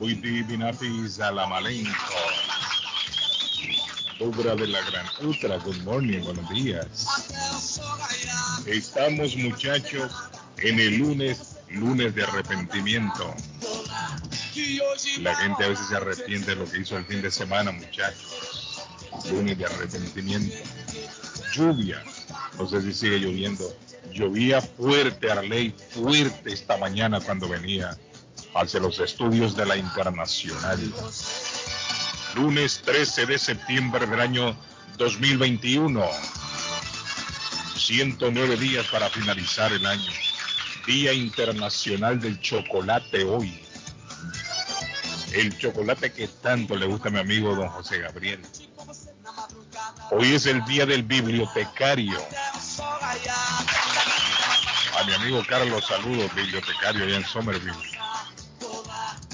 Buiti Binafi Salamalenco. Obra de la Gran Ultra, good morning, buenos días. Estamos muchachos en el lunes, lunes de arrepentimiento. La gente a veces se arrepiente de lo que hizo el fin de semana, muchachos. Lunes de arrepentimiento. Lluvia, no sé si sigue lloviendo. Llovía fuerte, Arley, fuerte esta mañana cuando venía hacia los estudios de la Internacional. Lunes 13 de septiembre del año 2021. 109 días para finalizar el año. Día Internacional del Chocolate hoy. El chocolate que tanto le gusta a mi amigo don José Gabriel. Hoy es el día del bibliotecario. A mi amigo Carlos, saludos, bibliotecario allá en Somerville.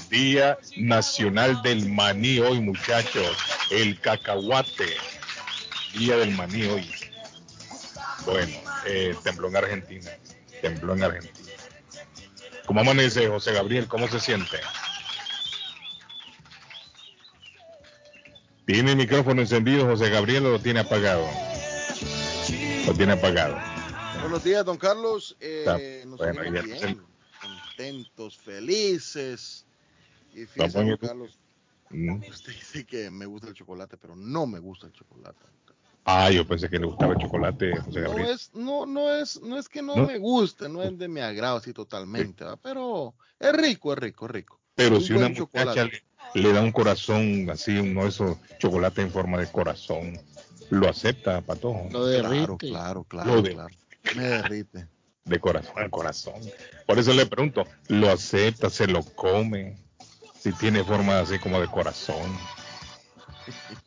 Día Nacional del Maní hoy, muchachos. El cacahuate. Día del maní hoy. Bueno, eh, tembló en Argentina. Tembló en Argentina. ¿Cómo amanece José Gabriel? ¿Cómo se siente? ¿Tiene el micrófono encendido José Gabriel o lo tiene apagado? Lo tiene apagado. Buenos días, don Carlos. Eh, nos bueno, bien, contentos, felices. Y don Carlos, Mm. usted dice que me gusta el chocolate, pero no me gusta el chocolate. Ah, yo pensé que le gustaba el chocolate, José No Gabriel. es, no, no es, no es que no, ¿No? me guste, no es de mi agrado así totalmente, ¿va? pero es rico, es rico, es rico. Pero un si una muchacha chocolate. le, le da un corazón así, uno de esos chocolates en forma de corazón, lo acepta, patojo. Lo Claro, derrite. claro, Lo claro, de- claro. Me derrite. De corazón a corazón. Por eso le pregunto, ¿lo acepta, se lo come? Si tiene forma así como de corazón.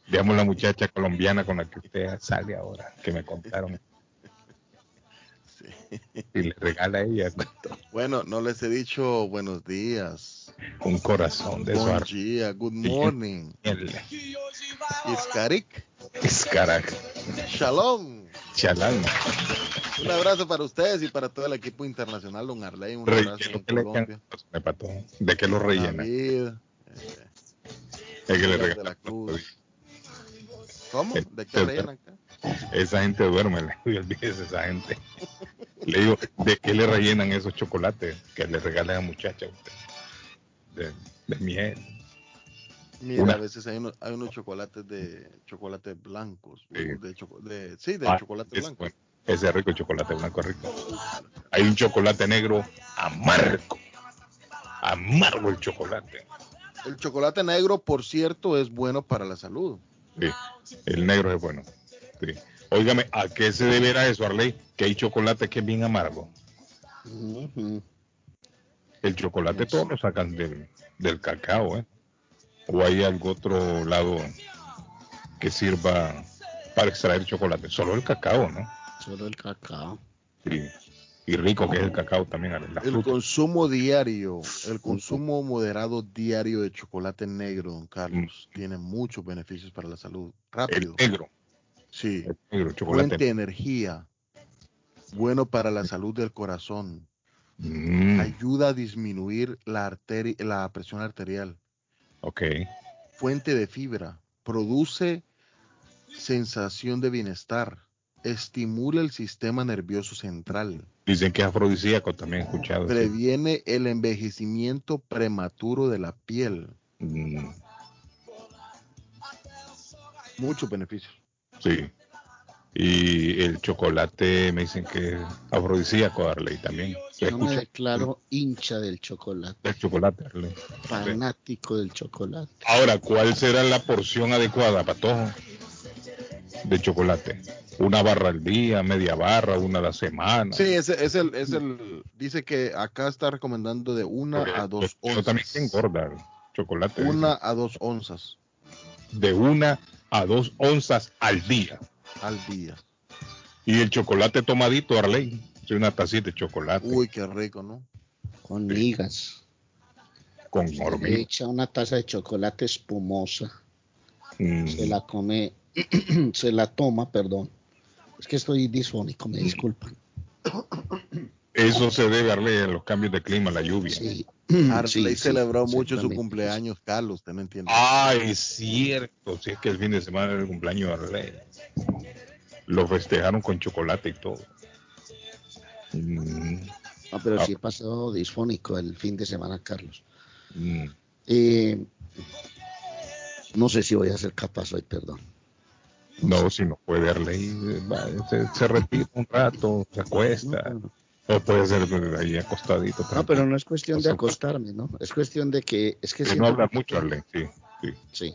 Veamos la muchacha colombiana con la que usted sale ahora, que me contaron. Sí. Y le regala a ella Bueno, no les he dicho buenos días. un corazón de Buen día, good morning. Iskarik, Es carajo. shalom. Un abrazo para ustedes y para todo el equipo internacional, don Arley. Un abrazo ¿qué es en le Colombia. pató. ¿De qué lo rellena? David, eh, Es que le de regala la Cruz. ¿Cómo? ¿De qué eh, rellenan acá? Esa gente duerme, le olvídese esa gente. Le digo, ¿de qué le rellenan esos chocolates que le regala a muchacha a usted? De, de miel. Mira, Una- a veces hay, unos, hay unos chocolates de chocolates blancos. Sí. De choco- de- sí, de Ah, chocolate blanco. bueno. Ese es rico, el chocolate blanco rico. Hay un chocolate negro amargo. Amargo el chocolate. El chocolate negro, por cierto, es bueno para la salud. Sí, el negro es bueno. Sí. Óigame, ¿a qué se deberá eso, Arley? Que hay chocolate que es bien amargo. El chocolate todos lo sacan del, del cacao, ¿eh? O hay algún otro lado que sirva para extraer chocolate. Solo el cacao, ¿no? Solo el cacao. Sí. Y rico que es el cacao también, la El fruta. consumo diario, el consumo moderado diario de chocolate negro, don Carlos, tiene muchos beneficios para la salud. El Rápido. negro, Sí. el negro, chocolate. Fuente de energía. Bueno para la salud del corazón. Mm, Ayuda a disminuir la, arteri- la presión arterial. ok. Fuente de fibra. Produce sensación de bienestar. Estimula el sistema nervioso central. Dicen que es afrodisíaco, también he escuchado. sí. Previene el envejecimiento prematuro de la piel. Mm, Muchos beneficios. sí. Y el chocolate me dicen que es afrodisíaco, Arley, también. Yo me declaro hincha del chocolate, el chocolate, Arley. fanático del chocolate. Ahora, ¿cuál será la porción adecuada, Patojo, de chocolate? ¿Una barra al día, media barra, una a la semana? Sí, es, es el, es el, dice que acá está recomendando de una Porque a dos también onzas. se engorda el chocolate. Una a dos onzas De una a dos onzas al día. al día. Y el chocolate tomadito, Arley. Sí, una tacita de chocolate Uy, qué rico, ¿no? Con migas. con Se le hormiga. echa una taza de chocolate espumosa. Mm, Se la come, se la toma, perdón. Es que estoy disfónico, me disculpan. Eso se debe, Arley, a los cambios de clima, la lluvia. Sí, Arley celebró mucho su cumpleaños, Carlos, ¿usted me entiende? Ay, es cierto, si es que el fin de semana era el cumpleaños de Arley. Lo festejaron con chocolate y todo. Mm. No, pero sí he pasado disfónico el fin de semana, Carlos. Mm. Eh, no sé si voy a ser capaz hoy, perdón. No, si no puede Arley, se, se, retira un rato, se acuesta. O puede ser ahí acostadito. No, pero no es cuestión de acostarme, ¿no? Es cuestión de que... Es que, no habla mucho, Arley, sí. Sí. sí.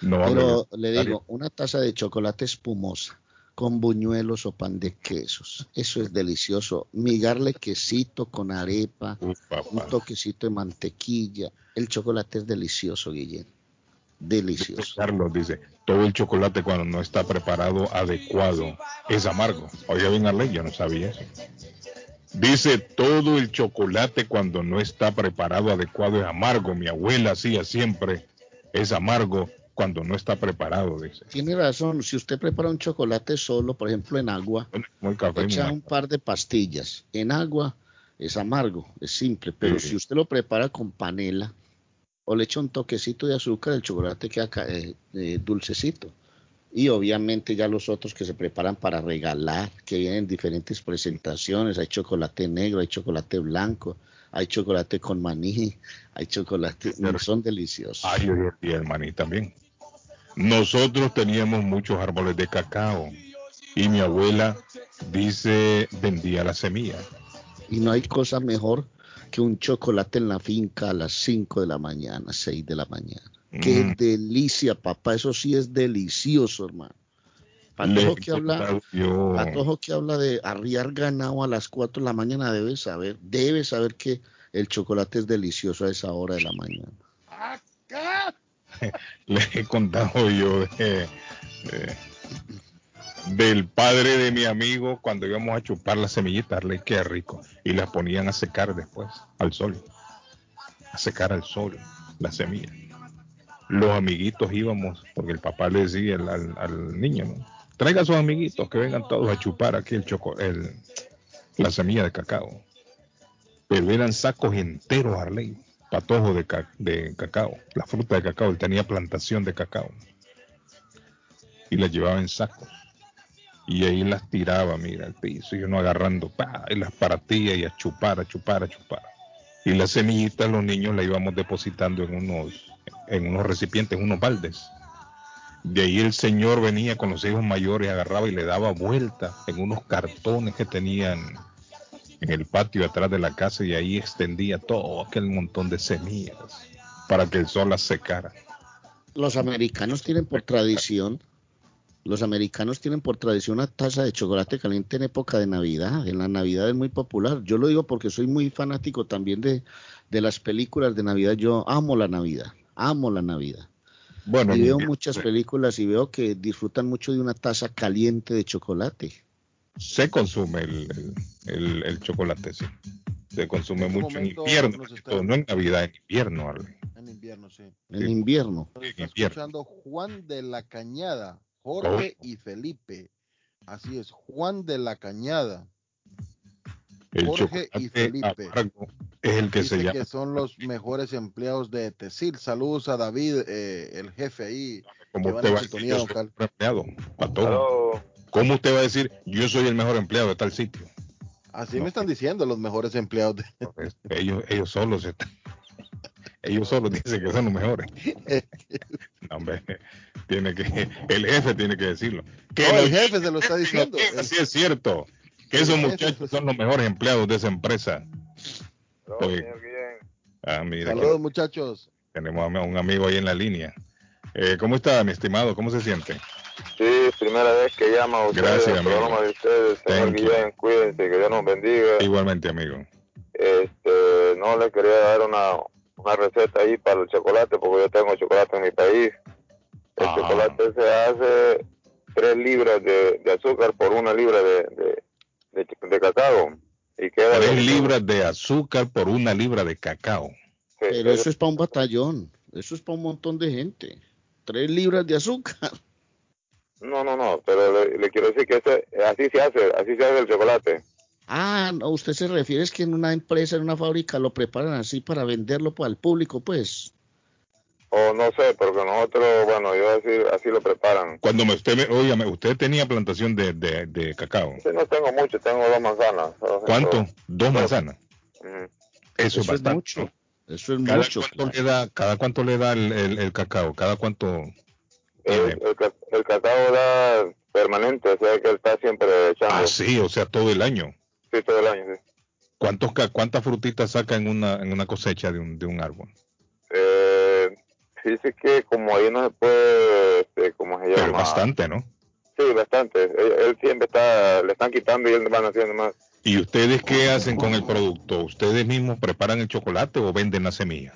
pero le digo, una taza de chocolate espumosa con buñuelos o pan de quesos. Eso es delicioso. Migarle quesito con arepa, un toquecito de mantequilla. El chocolate es delicioso, Guillén. Delicioso. Carlos dice, todo el chocolate cuando no está preparado adecuado es amargo. Oye, bien Arley, yo no sabía eso. Dice, todo el chocolate cuando no está preparado adecuado es amargo. Mi abuela hacía siempre, es amargo cuando no está preparado, dice. Tiene razón, si usted prepara un chocolate solo, por ejemplo en agua, echa un par de pastillas. En agua es amargo, es simple, pero si usted lo prepara con panela o le echa un toquecito de azúcar, el chocolate queda eh, eh, dulcecito. Y obviamente ya los otros que se preparan para regalar, que vienen en diferentes presentaciones, hay chocolate negro, hay chocolate blanco, hay chocolate con maní, hay chocolate, son deliciosos. Hay y el maní también. Nosotros teníamos muchos árboles de cacao y mi abuela dice vendía la semilla. Y no hay cosa mejor que un chocolate en la finca a las 5 de la mañana, 6 de la mañana. Qué mm. delicia, papá, eso sí es delicioso, hermano. Patojo que, habla, que habla de arriar ganado a las 4 de la mañana debe saber, debe saber que el chocolate es delicioso a esa hora de la mañana. Acá. le he contado yo del padre de mi amigo cuando íbamos a chupar las semillitas, le qué rico, y las ponían a secar después al sol, a secar al sol las semillas. Los amiguitos íbamos, porque el papá le decía al, niño, traiga a sus amiguitos que vengan todos a chupar aquí el choco, el, la semilla de cacao. Pero eran sacos enteros, Arley patojo de, de cacao, la fruta de cacao, él tenía plantación de cacao. Y las llevaba en sacos. Y ahí las tiraba, mira, al piso, y uno agarrando, pa, y las partía y a chupar, a chupar, a chupar. Y las semillitas los niños las íbamos depositando en unos, en unos recipientes, en unos baldes. De ahí el señor venía con los hijos mayores, agarraba y le daba vuelta en unos cartones que tenían en el patio atrás de la casa y ahí extendía todo aquel montón de semillas para que el sol las secara. Los americanos tienen por tradición, los americanos tienen por tradición una taza de chocolate caliente en época de Navidad. En la Navidad es muy popular. Yo lo digo porque soy muy fanático también de, de las películas de Navidad. Yo amo la Navidad, amo la Navidad. Bueno, y veo muchas películas y veo que disfrutan mucho de una taza caliente de chocolate se consume el, chocolate, sí. Se consume este mucho en invierno, no en Navidad, en invierno, En invierno, sí. En invierno. escuchando Juan de la Cañada, Jorge y Felipe. Así es, Juan de la Cañada. Jorge y Felipe. Es el que se llama. que son los mejores empleados de Tesil. Saludos a David, eh, el jefe ahí. Como usted va a decir, empleado. ¿Cómo usted va a decir, yo soy el mejor empleado de tal sitio? Así me están diciendo los mejores empleados. De... ellos, ellos solos ellos solos dicen que son los mejores. no, hombre, tiene que, el jefe tiene que decirlo. Que el jefe se lo está diciendo. Así es cierto. Que esos muchachos son los mejores empleados de esa empresa. Ah, Saludos, muchachos. Tenemos a un amigo ahí en la línea. Eh, ¿Cómo está, mi estimado? ¿Cómo se siente? Sí, primera vez que llama a ustedes, Gracias, amigo. programa de ustedes, señor Guillén, cuídense, que Dios nos bendiga. Igualmente, amigo. Este, no le quería dar una, una receta ahí para el chocolate, porque yo tengo chocolate en mi país. El chocolate se hace 3 libras de, de, azúcar por una libra de, de, de, cacao. Y queda 3 libras de azúcar por una libra de cacao. Pero eso es para un batallón, eso es para un montón de gente. 3 libras de azúcar. No, no, no, pero le, quiero decir que ese, así se hace, así se hace el chocolate. Ah, no, usted se refiere es que en una empresa, en una fábrica lo preparan así para venderlo para el público, pues. O no sé, porque nosotros, bueno, yo así, así lo preparan. Cuando me, usted, me, usted tenía plantación de, de, cacao. Sí, no tengo mucho, tengo dos manzanas. ¿Cuánto? Dos manzanas. Eso, es bastante. Mucho. Eso es ¿Cada mucho. Cuánto le da, ¿Cada cuánto le da el, el, cacao? ¿Cada cuánto? El, el, cacao da permanente, o sea que él está siempre echando. Ah, sí, o sea, todo el año. Sí, todo el año, sí. ¿Cuántos, ¿Cuántas frutitas saca en una, en una cosecha de un, de un árbol? Eh, dice que como ahí no se puede, este, como se llama? Pero bastante, ¿no? Sí, bastante. Él, siempre está, le están quitando y él van haciendo más. ¿Y ustedes qué hacen con el producto? ¿Ustedes mismos preparan el chocolate o venden la semilla?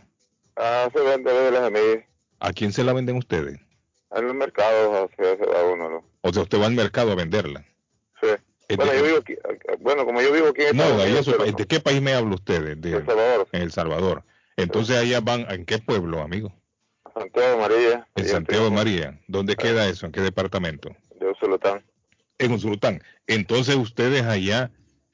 Ah, se vende, vende la semilla. ¿A quién se la venden ustedes? En el mercado se, va uno, ¿no? O sea, usted va al mercado a venderla. Sí. Bueno, yo vivo aquí, bueno, como yo vivo aquí en No, ¿de qué país me habla usted? De, El Salvador. En El Salvador. Entonces allá van, ¿en qué pueblo, amigo? Santiago de María. En Santiago de María. ¿Dónde queda eso? ¿En qué departamento? De Usulután. En Usulután. Entonces ustedes allá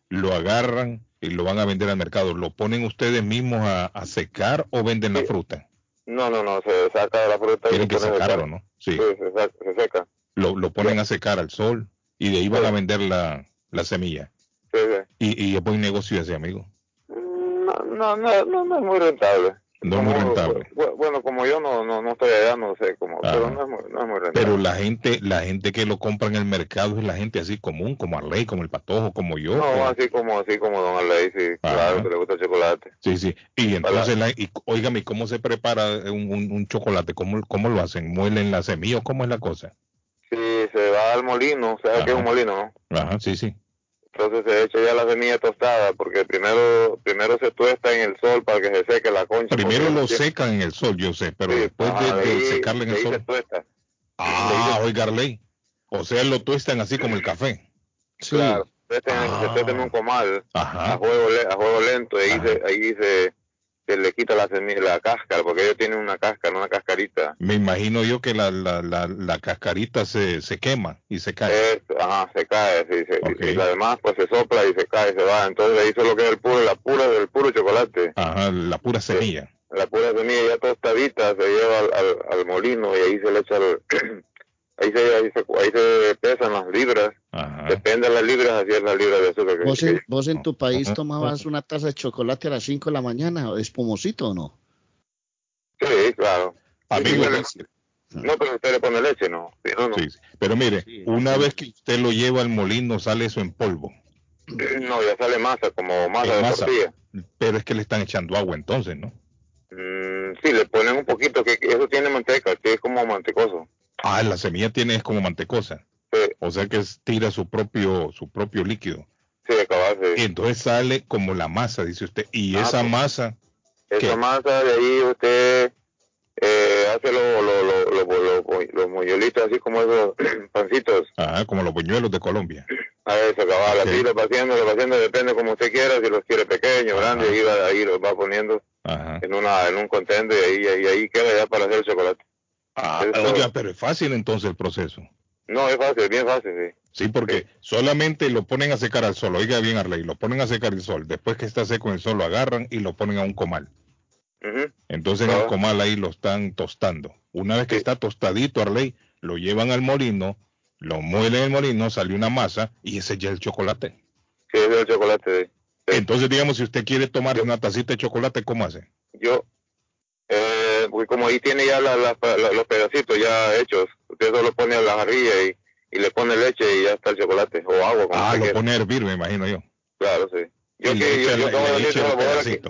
lo agarran y lo van a vender al mercado. ¿Lo ponen ustedes mismos a, secar o venden la fruta? No, no, no, se saca la fruta. Tienen que sacarlo, ¿no? Sí, se, seca. Lo, lo ponen a secar al sol y de ahí van a vender la, la semilla. Sí, ¿Y, y es buen negocio ese, amigo? No, no, no, no es muy rentable. No es muy rentable. Bueno, como yo no, no, no estoy allá, no sé cómo, pero no es, muy, no es, muy, rentable. Pero la gente, la gente que lo compra en el mercado es la gente así común, como Arley, como el Patojo, como yo. No, así como así como Don Arley, sí, claro, que le gusta el chocolate. Sí, sí. Y entonces, la, y, oígame, ¿cómo se prepara un, un, chocolate? ¿Cómo, ¿Cómo lo hacen? ¿Muelen la semilla o cómo es la cosa? Sí, se va al molino, o sea, que es un molino, ¿no? Ajá, sí, sí. Entonces se echa ya la semilla tostada porque primero primero se tuesta en el sol para que se seque la concha. Primero lo secan en el sol, yo sé, pero después de, secarle en el sol. Ah, oiga, Arley. O sea, lo tuestan así como el café. Sí. Claro, se tuestan en un comal a juego, a juego lento y ahí se, ahí se se le quita la semilla, la cáscara, porque ellos tienen una cáscara, una cascarita. Me imagino yo que la, la, la, la cascarita se, se quema y se cae. ajá, se cae, sí, se, y además pues se sopla y se cae, se va. Entonces ahí es lo que es el puro, la pura del puro chocolate. Ajá, la pura semilla. la pura semilla ya tostadita se lleva al, al, al molino y ahí se le echa el, ahí se, ahí se, ahí se pesan las libras. Depende de las libras, así es la libra de azúcar. ¿Vos en, ¿Vos en tu país tomabas una taza de chocolate a las 5 de la mañana, espumosito o no? Sí, claro. Amigo, no, pero usted le pone leche, ¿no? Sí, no, no. Sí, pero mire, una vez que usted lo lleva al molino, sale eso en polvo. No, ya sale masa, como masa de masa, Pero es que le están echando agua entonces, ¿no? Mm, sí, le ponen un poquito, que, eso tiene manteca, que es como mantecoso. Ah, la semilla tiene es como mantecosa. Sí. O sea que tira su propio su propio líquido. Sí, de Y entonces sale como la masa, dice usted. Y ah, esa pues, masa. Esa masa de ahí usted eh, hace los lo, lo, así como esos pancitos. Ah, como los buñuelos de Colombia. A eso, cabal, así lo va haciendo, lo depende como usted quiera, si los quiere pequeños, grandes, ahí, va, ahí los va poniendo en una en un contento y ahí, ahí, ahí queda ya para hacer el chocolate. Ah, oiga, pero es fácil entonces el proceso. No, es fácil, bien fácil, sí. Sí, porque solamente lo ponen a secar al sol. Oiga bien, Arley, lo ponen a secar al sol. Después que está seco en el sol, lo agarran y lo ponen a un comal. Entonces en el comal ahí lo están tostando. Una vez que está tostadito, Arley, lo llevan al molino, lo muelen en el molino, sale una masa y ese ya es el chocolate. Sí, es el chocolate. Entonces, digamos, si usted quiere tomar una tacita de chocolate, ¿cómo hace? Yo, eh, porque como ahí tiene ya los pedacitos ya hechos, usted solo pone a la jarrilla y, le pone leche y ya está el chocolate o agua. ah, lo pone a hervir, me imagino yo. Claro, sí. Yo, que, yo, yo, acabo de venir aquí,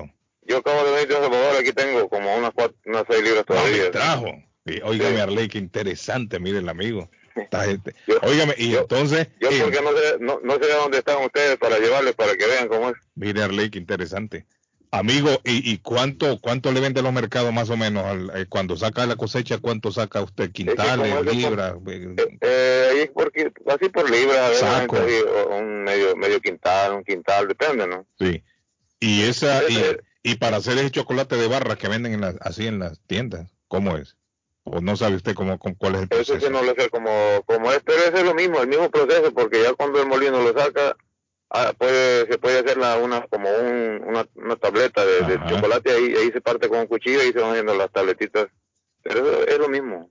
yo acabo de venir de Salvador, aquí tengo como unas, cuatro, unas seis libras todavía. No, trajo. Y, óigame, Arley, qué interesante, mire el amigo. Esta gente. Óigame, y entonces... Yo eh, porque no sé, no, no sé dónde están ustedes para llevarles para que vean cómo es. Mire, Arley, qué interesante. Amigo, ¿y, y cuánto cuánto le vende a los mercados más o menos eh, cuando saca la cosecha? ¿Cuánto saca usted? ¿Quintales, libras? Eh, eh porque, así por libra, Saco. un medio medio quintal, un quintal, depende, ¿no? Sí. Y esa y, y, para hacer ese chocolate de barra que venden en las, así en las tiendas, ¿cómo es? ¿O no sabe usted cómo, cuál es el proceso? Eso sí no lo sé, como, como es, pero es lo mismo, el mismo proceso, porque ya cuando el molino lo saca, ah, puede, se puede hacer una, como un, una, una tableta de, chocolate, ahí, ahí se parte con un cuchillo y se van haciendo las tabletitas. Pero es lo mismo.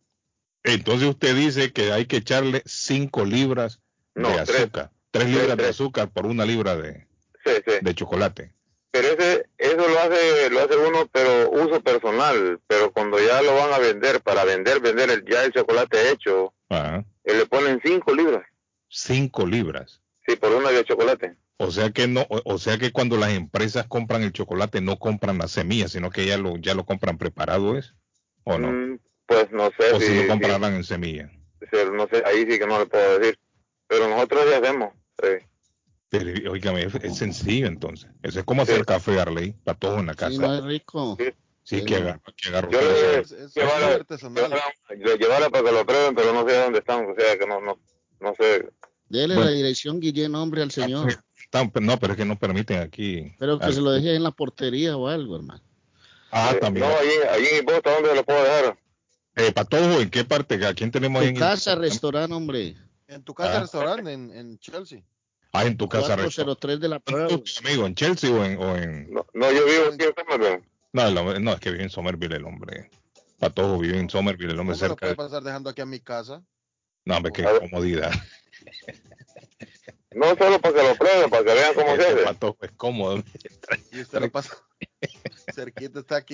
Entonces usted dice que hay que echarle 5 libras de azúcar, 3 libras de azúcar por una libra de, de chocolate. Pero ese, eso lo hace, lo hace uno, pero uso personal. Pero cuando ya lo van a vender, para vender, vender el, ya el chocolate hecho, Ajá. Eh, le ponen 5 libras. 5 libras. Sí, por una de chocolate. O sea que no, o sea que cuando las empresas compran el chocolate no compran las semillas, sino que ya lo, ya lo compran preparado, ¿es? ¿O no? Mm, pues no sé. O si, lo comprarán en semilla. No sé, ahí sí que no le puedo decir. Pero nosotros ya hacemos. Sí. Pero, oígame, es, sencillo entonces. Eso es como hacer café Arley para todos en la casa. Sí, es rico. Sí, que agarro. Que agarro Yo le, es, es para que lo prueben, pero no sé dónde están. O sea, que no, no, no sé. Dele la dirección, Guillén, nombre al señor. No, pero es que no permiten aquí. Pero que se lo deje en la portería o algo, hermano. Ah, eh, también. No, allí, allí en Boston, ¿dónde lo puedo dejar? Eh, Patojo, ¿en qué parte? ¿A quién tenemos ahí? En casa, restaurante, hombre. En tu casa, ah. restaurante, en, en Chelsea. Ah, en tu casa, restaurante. de la amigo, en Chelsea o en, o en... No, no, yo vivo aquí en Somerville. No, no, es que vive en Somerville el hombre. Patojo vive en Somerville el hombre cerca. ¿Cómo lo puede pasar dejando aquí a mi casa? No, hombre, qué comodidad. No solo para que lo prueben, para que vean cómo se hace. Patojo es cómodo. Y usted lo pasa. Cerquita está aquí.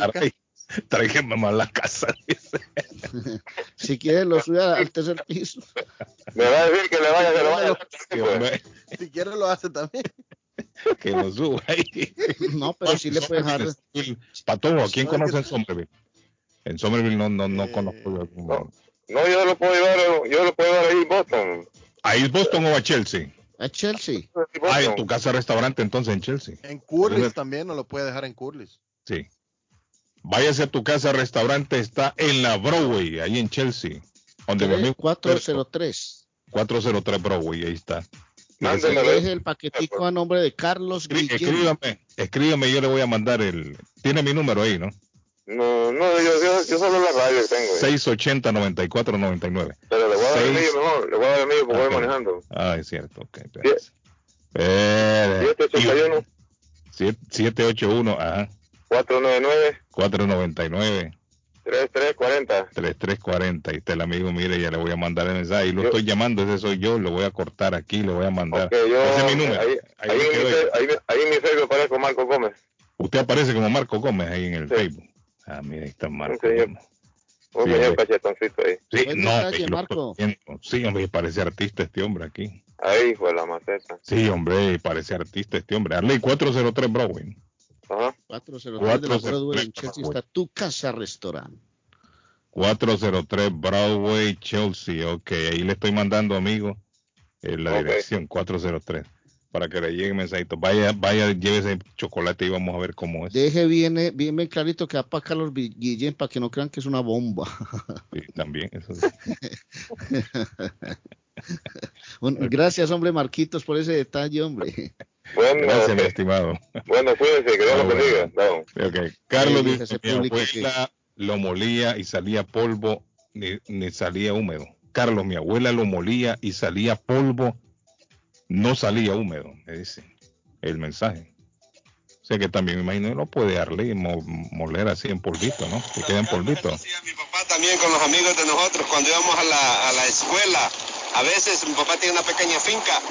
Tráigame más la casa. si quiere lo sube al tercer piso. Me va a decir que le vaya, que lo vaya. Si quiere lo hace también. Que lo suba ahí. No, pero sí le puede dejar. Patojo, ¿a quién conoce en Somerville? En Somerville no, no, no eh, conozco. No, no, yo lo puedo llevar, yo lo puedo llevar ahí en Boston. ¿Ahí Boston o a Chelsea? A Chelsea. Ah, en tu casa restaurante entonces en Chelsea. En Curlis también, no lo puede dejar en Curlis. Sí. Váyase a tu casa restaurante, está en la Broadway, ahí en Chelsea. Donde 403. 403 Broadway, ahí está. Deje el paquetico a nombre de Carlos Guillén. Escríbame, escríbame, yo le voy a mandar el... Tiene mi número ahí, ¿no? No, no, yo, yo, yo solo la radio tengo. 680-9499. Pero le voy a dar el mejor, le voy a dar el porque voy manejando. Ah, es cierto, ok. 781. 781, ajá. 499. 499. 3340. 3340. Y está el amigo, mire, ya le voy a mandar el mensaje. Y lo estoy llamando, ese soy yo, lo voy a cortar aquí, le voy a mandar. ese es mi número. Ahí, ahí, ahí, en, mi, ahí, ahí en mi Facebook aparece Marco Gómez. Usted aparece como Marco Gómez ahí en el Facebook. Ah, mira, ahí está Marco. Señor, un sí, señor cachetoncito ahí. Sí, no, Marco? sí, hombre, parece artista este hombre aquí. Ahí fue la maceta. Sí, hombre, parece artista este hombre. Arley 403 Broadway. Ajá. 403 de la Broadway en Chelsea está tu casa restaurante. 403 Broadway, Chelsea. Ok, ahí le estoy mandando, amigo, en eh, la dirección 403 para que le llegue mensajito. Vaya, vaya, llévese chocolate y vamos a ver cómo es. Deje bien, eh, bien, bien clarito que va para Carlos Guillén para que no crean que es una bomba. Sí, también, eso gracias, hombre, Marquitos, por ese detalle, hombre. Bueno, gracias, mi estimado. Bueno, cuídense, que Dios lo bendiga. Okay. Carlos dice, mi abuela lo molía y salía polvo, ni, ni salía húmedo. Carlos, mi abuela lo molía y salía polvo no salía húmedo, me dice el mensaje. O sea que también me imagino no puede darle y moler así en polvito, ¿no? Que queda en polvito. mi papá también con los amigos de nosotros cuando íbamos a la, a la escuela. A veces mi papá tiene una pequeña finca,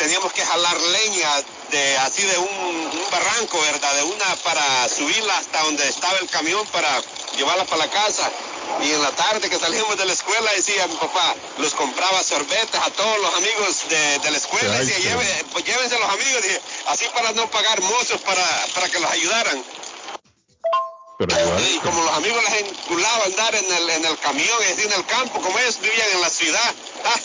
teníamos que jalar leña de así de un, un barranco, ¿verdad? De una para subirla hasta donde estaba el camión para llevarla para la casa. Y en la tarde que salimos de la escuela decía mi papá, los compraba sorbetes a todos los amigos de, la escuela, decía, Lleve, pues llévense los amigos, dije, así para no pagar mozos para, para que los ayudaran. y como los amigos les enculaba andar en el, en el camión, y en el campo, como ellos vivían en la ciudad, ah,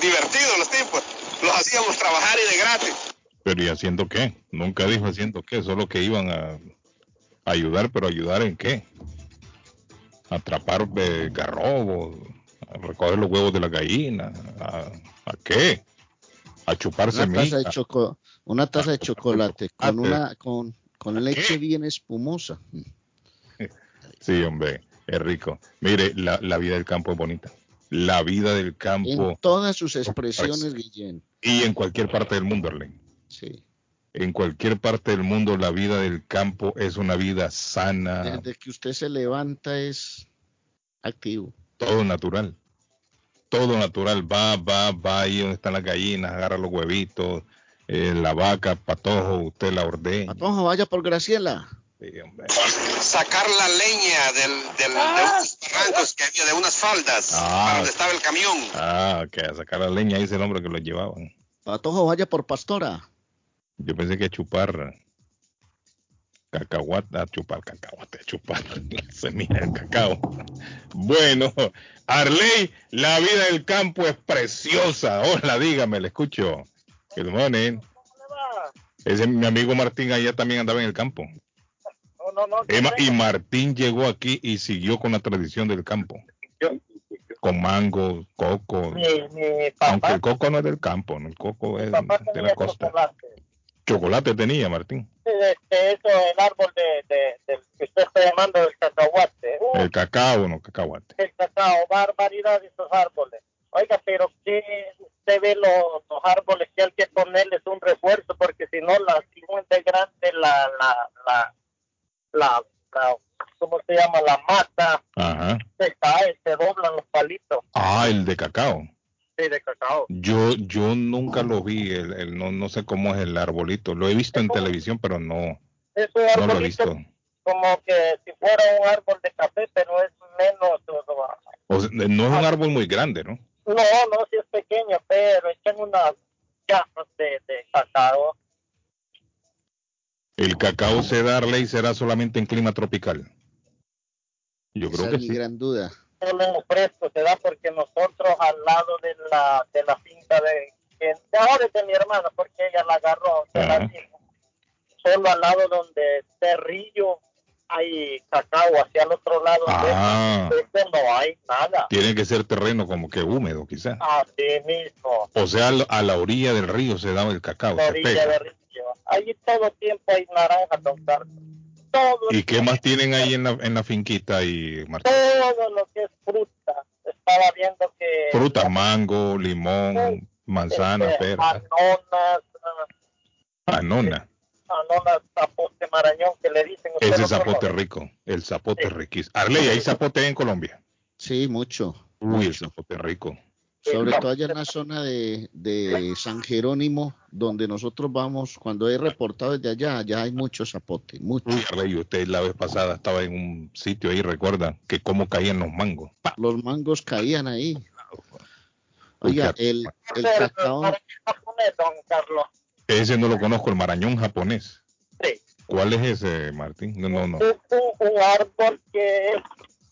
divertidos los tipos, los hacíamos trabajar y de gratis. Pero ¿y haciendo qué? Nunca dijo haciendo qué, solo que iban a ayudar, pero ayudar en qué? atrapar de garrobos, a recoger los huevos de la gallina, ¿a, qué? A chuparse una taza de choco, una taza de chocolate con una con, con leche bien espumosa. Sí, hombre, es rico. Mire, la, la, vida del campo es bonita. La vida del campo. En todas sus expresiones, Guillén. Y en cualquier parte del mundo, Arlen. Sí. en cualquier parte del mundo la vida del campo es una vida sana. Desde que usted se levanta es activo. Todo natural. Todo natural. Va, va, va ahí donde están las gallinas, agarra los huevitos, eh, la vaca, patojo, usted la ordena. Patojo, vaya por Graciela. Sacar la leña del, del, de ah. unos barrancos que había, de unas faldas, ah. donde estaba el camión. Ah, que sacar la leña, ahí es el hombre que lo llevaban. Patojo, vaya por Pastora. Yo pensé que chupar cacahuate, a chupar cacahuate, a chupar la semilla del cacao. Bueno, Arley, la vida del campo es preciosa. Hola, dígame, le escucho. Good morning. Ese mi amigo Martín allá también andaba en el campo. No, no, y Martín llegó aquí y siguió con la tradición del campo. Con mango, coco. Aunque el coco no es del campo, el coco es de la costa. Chocolate tenía, Martín. Este, eso, el árbol de, de, que usted está llamando el cacahuate. el cacao, no cacahuate. El cacao, barbaridad de esos árboles. Oiga, pero que usted ve los, los, árboles que hay que ponerles un refuerzo porque si no la de grande la la, la, la, la, ¿cómo se llama? La mata Ajá. se cae, se doblan los palitos. Ah, el de cacao de cacao. Yo, yo nunca lo vi, el, no, no sé cómo es el arbolito. Lo he visto en televisión, pero no, no lo he visto. Como que si fuera un árbol de café, pero es menos. no es un árbol muy grande, ¿no? No, no, sí es pequeño, pero echan unas gafas de, de cacao. El cacao se darle y será solamente en clima tropical. Yo creo que es mi gran duda solo en fresco se da porque nosotros al lado de la, de la finca de, es de mi hermana, porque ella la agarró, se la dijo, solo al lado donde Cerrillo hay cacao, hacia el otro lado ah, de no hay nada. Tiene que ser terreno como que húmedo, quizás. Así mismo. O sea, a la orilla del río se da el cacao. La orilla del río. Allí todo tiempo hay naranja, don Carlos. ¿Y qué más tienen ahí en la, en la finquita y Martín? Todo lo que es fruta. Estaba viendo que... Fruta, mango, limón, manzana, este, pera. Anonas. Anona. Anona, zapote marañón, que le dicen... Ese zapote rico, el zapote sí. riquísimo. Arley, ¿hay zapote en Colombia? Sí, mucho. Uy, mucho. el zapote rico. Sobre todo allá en la zona de, de, San Jerónimo, donde nosotros vamos, cuando he reportado desde allá, allá hay mucho zapote, mucho. Uy, usted la vez pasada estaba en un sitio ahí, recuerda, que cómo caían los mangos. Los mangos caían ahí. Oiga, el, el cacao... Ese no lo conozco, el marañón japonés. Sí. ¿Cuál es ese, Martín? No, no, no. Es un, árbol que es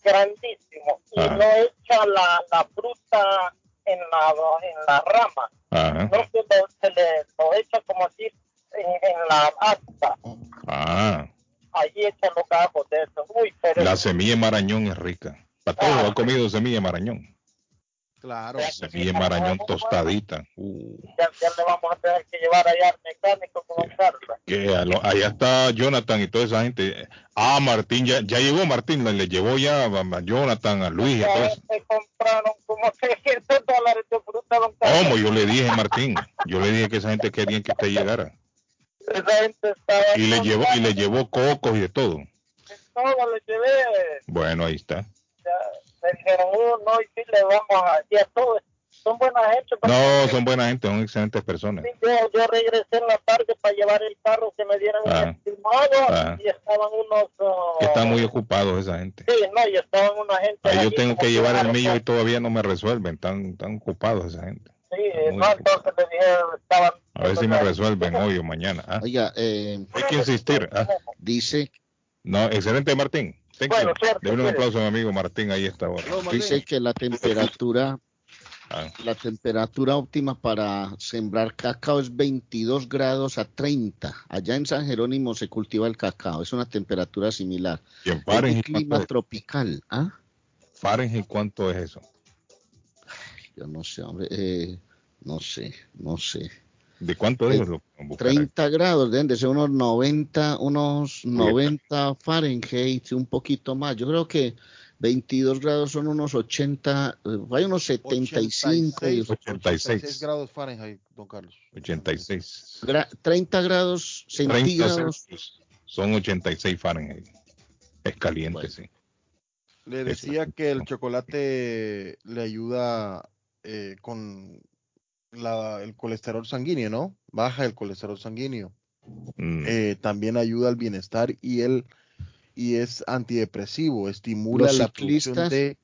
grandísimo y ah. no echa la, la fruta en la, en la rama. No se, lo, se le lo echa como así en, en la asta. Ah. Allí echan los cabos de eso. Uy, pero la semilla de marañón es rica. Para todos ah, ha comido semilla de marañón. Claro. Semilla de marañón tostadita. Uh. Ya, ya, le vamos a tener que llevar allá al mecánico con Que allá está Jonathan y toda esa gente. Ah, Martín, ya, ya llegó Martín, le, le llevó ya a Jonathan, a Luis y eso. compraron como 600 dólares de fruta. ¿Cómo? Yo le dije, Martín, yo le dije que esa gente quería que usted llegara. Esa gente estaba y le llevó y le llevó cocos y de todo. De todo le llevé. Bueno, ahí está. Ya me dijeron, oh, no, y sí le vamos a, a todos, son buena gente. No, son buena gente, son excelentes personas. Sí, yo, yo, regresé en la tarde para llevar el carro que me dieran ah. estimado ah. y estaban unos... Uh, que están muy ocupados esa gente. Sí, no, y estaban una gente... Ahí yo tengo que llevar el mío y todavía no me resuelven, están, están ocupados esa gente. Sí, no, entonces me dijeron, estaban... A ver si me resuelven hoy o mañana. ¿ah? Oiga, eh, hay que insistir. ¿ah? Dice... No, excelente Martín. Bueno, un aplauso a mi amigo Martín, ahí está. Dice que la temperatura ah. la temperatura óptima para sembrar cacao es 22 grados a 30. Allá en San Jerónimo se cultiva el cacao, es una temperatura similar. ¿Y en Fahrenheit? clima tropical. ¿ah? ¿Fahrenheit cuánto es eso? Yo no sé, hombre, eh, no sé, no sé. ¿De cuánto es? 30 grados, deben de ser unos 90, unos 90 Fahrenheit, un poquito más. Yo creo que 22 grados son unos 80, eh, hay unos 75 86, 86. grados Fahrenheit, don Carlos. 86. 30 grados centígrados. son 86 Fahrenheit. Es caliente, sí. Le decía que el chocolate le ayuda eh, con el colesterol sanguíneo, ¿no? Baja el colesterol sanguíneo. Mm. Eh, también ayuda al bienestar y el y es antidepresivo, estimula la producción de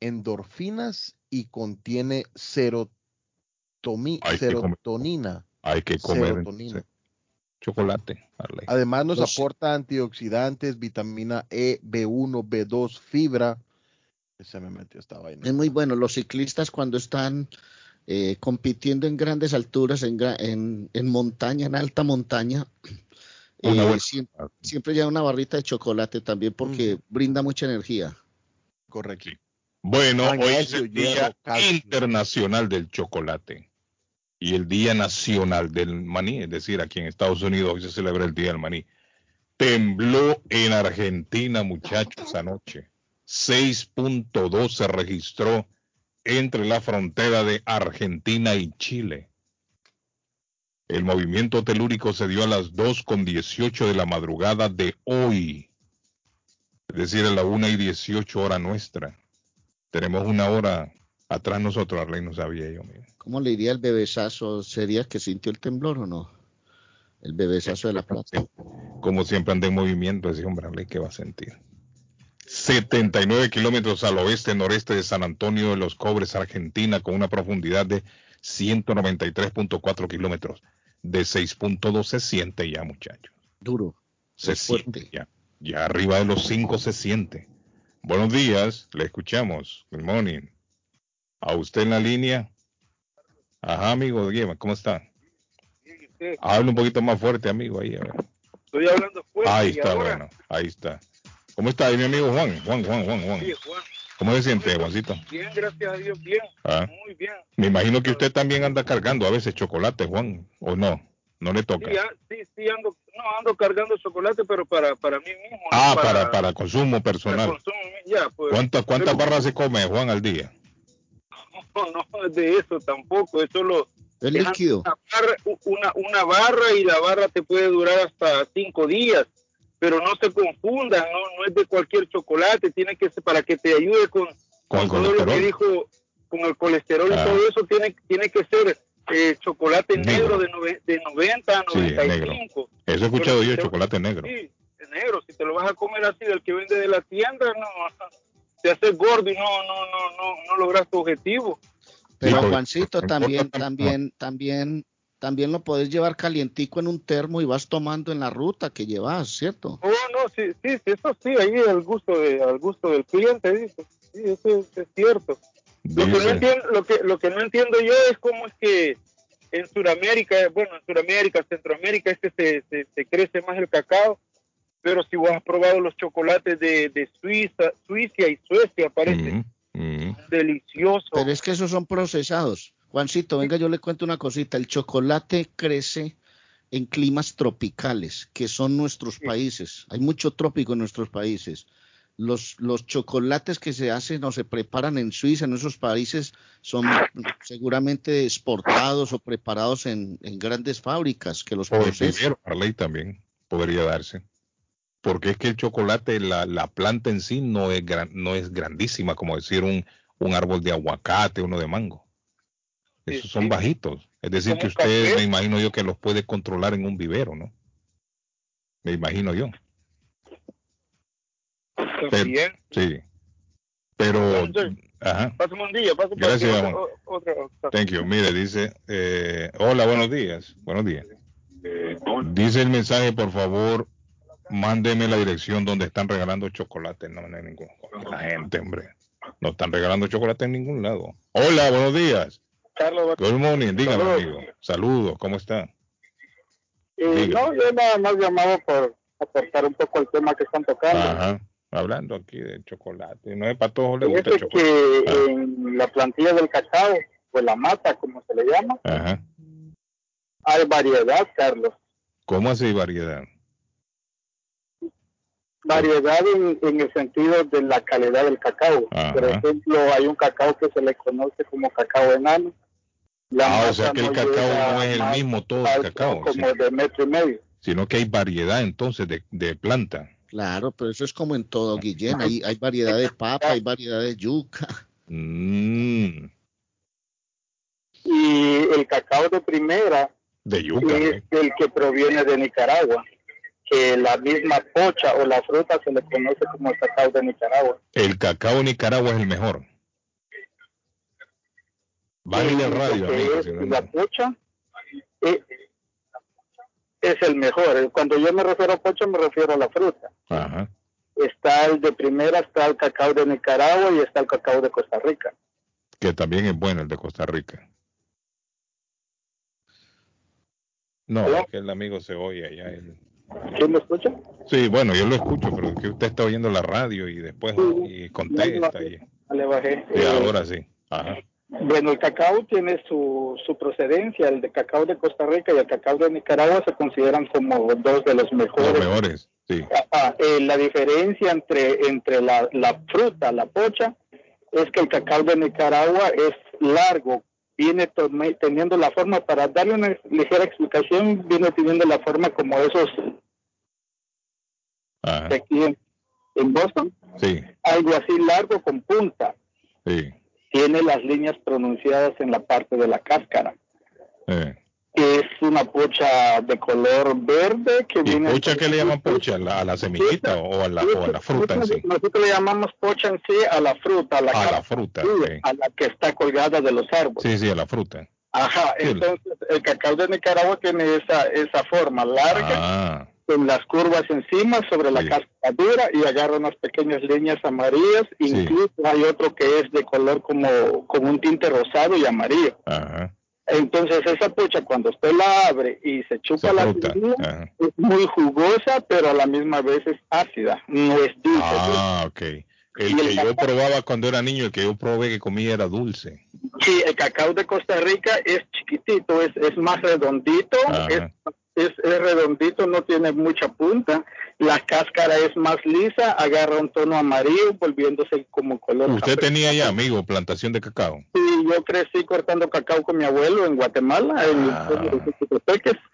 endorfinas y contiene serotonina. hay que comer chocolate. Además nos aporta antioxidantes, vitamina E, B1, B2, fibra. Se me metió esta vaina. Es muy bueno. Los ciclistas cuando están eh, compitiendo en grandes alturas, en, en, montaña, en alta montaña, eh, siempre, siempre, lleva una barrita de chocolate también porque brinda mucha energía. Correcto. Bueno, hoy es el Día Internacional del Chocolate y el Día Nacional del Maní, es decir, aquí en Estados Unidos hoy se celebra el Día del Maní. Tembló en Argentina, muchachos, anoche. 6.2 se registró entre la frontera de Argentina y Chile. El movimiento telúrico se dio a las 2.18 de la madrugada de hoy, es decir, a la 1 y 18 hora nuestra. Tenemos una hora atrás nosotros, Arley no sabía yo. ¿Cómo le diría el bebesazo? ¿Sería que sintió el temblor o no? El bebesazo de la plata. Como siempre anda en movimiento, ese hombre, Arley, ¿qué va a sentir? 79 kilómetros al oeste-noreste de San Antonio de los Cobres, Argentina, con una profundidad de 193.4 kilómetros. De 6.2 se siente ya, muchachos. Duro. Se siente ya. Ya arriba de los 5 se siente. Buenos días, le escuchamos. Good morning. A usted en la línea. Ajá, amigo, ¿cómo está? Habla un poquito más fuerte, amigo, ahí, a ver. Estoy hablando fuerte. Ahí está, bueno, ahí está. ¿Cómo está ahí mi amigo Juan? Juan, Juan, Juan, Juan. Sí, Juan. ¿Cómo se siente, Juancito? Bien, gracias a Dios, bien. Ah. Muy bien. Me imagino que usted también anda cargando a veces chocolate, Juan, ¿o no? ¿No le toca? Sí, sí, sí ando, no, ando cargando chocolate, pero para, para mí mismo. Ah, para, para, consumo personal. consumo, ya, pues, ¿Cuántas, cuántas barras se come, Juan, al día? No, no, es de eso tampoco, es solo... El líquido. Una barra, una, una barra y la barra te puede durar hasta cinco días pero no se confundan, no, no es de cualquier chocolate, tiene que ser para que te ayude con, con, todo lo que dijo, con el colesterol y todo eso, tiene, tiene que ser eh, chocolate negro, de, de 90 a 95. Eso he escuchado yo, chocolate negro. Sí, negro, si te lo vas a comer así del que vende de la tienda, no, te haces gordo y no, no, no, no, no logras tu objetivo. Pero Juancito también, también, también también lo puedes llevar calientico en un termo y vas tomando en la ruta que llevas, ¿cierto? Oh, no, sí, sí, eso sí, ahí al gusto de, al gusto del cliente, dice. Sí, eso es, cierto. Lo que, no entiendo, lo, que, lo que no entiendo yo es cómo es que en Sudamérica, bueno, en Sudamérica, Centroamérica, es que se, se, crece más el cacao, pero si vos has probado los chocolates de, de Suiza, Suiza y Suecia, parece delicioso. Pero es que esos son procesados. Juancito, venga, yo le cuento una cosita. El chocolate crece en climas tropicales, que son nuestros países. Hay mucho trópico en nuestros países. Los, los chocolates que se hacen o se preparan en Suiza, en esos países, son seguramente exportados o preparados en, grandes fábricas que los procesan. ley también podría darse. Porque es que el chocolate, la, la planta en sí no es, no es grandísima, como decir un, un árbol de aguacate, uno de mango. Esos son bajitos. Es decir, que usted, me imagino yo, que los puede controlar en un vivero, ¿no? Me imagino yo. Pero, sí. Pero. Ajá. Pásame un día, pásame Gracias, otro, Thank you. Mire, dice: eh, Hola, buenos días. Buenos días. Eh, dice el mensaje, por favor, mándeme la dirección donde están regalando chocolate. No, no hay ningún. La gente, hombre. No están regalando chocolate en ningún lado. Hola, buenos días. Carlos. Good morning, dígame, amigo. Saludos, ¿cómo está? Eh, no, yo nada más llamaba por aportar un poco el tema que están tocando. Ajá, hablando aquí de chocolate. No es para todos le gusta el chocolate. que ah. en la plantilla del cacao, pues la mata, como se le llama, Ajá. hay variedad, Carlos. ¿Cómo así variedad? Variedad en, el sentido de la calidad del cacao. Por ejemplo, hay un cacao que se le conoce como cacao enano. Ah, o sea que el cacao no es el mismo todo el cacao. Como de metro y medio. Sino que hay variedad entonces de, de planta. Claro, pero eso es como en todo, Guillén. Hay, hay variedad de papa, hay variedad de yuca. Mm. Y el cacao de primera de yuca, es el que proviene de Nicaragua que la misma pocha o la fruta se le conoce como el cacao de Nicaragua. El cacao de Nicaragua es el mejor. Vale radio, La pocha eh, es, el mejor. Cuando yo me refiero a pocha, me refiero a la fruta. Está el de primera, está el cacao de Nicaragua y está el cacao de Costa Rica. Que también es bueno el de Costa Rica. No, es que el amigo se oye allá. El... ¿Quién me escucha? Sí, bueno, yo lo escucho, pero que usted está oyendo la radio y después y contesta. Y, le bajé. Y ahora sí. Bueno, el cacao tiene su, su procedencia. El de cacao de Costa Rica y el cacao de Nicaragua se consideran como dos de los mejores. Los mejores, sí. Eh, la diferencia entre, entre la, la fruta, la pocha, es que el cacao de Nicaragua es largo, viene teniendo la forma, para darle una ligera explicación, viene teniendo la forma como esos aquí en, Boston. Sí. Algo así largo con punta. Sí. Tiene las líneas pronunciadas en la parte de la cáscara. Eh es una pocha de color verde que ¿Y viene pocha qué le llaman pocha? ¿A la, semillita o a la, o a la fruta en sí? Nosotros le llamamos pocha en sí a la fruta, a la, a la fruta, a la que está colgada de los árboles. Sí, sí, a la fruta. Ajá, entonces el cacao de Nicaragua tiene esa esa forma larga, ah. Con las curvas encima sobre la cáscara dura y agarra unas pequeñas líneas amarillas, incluso hay otro que es de color como, como un tinte rosado y amarillo. Ajá. Entonces esa pucha cuando usted la abre y se chupa la semilla es muy jugosa, pero a la misma vez es ácida, no es dulce. Ah, ok. El que yo probaba cuando era niño, el que yo probé que comía era dulce. Sí, el cacao de Costa Rica es chiquitito, es, es más redondito, es, es, redondito, no tiene mucha punta, la cáscara es más lisa, agarra un tono amarillo, volviéndose como color. ¿Usted tenía ya, amigo, plantación de cacao? Sí, yo crecí cortando cacao con mi abuelo en Guatemala, en ah,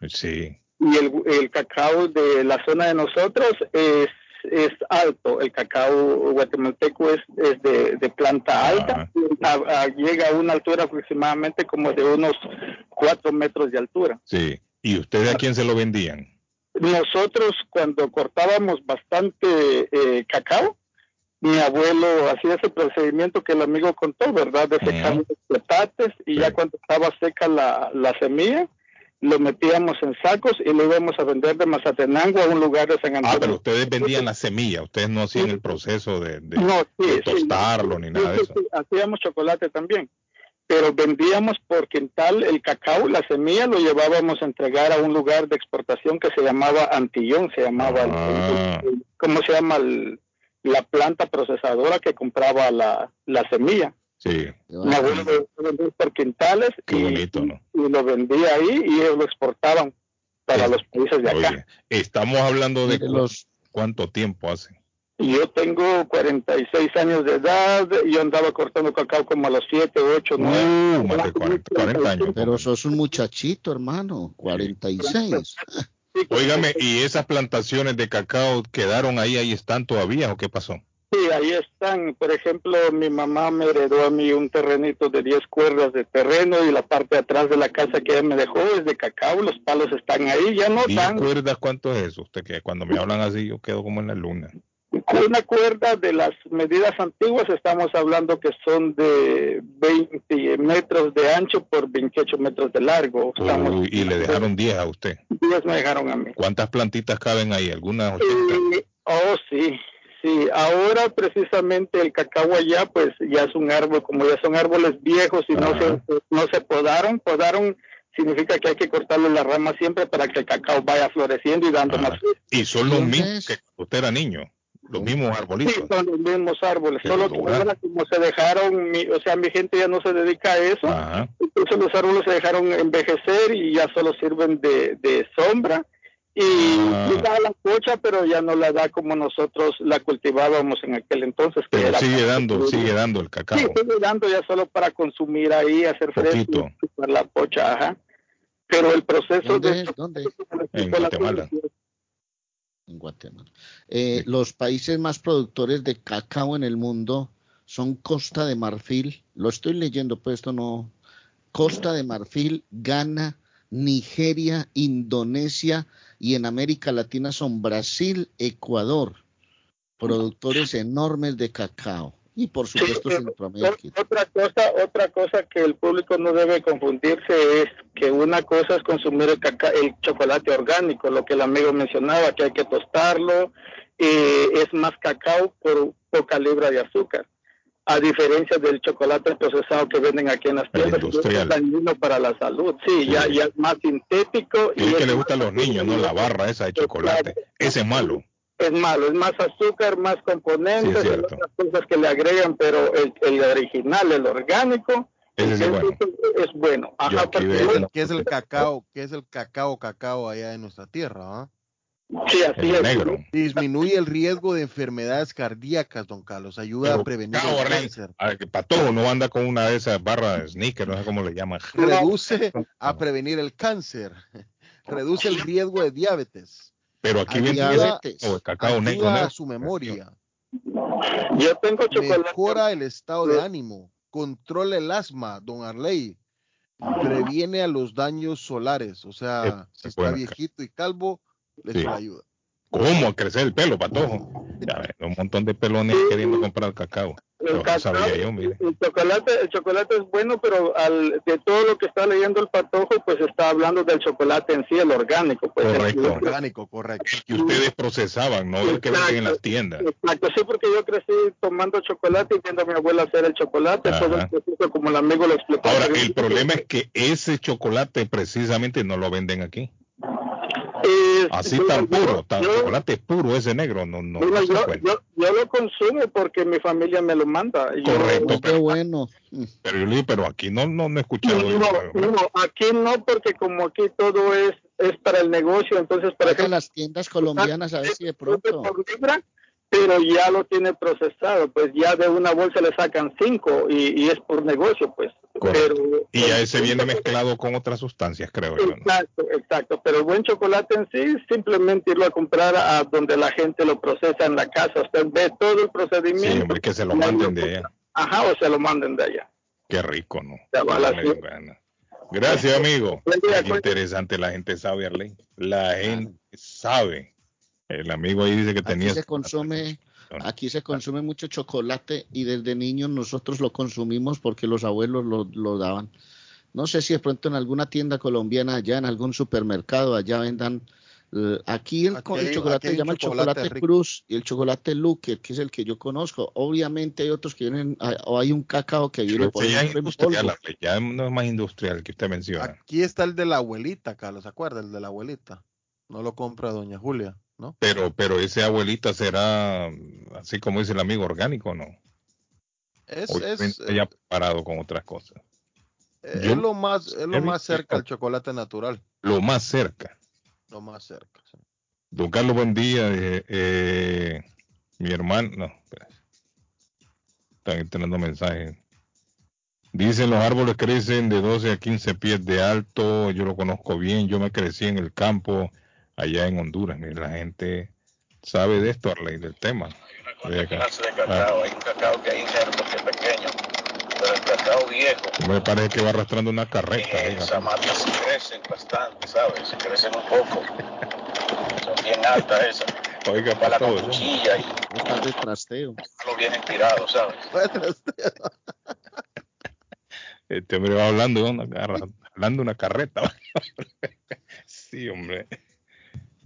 el Sí. Y el, el cacao de la zona de nosotros es es alto, el cacao guatemalteco es, es de, planta alta, llega a una altura aproximadamente como de unos cuatro metros de altura. Sí. ¿Y ustedes a quién se lo vendían? Nosotros cuando cortábamos bastante eh, cacao, mi abuelo hacía ese procedimiento que el amigo contó, ¿verdad? De secar los petates y ya cuando estaba seca la, la semilla, lo metíamos en sacos y lo íbamos a vender de Mazatenango a un lugar de San Antonio. Ah, pero ustedes vendían la semilla, ustedes no hacían el proceso de, tostarlo ni nada de eso. hacíamos chocolate también pero vendíamos por quintal el cacao, la semilla lo llevábamos a entregar a un lugar de exportación que se llamaba Antillón, se llamaba, ah. ¿cómo se llama? la planta procesadora que compraba la, la semilla. Sí. Mi abuelo lo vendía por quintales y, lo vendía ahí y ellos lo exportaban para los países de acá. estamos hablando de los cuánto tiempo hace. Yo tengo 46 años de edad, yo andaba cortando cacao como a los 7, 8, 9. Uh, 40, años. Pero sos un muchachito, hermano, 46. Óigame, ¿y esas plantaciones de cacao quedaron ahí, ahí están todavía o qué pasó? Sí, ahí están. Por ejemplo, mi mamá me heredó a mí un terrenito de 10 cuerdas de terreno y la parte de atrás de la casa que ella me dejó es de cacao. Los palos están ahí, ya no están. ¿10 cuerdas cuánto es eso? Usted que cuando me hablan así yo quedo como en la luna. Con una cuerda de las medidas antiguas estamos hablando que son de 20 metros de ancho por 28 metros de largo. y le dejaron 10 a usted. 10 me dejaron a mí. ¿Cuántas plantitas caben ahí? ¿Algunas eh, oh, sí. Sí, ahora precisamente el cacao allá pues ya es un árbol, como ya son árboles viejos y no se, no se podaron, podaron significa que hay que cortarle la rama siempre para que el cacao vaya floreciendo y dando más. Y son los mismos que usted era niño. Los mismos arbolitos. Sí, son los mismos árboles. Solo que ahora como se dejaron, o sea, mi gente ya no se dedica a eso. Entonces los árboles se dejaron envejecer y ya solo sirven de, de sombra y ah. da la cocha, pero ya no la da como nosotros la cultivábamos en aquel entonces. pero sigue dando, sigue dando el cacao. Sí, sigue dando ya solo para consumir ahí, hacer fresco, la pocha, ajá. Pero el proceso de... En Guatemala. En Guatemala. Eh, los países más productores de cacao en el mundo son Costa de Marfil, lo estoy leyendo, pues esto no... Costa de Marfil, Ghana, Nigeria, Indonesia, y en América Latina son Brasil, Ecuador, productores enormes de cacao. Y por supuesto Centroamérica. Otra cosa, otra cosa que el público no debe confundirse es que una cosa es consumir el, el chocolate orgánico, lo que el amigo mencionaba, que hay que tostarlo, y es más cacao por poca libra de azúcar a diferencia del chocolate procesado que venden aquí en las tiendas, que es dañino para la salud. Sí, Ya, ya es más sintético. Y, es que le gusta a los niños, ¿no? La barra esa de chocolate. Ese es malo. Es malo, es más azúcar, más componentes, sí, otras cosas que le agregan, pero el, el original, el orgánico, ese es, bueno. es bueno. Ajá, ¿Qué es el cacao? ¿Qué es el cacao, cacao allá en nuestra tierra? ¿ah? Sí, así es. Negro. Disminuye el riesgo de enfermedades cardíacas, don Carlos. Ayuda a prevenir el cáncer. A ver, que para todo no anda con una de esas barras sneaker, no sé cómo le llaman. Reduce a prevenir el cáncer. Reduce el riesgo de diabetes. Pero aquí viene o cacao negro. su memoria. Yo tengo chocolate. Mejora el estado de ánimo. Controla el asma, don Arley. Previene a los daños solares. O sea, si está viejito y calvo, les ayuda. ¿Cómo? A crecer el pelo, patojo. Ya, un montón de pelones queriendo comprar cacao. El, chocolate, el chocolate es bueno, pero al, de todo lo que está leyendo el patojo, pues está hablando del chocolate en sí, el orgánico. Pues, correcto. orgánico, correcto. Que ustedes procesaban, no el que venden en las tiendas. Exacto, sí, porque yo crecí tomando chocolate y viendo a mi abuela hacer el chocolate, todo el proceso, como el amigo lo explicó. Ahora, el problema es que ese chocolate precisamente no lo venden aquí. Así tan puro, tan chocolate puro ese negro, no, no, yo, lo consumo porque mi familia me lo manda. Correcto, pero, bueno. Pero, pero aquí no, no, he escuchado. No, aquí no, porque como aquí todo es es para el negocio, entonces para que las tiendas colombianas a ver si de pronto pero ya lo tiene procesado, pues ya de una bolsa le sacan cinco y, es por negocio, pues. Pero, y ya ese viene mezclado con otras sustancias, creo yo. Exacto, exacto. Pero el buen chocolate en sí, simplemente irlo a comprar a donde la gente lo procesa en la casa. Usted ve todo el procedimiento. Sí, hombre, que se lo manden de allá. Ajá, o se lo manden de allá. Qué rico, ¿no? Gracias, amigo. Es interesante, la gente sabe, Arlene. La gente sabe. El amigo ahí dice que tenía. Aquí se consume, aquí se consume mucho chocolate y desde niños nosotros lo consumimos porque los abuelos lo, daban. No sé si de pronto en alguna tienda colombiana allá, en algún supermercado allá vendan. Eh, aquí el, chocolate se llama el chocolate Cruz y el chocolate Luque, que es el que yo conozco. Obviamente hay otros que vienen, o hay un cacao que viene por ya, industrial, ya no es más industrial que usted menciona. Aquí está el de la abuelita, Carlos, ¿se acuerda? El de la abuelita. No lo compra doña Julia. Pero, pero ese abuelita será, así como dice el amigo, orgánico, ¿no? Es, es ya preparado con otras cosas. Es lo más, es lo más cerca al chocolate natural. Lo más cerca. Lo más cerca. Don Carlos, buen día. Eh, eh, mi hermano, no, están entrando mensajes. Dicen los árboles crecen de 12 a 15 pies de alto. Yo lo conozco bien. Yo me crecí en el campo allá en Honduras. la gente sabe de esto, Arley, del tema. Hay una clase de cacao, hay un cacao que hay injerto que es pequeño, pero el cacao viejo. Me parece que va arrastrando una carreta. Esas matas crecen bastante, ¿sabes? Se crecen un poco. Son bien altas esas. Oiga, para la cuchilla y. Están de trasteo. Lo vienen tirado, ¿sabes? Este hombre va hablando, hablando una carreta. sí, hombre.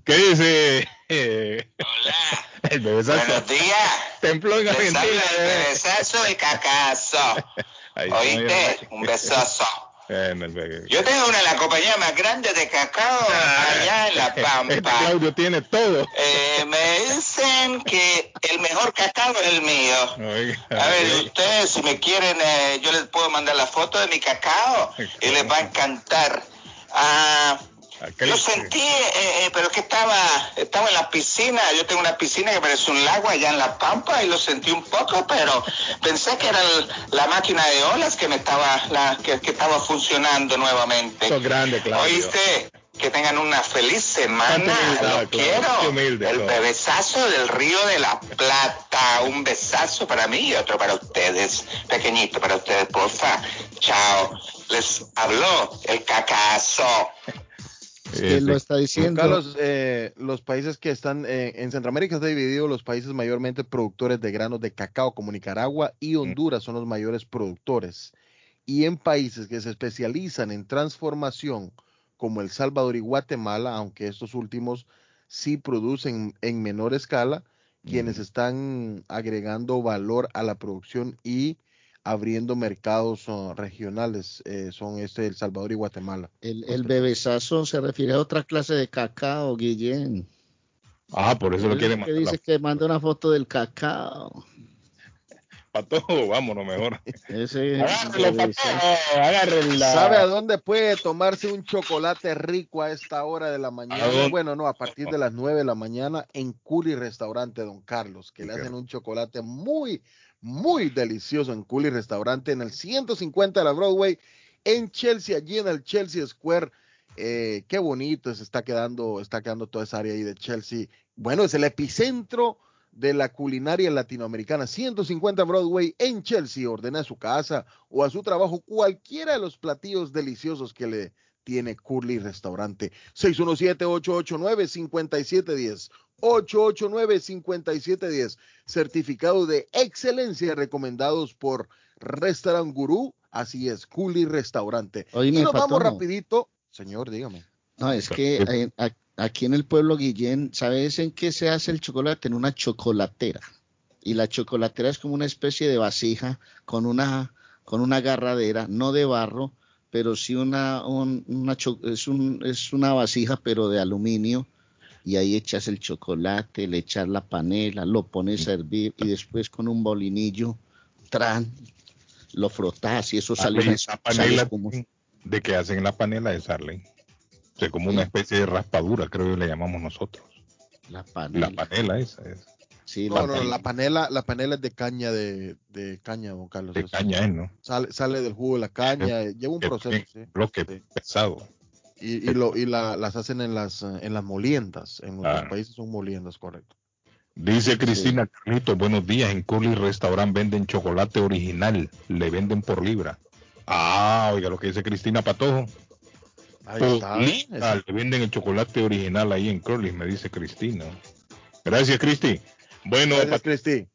¿Qué dice? Hola. El bebesazo. Buenos días. Templo en Argentina. El bebesazo y cacazo. ¿Oíste? Un besazo. Yo tengo una de las compañías más grandes de cacao allá en La este Pampa. Este Claudio tiene todo. Eh, me dicen que el mejor cacao es el mío. a ver, ustedes si me quieren, eh, yo les puedo mandar la foto de mi cacao y les va a encantar. Ah, Lo sentí, eh, eh, pero que estaba, estaba en la piscina. Yo tengo una piscina que parece un lago allá en La Pampa y lo sentí un poco, pero pensé que era la máquina de olas que me estaba, la, que, estaba funcionando nuevamente. grande, claro. ¿Oíste? Que tengan una feliz semana. Lo quiero. el bebesazo del Río de la Plata. Un besazo para mí y otro para ustedes. Pequeñito para ustedes, porfa. Chao. Les habló el cacazo lo está diciendo. Carlos, eh, los países que están eh, en Centroamérica está dividido los países mayormente productores de granos de cacao como Nicaragua y Honduras son los mayores productores. Y en países que se especializan en transformación como El Salvador y Guatemala, aunque estos últimos sí producen en menor escala, quienes están agregando valor a la producción y abriendo mercados regionales, eh, son este El Salvador y Guatemala. El, el bebesazo se refiere a otra clase de cacao, Guillén. Ah, por eso lo quiere mandar. dice que manda una foto del cacao. Patojo, vámonos mejor. Ese ¿Sabe a dónde puede tomarse un chocolate rico a esta hora de la mañana? Bueno, no, a partir de las 9 de la mañana en Culi Restaurante Don Carlos, que le hacen un chocolate muy, muy delicioso en Culi Restaurante en el 150 de la Broadway en Chelsea, allí en el Chelsea Square. Eh, qué bonito se está quedando, está quedando toda esa área ahí de Chelsea. Bueno, es el epicentro de la culinaria latinoamericana. 150 Broadway en Chelsea. Ordena a su casa o a su trabajo cualquiera de los platillos deliciosos que le tiene Curly Restaurante. 617-889-5710. 889-5710. Certificado de excelencia recomendados por Restaurant Gurú. Así es, Curly Restaurante. y nos vamos rapidito. Señor, dígame. No, es que aquí en el pueblo Guillén, ¿sabes en qué se hace el chocolate? En una chocolatera. Y la chocolatera es como una especie de vasija con una, con una agarradera, no de barro, pero sí una, una es, un, es una vasija, pero de aluminio. Y ahí echas el chocolate, le echas la panela, lo pones a hervir y después con un bolinillo, tran, lo frotas y eso ah, sale, panela, ¿De qué hacen la panela de Sarley? como una especie de raspadura, creo que le llamamos nosotros. La panela. La panela esa es. Sí, no, la, no, la panela, la panela es de caña de, de caña, don Carlos. De caña es, ¿no? Sale, sale del jugo de la caña, lleva un proceso. Sí. Bloque pesado. Y, y, lo, y la, las hacen en las, en las moliendas, en los países son moliendas, correcto. Dice Cristina Carlito, buenos días, en Curly Restaurant venden chocolate original, le venden por libra. Ah, oiga lo que dice Cristina Patojo. Ahí está. le venden el chocolate original ahí en Curly, me dice Cristina. Gracias, Cristi. Bueno, Gracias, Cristi.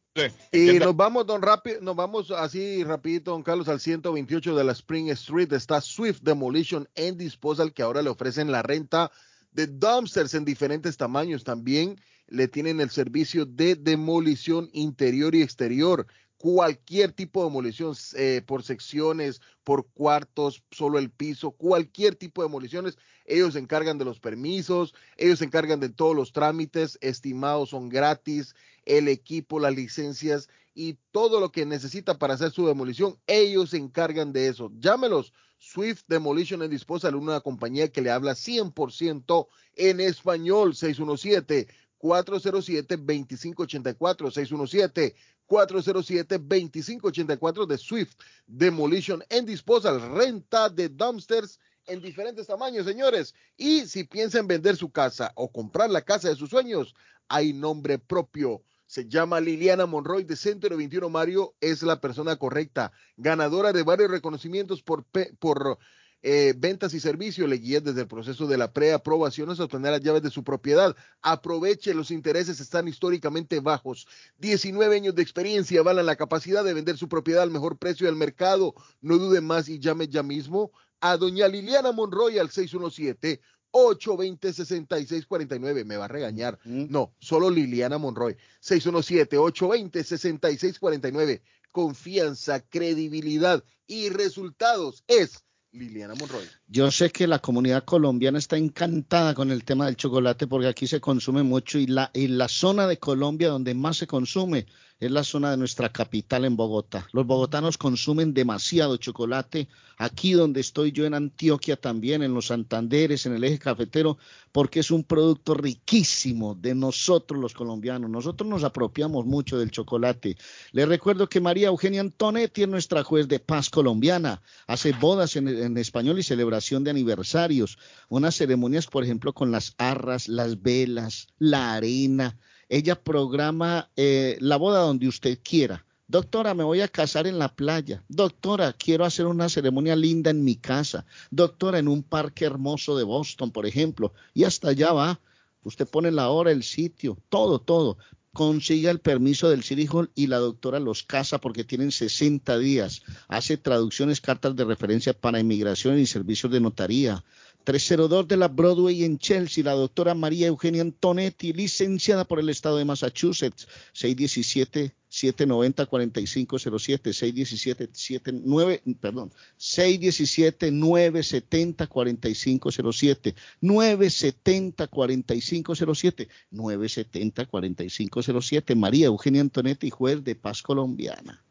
Y nos vamos, don rápido, nos vamos así rapidito, don Carlos, al 128 de la Spring Street. Está Swift Demolition and Disposal, que ahora le ofrecen la renta de dumpsters en diferentes tamaños. También le tienen el servicio de demolición interior y exterior cualquier tipo de demolición eh, por secciones, por cuartos, solo el piso, cualquier tipo de demoliciones. Ellos se encargan de los permisos, ellos se encargan de todos los trámites, estimados son gratis, el equipo, las licencias y todo lo que necesita para hacer su demolición, ellos se encargan de eso. Llámelos. Swift Demolition and Disposal, una compañía que le habla 100% en español, 617 407-2584, 617-407-2584 de Swift Demolition and Disposal, renta de dumpsters en diferentes tamaños, señores. Y si piensa en vender su casa o comprar la casa de sus sueños, hay nombre propio. Se llama Liliana Monroy de Centro 21 Mario, es la persona correcta, ganadora de varios reconocimientos por, por eh, ventas y servicios, le guían desde el proceso de la preaprobación hasta obtener las llaves de su propiedad. Aproveche, los intereses están históricamente bajos. 19 años de experiencia avalan la capacidad de vender su propiedad al mejor precio del mercado. No dude más y llame ya mismo a doña Liliana Monroy al 617 820-6649. Me va a regañar. No, solo Liliana Monroy. 617-820-6649. Confianza, credibilidad y resultados es Liliana Monroy. Yo sé que la comunidad colombiana está encantada con el tema del chocolate porque aquí se consume mucho y la, la zona de Colombia donde más se consume es la zona de nuestra capital en Bogotá. Los bogotanos consumen demasiado chocolate. Aquí donde estoy yo en Antioquia también, en los Santanderes, en el eje cafetero, porque es un producto riquísimo de nosotros los colombianos. Nosotros nos apropiamos mucho del chocolate. Les recuerdo que María Eugenia Antonetti es nuestra juez de paz colombiana. Hace bodas en, en español y celebración de aniversarios. Unas ceremonias, por ejemplo, con las arras, las velas, la arena ella programa eh, la boda donde usted quiera. Doctora, me voy a casar en la playa. Doctora, quiero hacer una ceremonia linda en mi casa. Doctora, en un parque hermoso de Boston, por ejemplo. Y hasta allá va. Usted pone la hora, el sitio, todo, todo. Consiga el permiso del City Hall y la doctora los casa porque tienen 60 días. Hace traducciones, cartas de referencia para inmigración y servicios de notaría 302 de la Broadway en Chelsea, la doctora María Eugenia Antonetti, licenciada por el estado de Massachusetts, 617 790 4507 617 79 perdón 617 970 4507 970 4507 970 4507 María Eugenia Antonetti juez de paz colombiana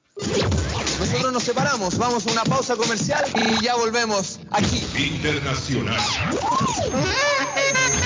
nosotros nos separamos, vamos a una pausa comercial y ya volvemos aquí. Internacional.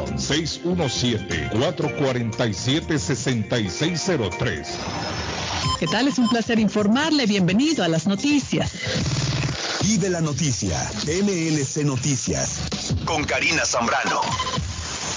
617-447-6603. ¿Qué tal? Es un placer informarle. Bienvenido a las noticias. Y de la noticia, MLC Noticias, con Karina Zambrano.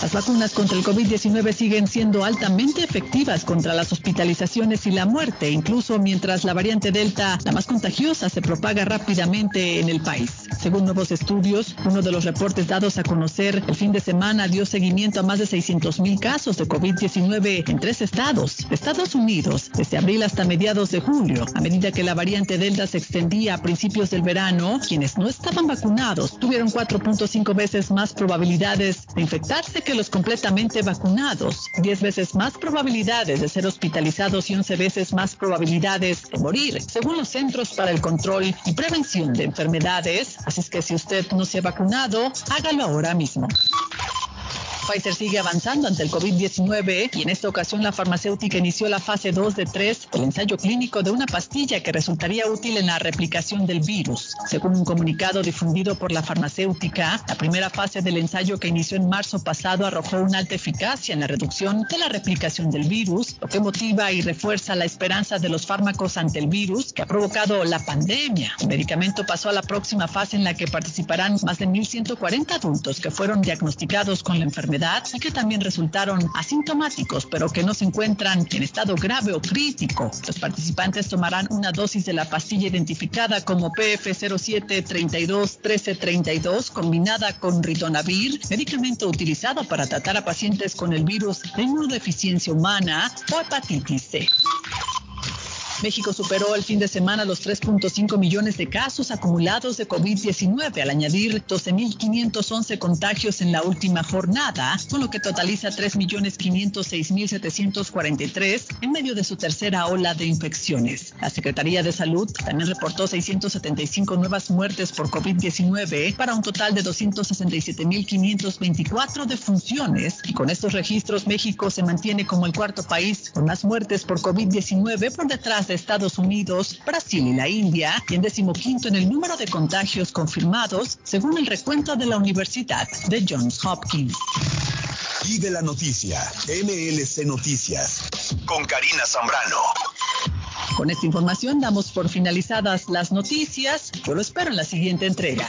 Las vacunas contra el COVID-19 siguen siendo altamente efectivas contra las hospitalizaciones y la muerte, incluso mientras la variante Delta, la más contagiosa, se propaga rápidamente en el país. Según nuevos estudios, uno de los reportes dados a conocer el fin de semana dio seguimiento a más de 600 mil casos de COVID-19 en tres estados. Estados Unidos, desde abril hasta mediados de julio, a medida que la variante Delta se extendía a principios del verano, quienes no estaban vacunados tuvieron 4.5 veces más probabilidades de infectarse que los completamente vacunados, 10 veces más probabilidades de ser hospitalizados y 11 veces más probabilidades de morir, según los Centros para el Control y Prevención de Enfermedades. Así es que si usted no se ha vacunado, hágalo ahora mismo. Pfizer sigue avanzando ante el COVID-19 y en esta ocasión la farmacéutica inició la fase 2 de 3 del ensayo clínico de una pastilla que resultaría útil en la replicación del virus. Según un comunicado difundido por la farmacéutica, la primera fase del ensayo que inició en marzo pasado arrojó una alta eficacia en la reducción de la replicación del virus, lo que motiva y refuerza la esperanza de los fármacos ante el virus que ha provocado la pandemia. El medicamento pasó a la próxima fase en la que participarán más de 1.140 adultos que fueron diagnosticados con la enfermedad y que también resultaron asintomáticos, pero que no se encuentran en estado grave o crítico. Los participantes tomarán una dosis de la pastilla identificada como PF07321332 combinada con ritonavir, medicamento utilizado para tratar a pacientes con el virus de inmunodeficiencia humana o hepatitis C. México superó el fin de semana los 3.5 millones de casos acumulados de COVID-19 al añadir 12.511 contagios en la última jornada, con lo que totaliza 3.506.743 en medio de su tercera ola de infecciones. La Secretaría de Salud también reportó 675 nuevas muertes por COVID-19 para un total de 267.524 defunciones y con estos registros México se mantiene como el cuarto país con más muertes por COVID-19 por detrás de Estados Unidos, Brasil y la India, y en decimoquinto en el número de contagios confirmados, según el recuento de la Universidad de Johns Hopkins. Y de la noticia, MLC Noticias, con Karina Zambrano. Con esta información damos por finalizadas las noticias. Yo lo espero en la siguiente entrega.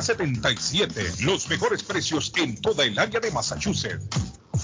381-7077. Los mejores precios en toda el área de Massachusetts.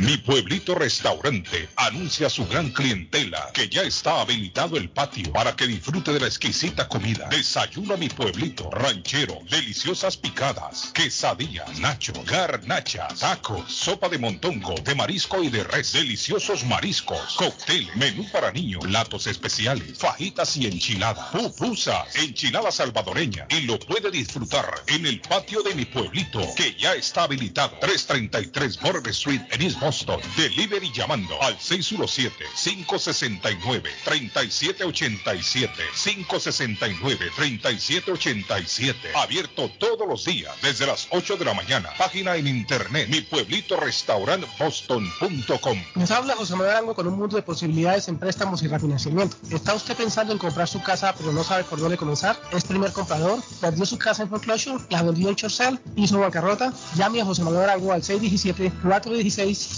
Mi Pueblito Restaurante anuncia a su gran clientela que ya está habilitado el patio para que disfrute de la exquisita comida. Desayuno a Mi Pueblito, ranchero, deliciosas picadas, quesadillas, nacho, garnachas, tacos, sopa de montongo, de marisco y de res, deliciosos mariscos, cóctel, menú para niños, platos especiales, fajitas y enchiladas, pupusas, enchilada salvadoreña y lo puede disfrutar en el patio de Mi Pueblito que ya está habilitado. 333 Border Street en Boston. Delivery llamando al 617-569-3787. 569-3787. Abierto todos los días desde las 8 de la mañana. Página en internet mi pueblito restaurant boston.com. Nos habla José Manuel Arango con un mundo de posibilidades en préstamos y refinanciamiento. ¿Está usted pensando en comprar su casa pero no sabe por dónde comenzar? ¿Es primer comprador? ¿Perdió su casa en foreclosure? ¿La vendió en Chorcel? ¿Hizo bancarrota? Llame a José Manuel Arango al 617 416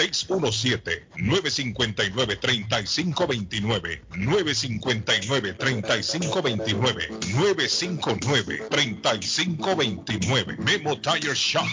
617-959-3529, 959-3529, 959-3529, Memo Tire Shop.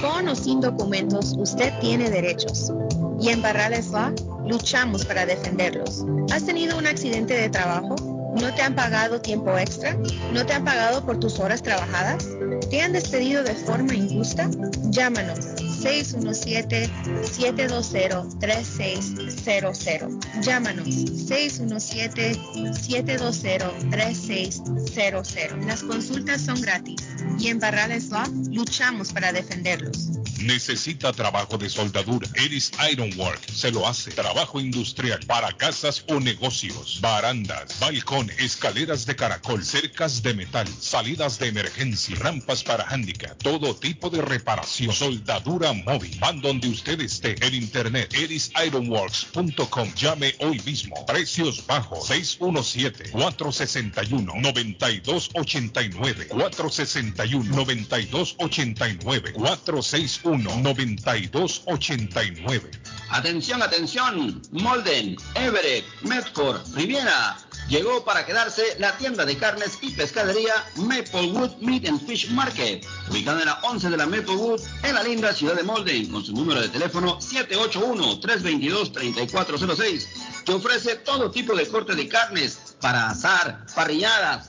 Con o sin documentos, usted tiene derechos. Y en Barrales Law luchamos para defenderlos. ¿Has tenido un accidente de trabajo? ¿No te han pagado tiempo extra? ¿No te han pagado por tus horas trabajadas? ¿Te han despedido de forma injusta? Llámanos 617-720-3600. Llámanos 617-720-3600. Las consultas son gratis y en Barrales Law luchamos para defenderlos. Necesita trabajo de soldadura. Eris Ironwork se lo hace. Trabajo industrial para casas o negocios. Barandas, balcón, escaleras de caracol, cercas de metal, salidas de emergencia, rampas para handicap, todo tipo de reparación, soldadura móvil. Van donde usted esté en internet. ErisIronworks.com. Llame hoy mismo. Precios bajos. 617-461-9289. 461-9289. 461 9289. Atención, atención. Molden, Everett, Medford, Riviera. Llegó para quedarse la tienda de carnes y pescadería Maplewood Meat and Fish Market, ubicada en la 11 de la Maplewood, en la linda ciudad de Molden, con su número de teléfono 781-322-3406, que ofrece todo tipo de corte de carnes para asar, parrilladas,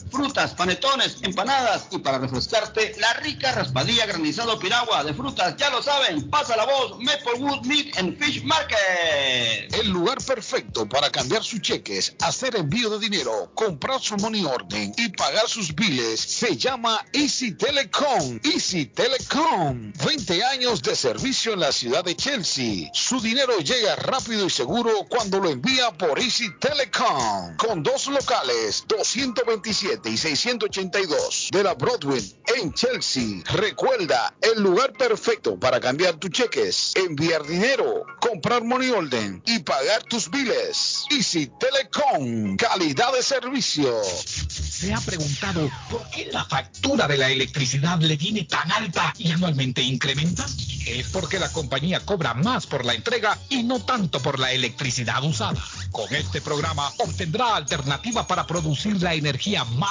frutas, panetones, empanadas y para refrescarte, la rica raspadilla granizado piragua de frutas. Ya lo saben, pasa la voz, Maplewood Meat and Fish Market. El lugar perfecto para cambiar sus cheques, hacer envío de dinero, comprar su money order y pagar sus biles se llama Easy Telecom. Easy Telecom. 20 años de servicio en la ciudad de Chelsea. Su dinero llega rápido y seguro cuando lo envía por Easy Telecom. Con dos locales, 227 y 682 de la Broadway en Chelsea. Recuerda, el lugar perfecto para cambiar tus cheques, enviar dinero, comprar money order y pagar tus biles. Easy Telecom, calidad de servicio. ¿Se ha preguntado por qué la factura de la electricidad le viene tan alta y anualmente incrementa? Es porque la compañía cobra más por la entrega y no tanto por la electricidad usada. Con este programa obtendrá alternativa para producir la energía más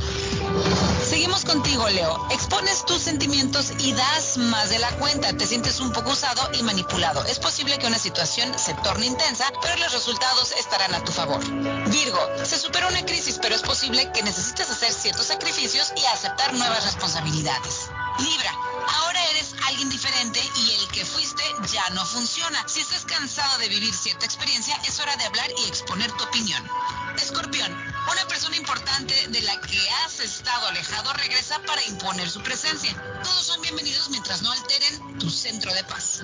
Contigo, Leo. Expones tus sentimientos y das más de la cuenta. Te sientes un poco usado y manipulado. Es posible que una situación se torne intensa, pero los resultados estarán a tu favor. Virgo, se supera una crisis, pero es posible que necesites hacer ciertos sacrificios y aceptar nuevas responsabilidades. Libra, ahora eres alguien diferente y el que fuiste ya no funciona. Si estás cansado de vivir cierta experiencia, es hora de hablar y exponer tu opinión. Escorpión, una persona importante de la que has estado alejado regresa para imponer su presencia. Todos son bienvenidos mientras no alteren tu centro de paz.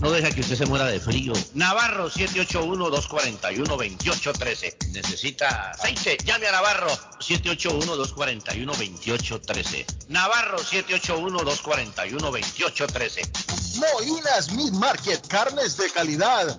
no deja que usted se muera de frío. Navarro 781-241-2813. Necesita aceite. Llame a Navarro 781-241-2813. Navarro 781-241-2813. Molinas Meat Market, carnes de calidad,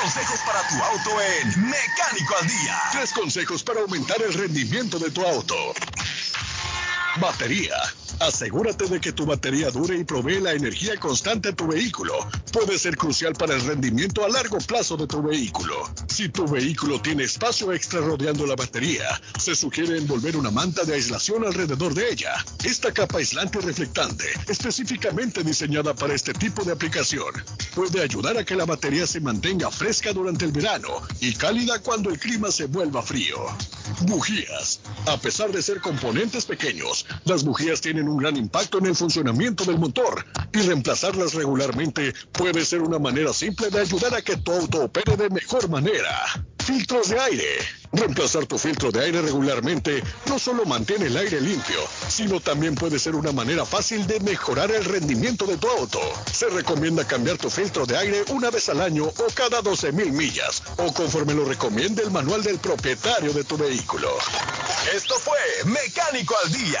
Consejos para tu auto en Mecánico al Día. Tres consejos para aumentar el rendimiento de tu auto. Batería. Asegúrate de que tu batería dure y provee la energía constante a tu vehículo. Puede ser crucial para el rendimiento a largo plazo de tu vehículo. Si tu vehículo tiene espacio extra rodeando la batería, se sugiere envolver una manta de aislación alrededor de ella. Esta capa aislante reflectante, específicamente diseñada para este tipo de aplicación, puede ayudar a que la batería se mantenga fresca durante el verano y cálida cuando el clima se vuelva frío. Bujías. A pesar de ser componentes pequeños, las bujías tienen un gran impacto en el funcionamiento del motor y reemplazarlas regularmente puede ser una manera simple de ayudar a que tu auto opere de mejor manera. Filtros de aire. Reemplazar tu filtro de aire regularmente no solo mantiene el aire limpio, sino también puede ser una manera fácil de mejorar el rendimiento de tu auto. Se recomienda cambiar tu filtro de aire una vez al año o cada 12 mil millas, o conforme lo recomiende el manual del propietario de tu vehículo. Esto fue Mecánico al Día.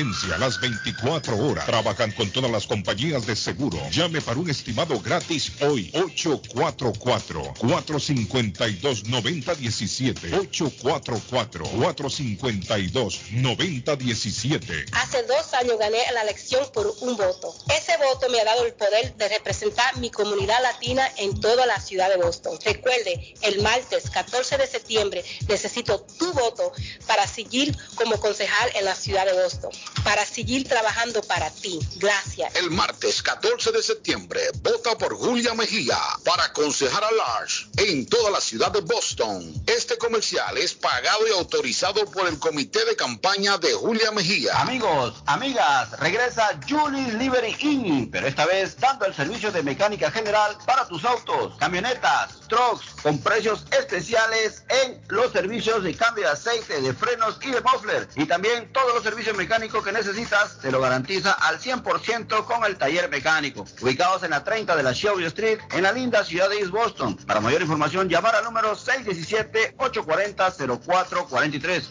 las 24 horas. Trabajan con todas las compañías de seguro. Llame para un estimado gratis hoy. 844-452-9017. 844-452-9017. Hace dos años gané la elección por un voto. Ese voto me ha dado el poder de representar mi comunidad latina en toda la ciudad de Boston. Recuerde, el martes 14 de septiembre necesito tu voto para seguir como concejal en la ciudad de Boston para seguir trabajando para ti. Gracias. El martes 14 de septiembre, vota por Julia Mejía para aconsejar a Large en toda la ciudad de Boston. Este comercial es pagado y autorizado por el comité de campaña de Julia Mejía. Amigos, amigas, regresa Julie's Liberty Inn, pero esta vez dando el servicio de mecánica general para tus autos, camionetas, trucks, con precios especiales en los servicios de cambio de aceite, de frenos y de muffler, y también todos los servicios mecánicos que necesitas, te lo garantiza al 100% con el taller mecánico. Ubicados en la 30 de la Shelby Street, en la linda ciudad de East Boston. Para mayor información, llamar al número 617-840-0443.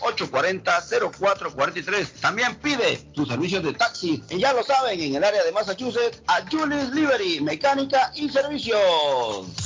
617-840-0443. También pide tus servicios de taxi, y ya lo saben, en el área de Massachusetts, a Julius Liberty, mecánica y servicios.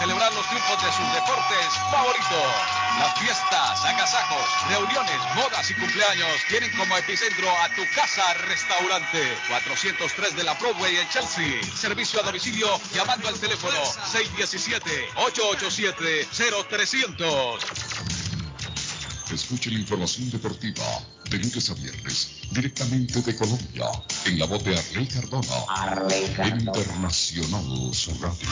celebrar los triunfos de sus deportes favoritos. Las fiestas, agasajos, reuniones, bodas y cumpleaños tienen como epicentro a tu casa restaurante 403 de la Broadway en Chelsea. Servicio a domicilio llamando al teléfono 617-887-0300. Escuche la información deportiva de lunes a viernes directamente de Colombia en la voz de Arley Cardona Internacional Radio.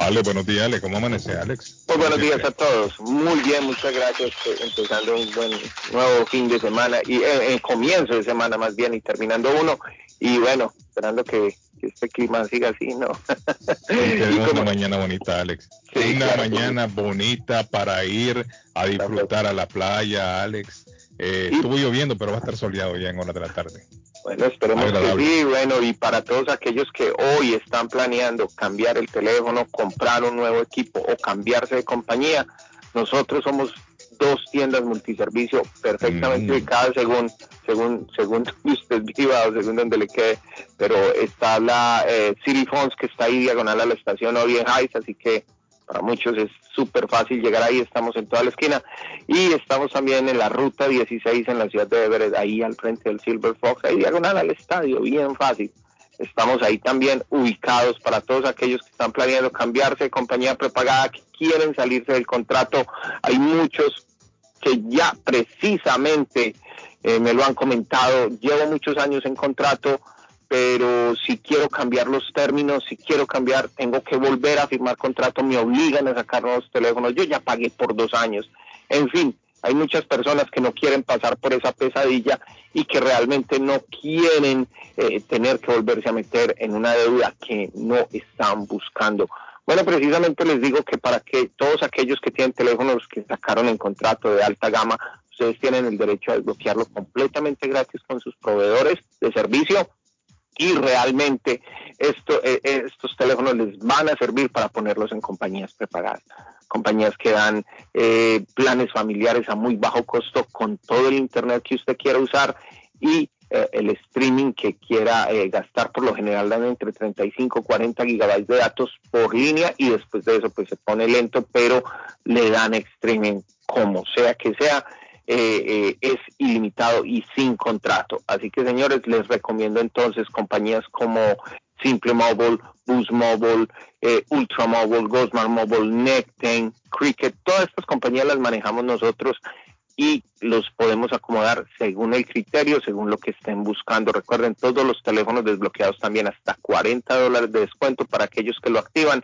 Ale, buenos días, Ale. ¿Cómo amanece, Alex? Muy buenos días a todos. Muy bien, muchas gracias. Empezando un buen nuevo fin de semana y eh, eh, comienzo de semana más bien y terminando uno. Y bueno, esperando que, este clima siga así, ¿no? Tenemos una mañana bonita, Alex. una mañana bonita para ir a disfrutar a la playa, Alex. Eh, estuvo lloviendo, pero va a estar soleado ya en horas de la tarde. Bueno, esperemos que sí, bueno, y para todos aquellos que hoy están planeando cambiar el teléfono, comprar un nuevo equipo o cambiarse de compañía, nosotros somos dos tiendas multiservicio perfectamente mm. ubicadas según según según usted viva o según donde le quede, pero está la eh, City Phones que está ahí diagonal a la estación Orient Heights, así que para muchos es súper fácil llegar ahí, estamos en toda la esquina y estamos también en la ruta 16 en la ciudad de Everett, ahí al frente del Silver Fox, ahí diagonal al estadio, bien fácil. Estamos ahí también ubicados para todos aquellos que están planeando cambiarse de compañía prepagada, que quieren salirse del contrato. Hay muchos que ya precisamente eh, me lo han comentado, llevo muchos años en contrato, pero si quiero cambiar los términos, si quiero cambiar, tengo que volver a firmar contrato, me obligan a sacar nuevos teléfonos, yo ya pagué por dos años. En fin, hay muchas personas que no quieren pasar por esa pesadilla y que realmente no quieren eh, tener que volverse a meter en una deuda que no están buscando. Bueno, precisamente les digo que para que todos aquellos que tienen teléfonos que sacaron en contrato de alta gama, ustedes tienen el derecho a desbloquearlo completamente gratis con sus proveedores de servicio y realmente esto, eh, eh, estos teléfonos les van a servir para ponerlos en compañías prepagadas, compañías que dan eh, planes familiares a muy bajo costo con todo el internet que usted quiera usar y el streaming que quiera gastar por lo general dan entre 35 y 40 gigabytes de datos por línea y después de eso pues se pone lento pero le dan streaming como sea que sea eh, eh, es ilimitado y sin contrato. Así que señores, les recomiendo entonces compañías como Simple Mobile, Boost Mobile, eh, Ultra Mobile, Gosmar Mobile, Necten, Cricket, todas estas compañías las manejamos nosotros y los podemos acomodar según el criterio, según lo que estén buscando. Recuerden, todos los teléfonos desbloqueados también hasta 40 dólares de descuento para aquellos que lo activan.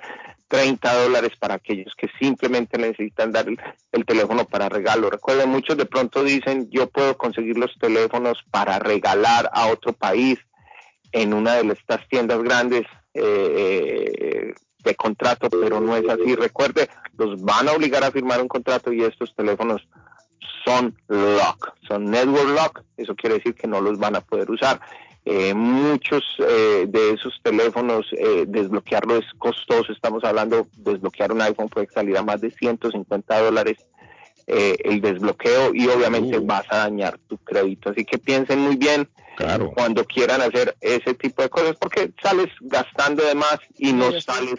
30 dólares para aquellos que simplemente necesitan dar el, teléfono para regalo. Recuerden, muchos de pronto dicen, yo puedo conseguir los teléfonos para regalar a otro país en una de estas tiendas grandes eh, de contrato, pero no es así. Recuerde, los van a obligar a firmar un contrato y estos teléfonos son lock, son network lock, eso quiere decir que no los van a poder usar. Eh, muchos eh, de esos teléfonos eh, desbloquearlo es costoso, estamos hablando, desbloquear un iPhone puede salir a más de 150 dólares el desbloqueo y obviamente uh. vas a dañar tu crédito. Así que piensen muy bien cuando quieran hacer ese tipo de cosas porque sales gastando de más y no sales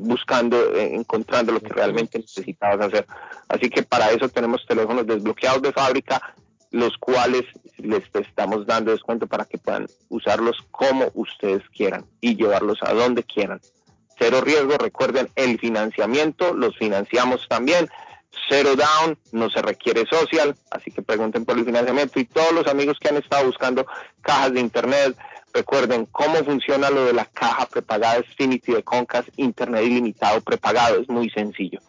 buscando, encontrando lo que realmente necesitabas hacer. Así que para eso tenemos teléfonos desbloqueados de fábrica los cuales les estamos dando descuento para que puedan usarlos como ustedes quieran y llevarlos a donde quieran. Cero riesgo, recuerden el financiamiento, los financiamos también. Cero down, no se requiere social, así que pregunten por el financiamiento y todos los amigos que han estado buscando cajas de internet, recuerden cómo funciona lo de la caja prepagada Xfinity de Concas, internet ilimitado prepagado, es muy sencillo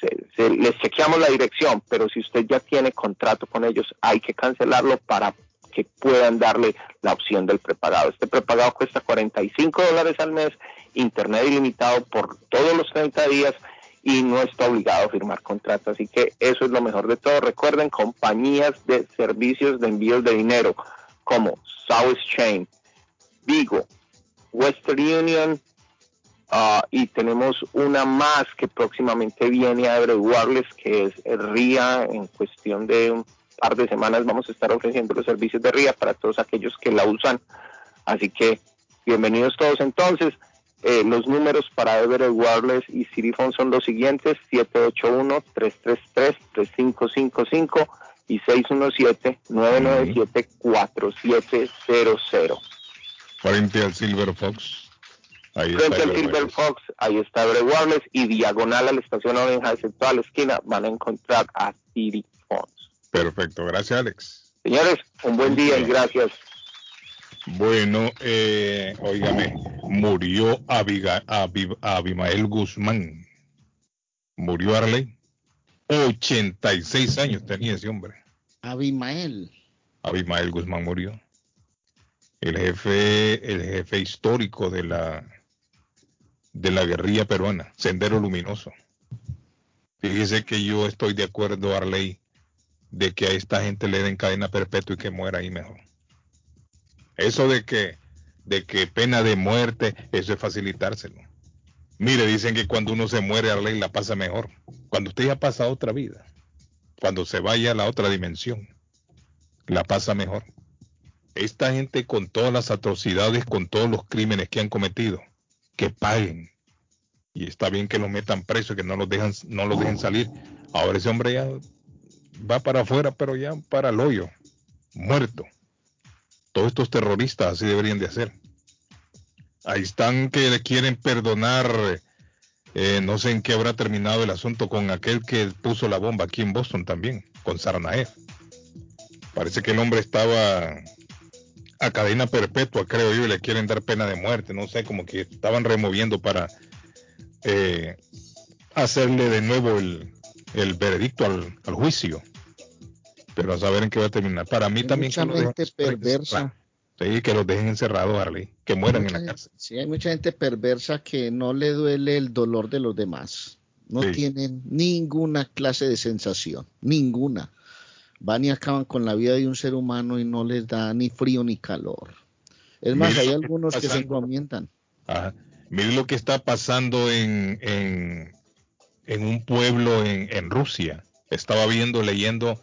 se, les chequeamos la dirección, pero si usted ya tiene contrato con ellos, hay que cancelarlo para que puedan darle la opción del prepagado. Este prepagado cuesta 45 dólares al mes, internet ilimitado por todos los 30 días y no está obligado a firmar contrato. Así que eso es lo mejor de todo. Recuerden, compañías de servicios de envíos de dinero como South Chain, Vigo, Western Union, Ah, y tenemos una más que próximamente viene a averiguarles, que es RIA en cuestión de par de semanas vamos a estar ofreciendo los servicios de RIA para todos aquellos que la usan. Así que bienvenidos todos entonces. Eh, los números para Everett Wireless y Phone son los siguientes, 781-333-3555 y 617-997-4700. Frente al Silver Fox. Ahí Frente al Silver Fox, ahí está Wireless y diagonal a la estación Orange, excepto a la esquina, van a encontrar a City Phones. Perfecto, gracias Alex. Señores, un buen día y gracias. Bueno, eh, óigame, murió Abimael Guzmán. Murió Arley. 86 años tenía ese hombre. Abimael. Abimael Guzmán murió. El jefe, el jefe histórico de la de la guerrilla peruana, Sendero Luminoso. Fíjese que yo estoy de acuerdo, Arley, de que a esta gente le den cadena perpetua y que muera ahí mejor. Eso de que, de que pena de muerte, eso es facilitárselo. Mire, dicen que cuando uno se muere, a ley la pasa mejor. Cuando usted ya pasa otra vida, cuando se vaya a la otra dimensión, la pasa mejor. Esta gente con todas las atrocidades, con todos los crímenes que han cometido, que paguen. Y está bien que los metan presos, que no los dejan, no los dejen salir. Ahora ese hombre ya va para afuera, pero ya para el hoyo, muerto. Todos estos terroristas así deberían de hacer. Ahí están que le quieren perdonar. Eh, no sé en qué habrá terminado el asunto con aquel que puso la bomba aquí en Boston también, con Sarnaev. Parece que el hombre estaba a cadena perpetua, creo yo, y le quieren dar pena de muerte. No sé, como que estaban removiendo para eh, hacerle de nuevo el, veredicto al, juicio pero a saber en qué va a terminar. Para mí también. Mucha gente perversa. Sí, que los dejen encerrados, Harley, que mueran en la cárcel. Sí, hay mucha gente perversa que no le duele el dolor de los demás. No tienen ninguna clase de sensación, ninguna. Van y acaban con la vida de un ser humano y no les da ni frío ni calor. Es más, hay algunos que se encomiendan. Ajá. Miren lo que está pasando en, en, en un pueblo en, en Rusia. Estaba viendo, leyendo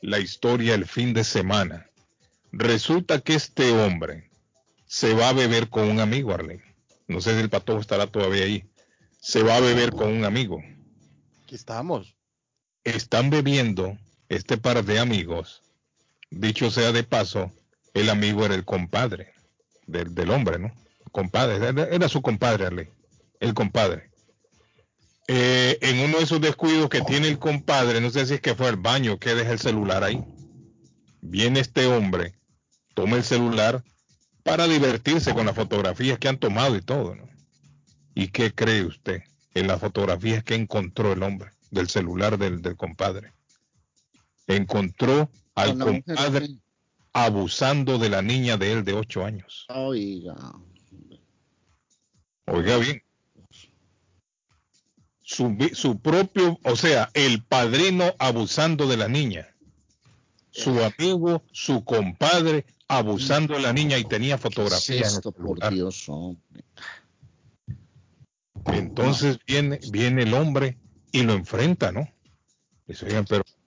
la historia el fin de semana. Resulta que este hombre se va a beber con un amigo, Arlen. No sé si el patojo estará todavía ahí. Se va a beber con un amigo. Aquí estamos. Están bebiendo este par de amigos. Dicho sea de paso, el amigo era el compadre del, hombre, ¿no? Compadre, era, su compadre, Arlen. El compadre. Eh, en uno de esos descuidos que tiene el compadre, no sé si es que fue al baño que deja el celular ahí. Viene este hombre, toma el celular para divertirse con las fotografías que han tomado y todo, ¿no? ¿Y qué cree usted en las fotografías que encontró el hombre del celular del, del compadre? Encontró al compadre abusando de la niña de él de ocho años. Oiga. Oiga bien su, propio, o sea, el padrino abusando de la niña, su amigo, su compadre abusando de la niña y tenía fotografías. Entonces viene, viene el hombre y lo enfrenta, ¿no? Dice, pero, ¿y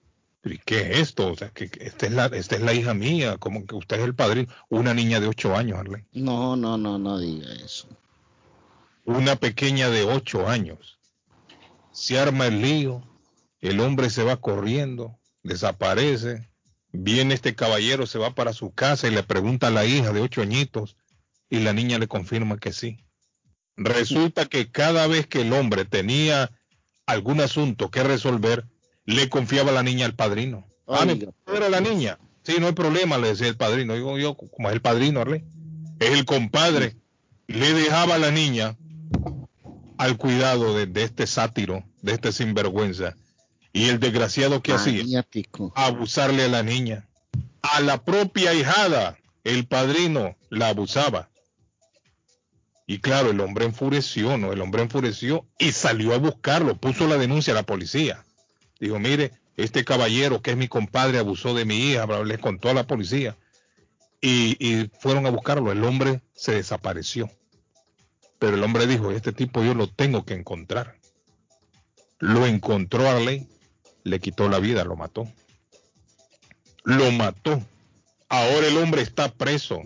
qué es esto? O sea, que esta es la, esta es la hija mía, como que usted es el padrino, una niña de ocho años, Arlene. No, no, no, no diga eso. Una pequeña de ocho años se arma el lío, el hombre se va corriendo, desaparece, viene este caballero, se va para su casa y le pregunta a la hija de ocho añitos y la niña le confirma que sí. Resulta que cada vez que el hombre tenía algún asunto que resolver, le confiaba la niña al padrino. Ah, era la niña. Sí, no hay problema, le decía el padrino. Digo yo, como es el padrino, es el compadre. Le dejaba a la niña al cuidado de, este sátiro, de este sinvergüenza. Y el desgraciado que hacía, abusarle a la niña. A la propia hijada, el padrino la abusaba. Y claro, el hombre enfureció, ¿no? El hombre enfureció y salió a buscarlo, puso la denuncia a la policía. Dijo, mire, este caballero que es mi compadre abusó de mi hija, le contó a la policía. Y, y fueron a buscarlo. El hombre se desapareció. Pero el hombre dijo, este tipo yo lo tengo que encontrar. Lo encontró Arley, le quitó la vida, lo mató. lo mató. Ahora el hombre está preso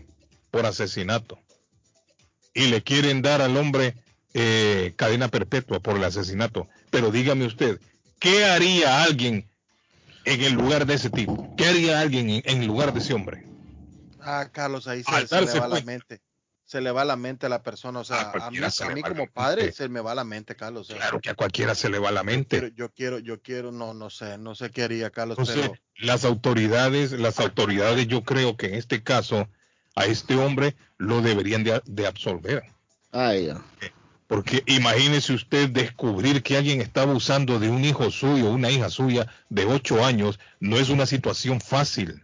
por asesinato. Y le quieren dar al hombre eh, cadena perpetua por el asesinato. Pero dígame usted, ¿qué haría alguien en el lugar de ese tipo? ¿Qué haría alguien en, en lugar de ese hombre? Ah, Carlos, ahí se, le va la mente. Se le va la mente a la persona. O sea, a, mí, como padre se me va la mente, Carlos. claro que a cualquiera se le va la mente. Yo quiero, yo quiero, no, no sé, no sé qué haría, Carlos. las autoridades, las autoridades, yo creo que en este caso a este hombre lo deberían de, absolver. Ay, porque imagínese usted descubrir que alguien está abusando de un hijo suyo, una hija suya de ocho años, no es una situación fácil.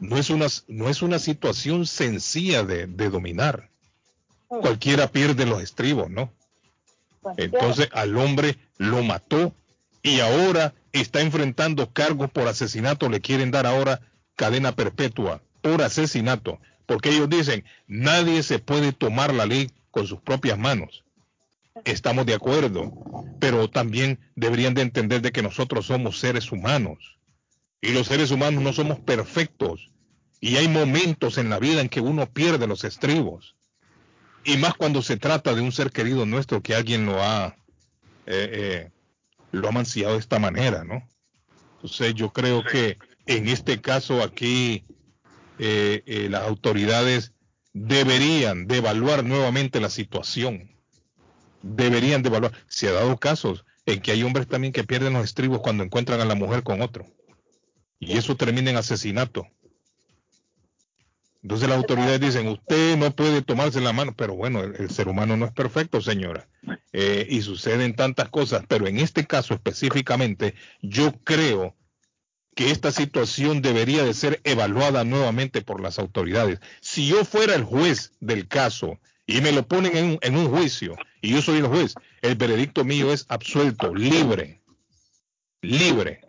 No es una, no es una situación sencilla de, dominar. Cualquiera pierde los estribos, ¿no? Entonces al hombre lo mató y ahora está enfrentando cargos por asesinato, le quieren dar ahora cadena perpetua por asesinato, porque ellos dicen, nadie se puede tomar la ley con sus propias manos. Estamos de acuerdo, pero también deberían de entender de que nosotros somos seres humanos y los seres humanos no somos perfectos y hay momentos en la vida en que uno pierde los estribos y más cuando se trata de un ser querido nuestro que alguien lo ha eh, eh, lo ha manciado de esta manera, ¿no? Entonces yo creo que en este caso aquí eh, las autoridades deberían de evaluar nuevamente la situación. Deberían de evaluar. Se ha dado casos en que hay hombres también que pierden los estribos cuando encuentran a la mujer con otro. Y eso termina en asesinato. Entonces las autoridades dicen, usted no puede tomarse la mano, pero bueno, el, ser humano no es perfecto, señora. Eh, y suceden tantas cosas, pero en este caso específicamente, yo creo que esta situación debería de ser evaluada nuevamente por las autoridades. Si yo fuera el juez del caso y me lo ponen en, un juicio y yo soy el juez, el veredicto mío es absuelto, libre, libre.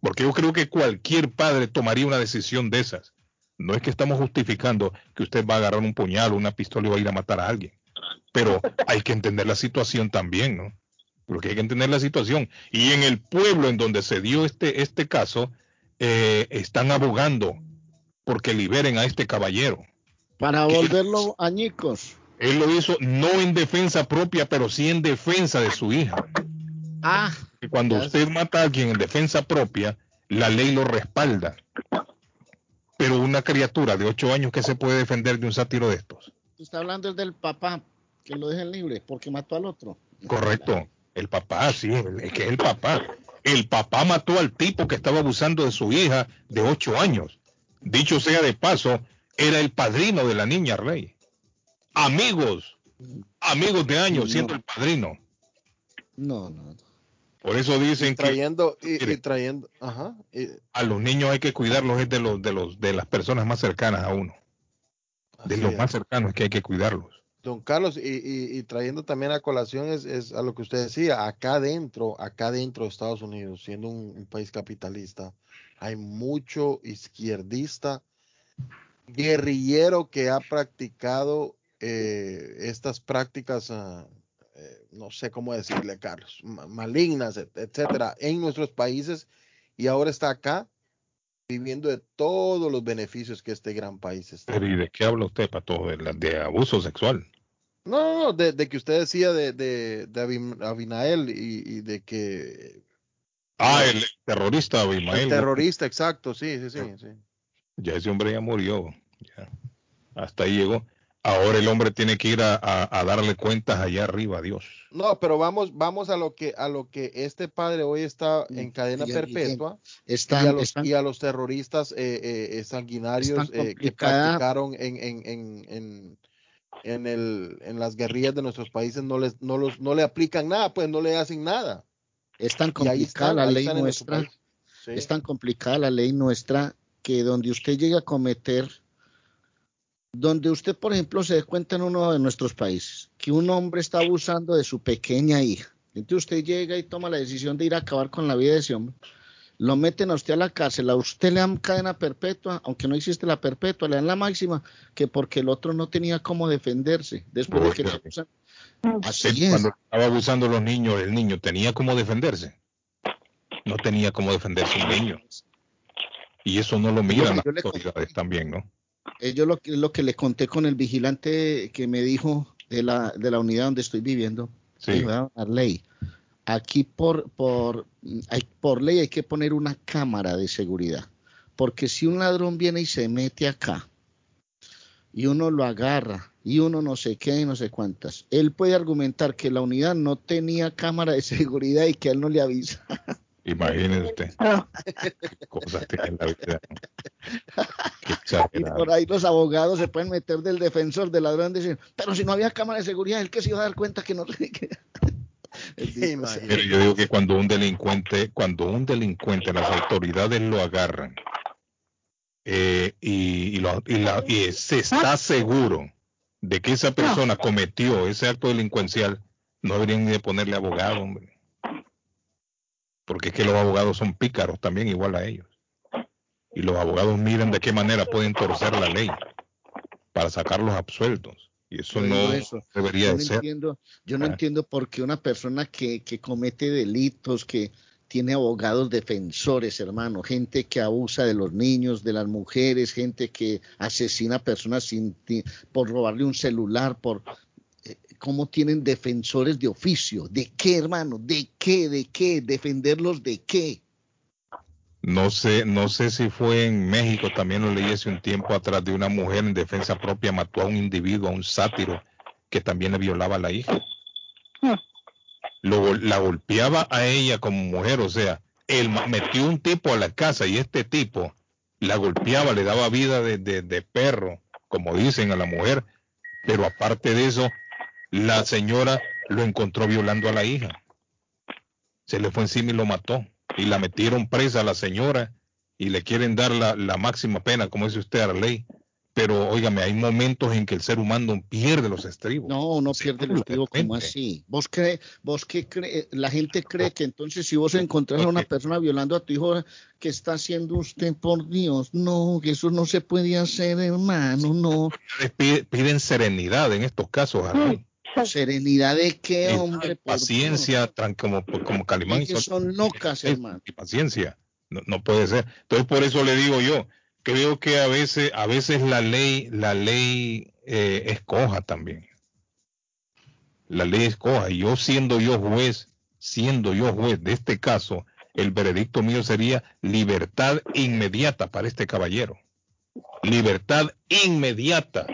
Porque yo creo que cualquier padre tomaría una decisión de esas. No es que estamos justificando que usted va a agarrar un puñal o una pistola y va a ir a matar a alguien. Pero hay que entender la situación también, ¿no? Porque hay que entender la situación. Y en el pueblo en donde se dio este, este caso, eh, están abogando porque liberen a este caballero. Para volverlo añicos. Él lo hizo no en defensa propia, pero sí en defensa de su hija. Ah. Y cuando usted mata a alguien en defensa propia, la ley lo respalda. Pero una criatura de ocho años que se puede defender de un sátiro de estos. Está hablando del papá, que lo dejen libre porque mató al otro. Correcto. El papá, sí, es que es el papá. El papá mató al tipo que estaba abusando de su hija de ocho años. Dicho sea de paso, era el padrino de la niña Rey. Amigos, amigos de años, siendo el padrino. No, no. Por eso dicen trayendo, que y, trayendo, ajá, a los niños hay que cuidarlos es de los de los de las personas más cercanas a uno. De los más cercanos que hay que cuidarlos. Don Carlos, y, trayendo también a colación es, a lo que usted decía, acá dentro, acá dentro de Estados Unidos, siendo un, país capitalista, hay mucho izquierdista, guerrillero que ha practicado eh, estas prácticas, eh, no sé cómo decirle, Carlos, malignas, etcétera, en nuestros países y ahora está acá viviendo de todos los beneficios que este gran país está. ¿Y de qué habla usted, Pato? ¿De, de abuso sexual? No, no, de, que usted decía de, de, de Abinael y, de que... Ah, el terrorista Abimael. El terrorista, exacto, sí, sí, sí, sí. Ya ese hombre ya murió, ya. Hasta ahí llegó. Ahora el hombre tiene que ir a, darle cuentas allá arriba a Dios. No, pero vamos, vamos a lo que a lo que este padre hoy está en cadena perpetua y, a los, y, a los, terroristas eh, eh, sanguinarios eh, que practicaron en, en, en en, el, en las guerrillas de nuestros países no, les, no, los, no le aplican nada, pues no le hacen nada. Es tan complicada la ley nuestra, es tan complicada la ley nuestra que donde usted llega a cometer, donde usted, por ejemplo, se dé cuenta en uno de nuestros países que un hombre está abusando de su pequeña hija, entonces usted llega y toma la decisión de ir a acabar con la vida de ese hombre lo meten a usted a la cárcel, a usted le dan cadena perpetua, aunque no existe la perpetua, le dan la máxima, que porque el otro no tenía cómo defenderse. Después de que Así Cuando estaba abusando los niños, el niño tenía cómo defenderse. No tenía cómo defenderse un niño. Y eso no lo miran las autoridades también, ¿no? Yo lo, lo que le conté con el vigilante que me dijo de la, de la unidad donde estoy viviendo, sí. la ley. Aquí por, por, hay, por ley hay que poner una cámara de seguridad. Porque si un ladrón viene y se mete acá y uno lo agarra y uno no sé qué y no sé cuántas, él puede argumentar que la unidad no tenía cámara de seguridad y que él no le avisa. Imagínese usted. Cosas que en la vida. y por ahí los abogados se pueden meter del defensor del ladrón y decir, pero si no había cámara de seguridad, él que se iba a dar cuenta que no. pero yo digo que cuando un delincuente, cuando un delincuente, las autoridades lo agarran eh, y, y, se está seguro de que esa persona cometió ese acto delincuencial, no deberían ni de ponerle abogado, hombre porque es que los abogados son pícaros también igual a ellos. Y los abogados miran de qué manera pueden torcer la ley para sacarlos absueltos. Y eso no debería yo ser. Entiendo, yo no ah. entiendo por qué una persona que, que comete delitos, que tiene abogados defensores, hermano, gente que abusa de los niños, de las mujeres, gente que asesina a personas sin, por robarle un celular, por cómo tienen defensores de oficio. ¿De qué, hermano? ¿De qué? ¿De qué? ¿Defenderlos de qué? No sé, no sé si fue en México, también lo leí hace un tiempo atrás de una mujer en defensa propia mató a un individuo, a un sátiro, que también le violaba a la hija. Hmm. la golpeaba a ella como mujer, o sea, él metió un tipo a la casa y este tipo la golpeaba, le daba vida de, de perro, como dicen a la mujer, pero aparte de eso, la señora lo encontró violando a la hija. Se le fue encima y lo mató. Y la metieron presa a la señora y le quieren dar la, la máxima pena, como dice usted, a la ley. Pero, óigame, hay momentos en que el ser humano pierde los estribos. No, no pierde los estribos, como así? ¿Vos cree, vos qué cree, la gente cree que entonces si vos encontrás a una persona violando a tu hijo, ¿qué está haciendo usted, por Dios? No, que eso no se puede hacer, hermano, no. Piden serenidad en estos casos, Arley. Serenidad de qué, hombre. Paciencia, como, como Calimán. son locas, hermano. Y paciencia, no, puede ser. Entonces por eso le digo yo, creo que a veces, a veces la ley, la ley eh, escoja también. La ley escoja. Y yo siendo yo juez, siendo yo juez de este caso, el veredicto mío sería libertad inmediata para este caballero. Libertad inmediata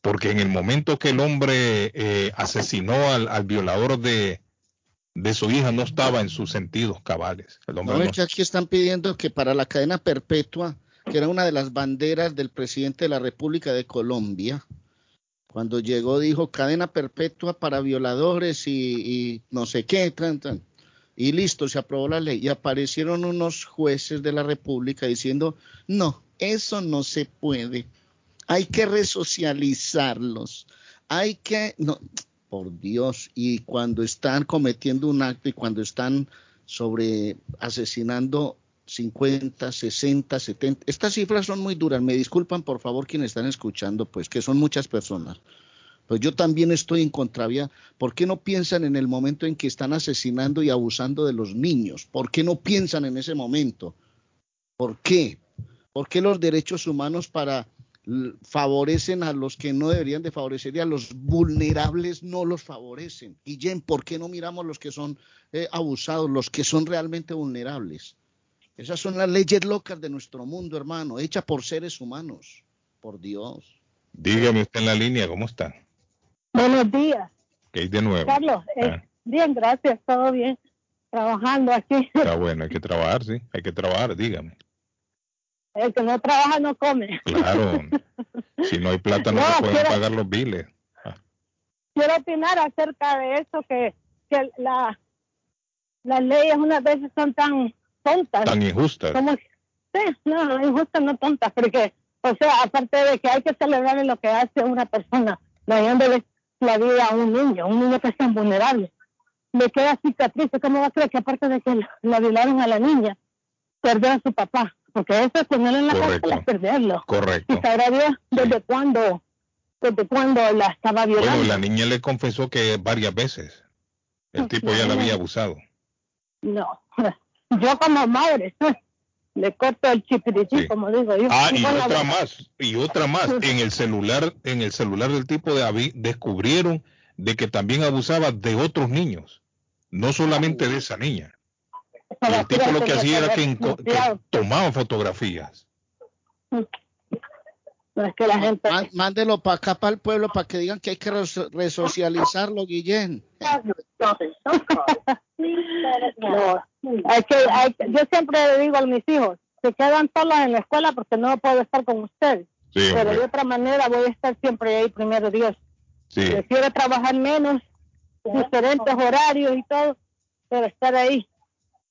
porque en el momento que el hombre eh, asesinó al, violador de, de, su hija no estaba en sus sentidos cabales. El no, es que aquí están pidiendo que para la cadena perpetua, que era una de las banderas del presidente de la República de Colombia, cuando llegó dijo cadena perpetua para violadores y, no sé qué, y listo, se aprobó la ley. Y aparecieron unos jueces de la República diciendo, no, eso no se puede hay que resocializarlos, hay que, no, por Dios, y cuando están cometiendo un acto y cuando están sobre asesinando 50, 60, 70, estas cifras son muy duras, me disculpan por favor quienes están escuchando, pues que son muchas personas. Pues yo también estoy en contravía. ¿Por qué no piensan en el momento en que están asesinando y abusando de los niños? ¿Por qué no piensan en ese momento? ¿Por qué? ¿Por qué los derechos humanos para favorecen a los que no deberían de favorecer y a los vulnerables no los favorecen. Y Jen, ¿por qué no miramos los que son eh, abusados, los que son realmente vulnerables? Esas son las leyes locas de nuestro mundo, hermano, hechas por seres humanos, por Dios. Dígame usted en la línea, ¿cómo está? Buenos días. ¿Qué hay de nuevo? Carlos, eh, ah. bien, gracias, todo bien, trabajando aquí. Está bueno, hay que trabajar, sí, hay que trabajar, dígame. El que no trabaja no come. Claro. si no hay plata no, se pueden pagar los biles. Ah. Quiero opinar acerca de eso, que, que la, las leyes unas veces son tan tontas. Tan injustas. Como, sí, no, injustas no tontas, porque, o sea, aparte de que hay que celebrar lo que hace una persona, dándole la vida a un niño, un niño que es tan vulnerable. Le queda cicatriz, ¿cómo va a creer que aparte de que la violaron a la niña, perdió a su papá? Porque eso es ponerlo en la cárcel es perderlo. Correcto. Y sabrá desde cuándo, desde cuándo la estaba violando. Bueno, la niña le confesó que varias veces el tipo ya la había abusado. No, yo como madre, le corto el chipiritín, como digo yo. Ah, y otra más, y otra más, en el celular, en el celular del tipo de David descubrieron de que también abusaba de otros niños, no solamente de esa niña. El tipo lo que hacía era que, tomaba fotografías. Es que la gente... Mándelo para acá, para el pueblo, para que digan que hay que resocializarlo, Guillén. no, hay que, hay, yo siempre le digo a mis hijos, se quedan solos en la escuela porque no puedo estar con ustedes. pero de otra manera voy a estar siempre ahí, primero Dios. Sí. Prefiero trabajar menos, diferentes horarios y todo, pero estar ahí.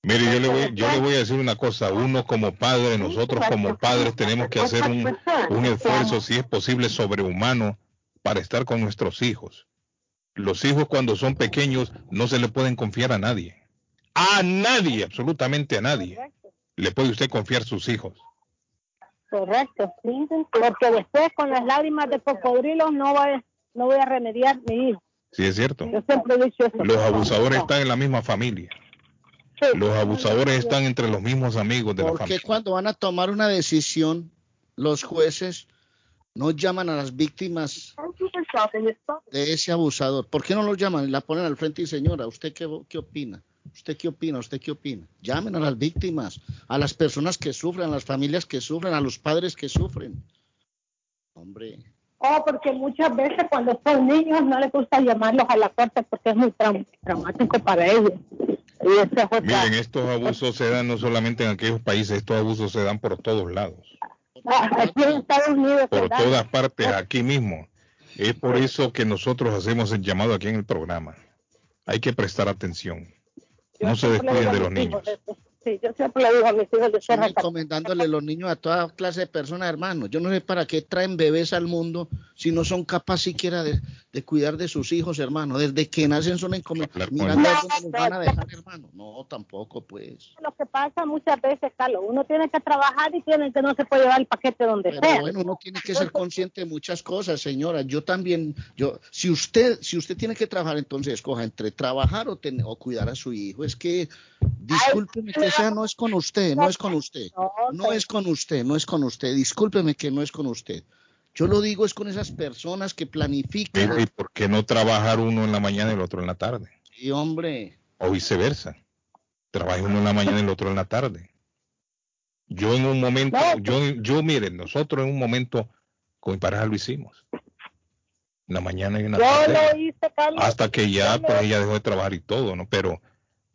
Mire, yo le, voy, yo le voy a decir una cosa, uno como padre, nosotros como padres tenemos que hacer un, un esfuerzo, si es posible, sobrehumano para estar con nuestros hijos. Los hijos cuando son pequeños no se le pueden confiar a nadie. A nadie, absolutamente a nadie. Le puede usted confiar sus hijos. Correcto, porque después con las lágrimas de cocodrilo no voy, no voy a remediar mi hijo. Sí, es cierto. Los abusadores están en la misma familia. Los abusadores están entre los mismos amigos de la familia. Porque cuando van a tomar una decisión, los jueces no llaman a las víctimas de ese abusador. ¿Por qué no los llaman y la ponen al frente y señora, ¿usted qué, qué opina? ¿Usted qué opina? ¿Usted qué opina? Llamen a las víctimas, a las personas que sufren, a las familias que sufren, a los padres que sufren. Hombre. Oh, porque muchas veces cuando son niños no les gusta llamarlos a la corte porque es muy traumático para ellos. Miren, estos abusos se dan no solamente en aquellos países, estos abusos se dan por todos lados. Aquí en Estados Unidos. Por todas partes, aquí mismo. Es por eso que nosotros hacemos el llamado aquí en el programa. Hay que prestar atención. No se descuiden de los niños. Sí, yo siempre le digo a mis hijos de ser recomendándole los niños a toda clase de personas, hermano. Yo no sé para qué traen bebés al mundo si no son capaces siquiera de, cuidar de sus hijos, hermano. Desde que nacen son encomendados. Mirando a dónde los van a dejar, hermano. No, tampoco, pues. Lo que pasa muchas veces, Carlos, uno tiene que trabajar y tiene que no se puede llevar el paquete donde Pero sea. Bueno, uno tiene que ser consciente de muchas cosas, señora. Yo también, yo, si usted, si usted tiene que trabajar, entonces escoja entre trabajar o, o cuidar a su hijo. Es que, discúlpeme que sea, no es con usted, no es con usted, no es con usted, no es con usted. Discúlpeme que no es con usted. Yo lo digo es con esas personas que planifican. ¿Y por qué no trabajar uno en la mañana y el otro en la tarde? Sí, hombre. O viceversa. Trabaja uno en la mañana y el otro en la tarde. Yo en un momento, yo, yo miren, nosotros en un momento con mi pareja lo hicimos. En la mañana y en la tarde. hasta que ya, pues ella dejó de trabajar y todo, ¿no? Pero,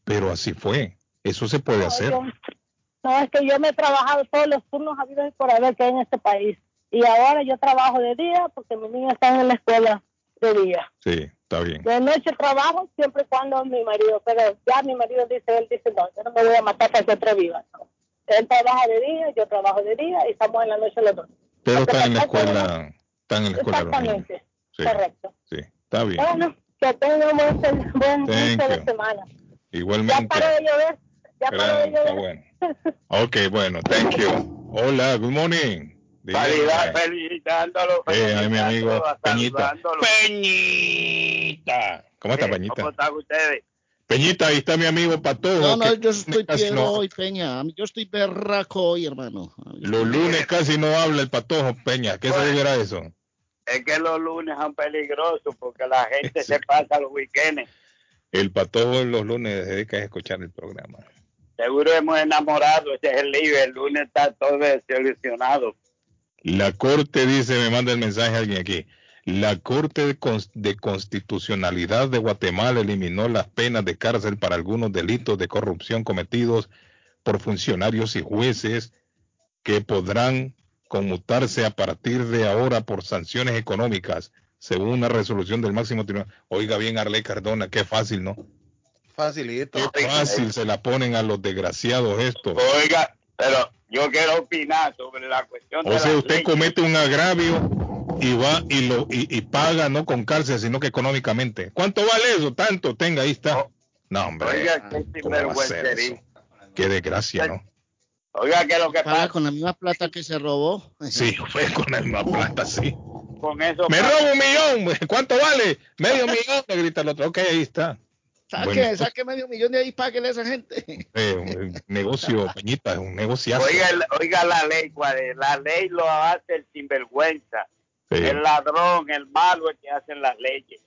pero así fue. Eso se puede hacer. no, es que yo me he trabajado todos los turnos habidos y por haber que hay en este país. Y ahora yo trabajo de día porque mis niños están en la escuela de día. Sí, está bien. De noche trabajo siempre cuando mi marido, pero ya mi marido dice, él dice, no, yo no me voy a matar para que otra viva. Él trabaja de día, yo trabajo de día y estamos en la noche los dos. Pero están en la escuela, están en la escuela. Exactamente, correcto. Sí, está bien. Bueno, que tengan buen, buen inicio de semana. Igualmente. Ya para de llover. Ya. Bueno. Ok, bueno, thank you. Hola, good morning. Calidad felicitándolo. Eh, mi amigo Peñita. Peñita. ¿Cómo está, Peñita? ¿Cómo están ustedes? Peñita, ahí está mi amigo Patojo. No, no, yo estoy piedro hoy, Peña. Yo estoy berraco hoy, hermano. Los lunes casi no habla el Patojo, Peña. ¿Qué se deberá eso? Es que los lunes son peligrosos porque la gente se pasa los weekends. El Patojo los lunes se dedica a escuchar el programa. Seguro hemos enamorado, ese es el lío. El lunes está todo desilusionado. La Corte dice, me manda el mensaje alguien aquí, la Corte de, Constitucionalidad de Guatemala eliminó las penas de cárcel para algunos delitos de corrupción cometidos por funcionarios y jueces que podrán conmutarse a partir de ahora por sanciones económicas, según una resolución del máximo tribunal. Oiga bien, Arley Cardona, qué fácil, ¿no? Facilito. Qué fácil se la ponen a los desgraciados estos. Oiga, pero yo quiero opinar sobre la cuestión. O sea, usted comete un agravio y va y lo y, paga no con cárcel, sino que económicamente. ¿Cuánto vale eso? Tanto, tenga, ahí está. Oh. no, hombre. Oiga, qué Qué desgracia, ¿no? Oiga, que lo que paga con la misma plata que se robó. Sí, fue con la misma plata, sí. Con eso. Me robo un millón. ¿Cuánto vale? Medio millón, le grita el otro. Ok, ahí está. Saque, saque medio millón de ahí, páguele a esa gente. Eh, negocio, Peñita, es un negocio. Oiga, oiga la ley, cuál La ley lo hace el sinvergüenza. El ladrón, el malo es que hacen las leyes.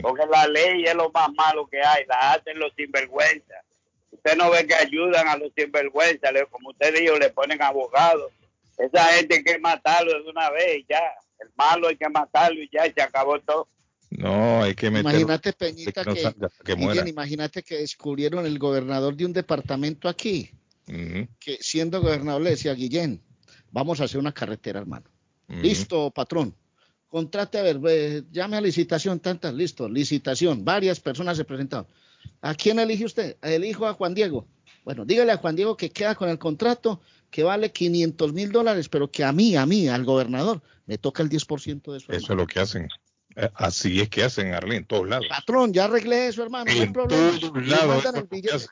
Porque la ley es lo más malo que hay, la hacen los sinvergüenza. Usted no ve que ayudan a los sinvergüenza, como usted dijo, le ponen abogados. Esa gente hay que matarlo de una vez ya. El malo hay que matarlo y ya se acabó todo. No, hay que meter. Imagínate, Peñita, que, imagínate que descubrieron el gobernador de un departamento aquí, que siendo gobernador le decía Guillén, vamos a hacer una carretera, hermano. Listo, patrón. Contrate, a ver, llame a licitación, tantas, listo, licitación. Varias personas se presentaron. ¿A quién elige usted? Elijo a Juan Diego. Bueno, dígale a Juan Diego que queda con el contrato que vale 500 mil dólares, pero que a mí, a mí, al gobernador, me toca el 10% de eso. Eso es lo que hacen. Eh, así es que hacen, Arlene, en todos lados. Patrón, ya arreglé eso, hermano. En no hay problema. todos lados.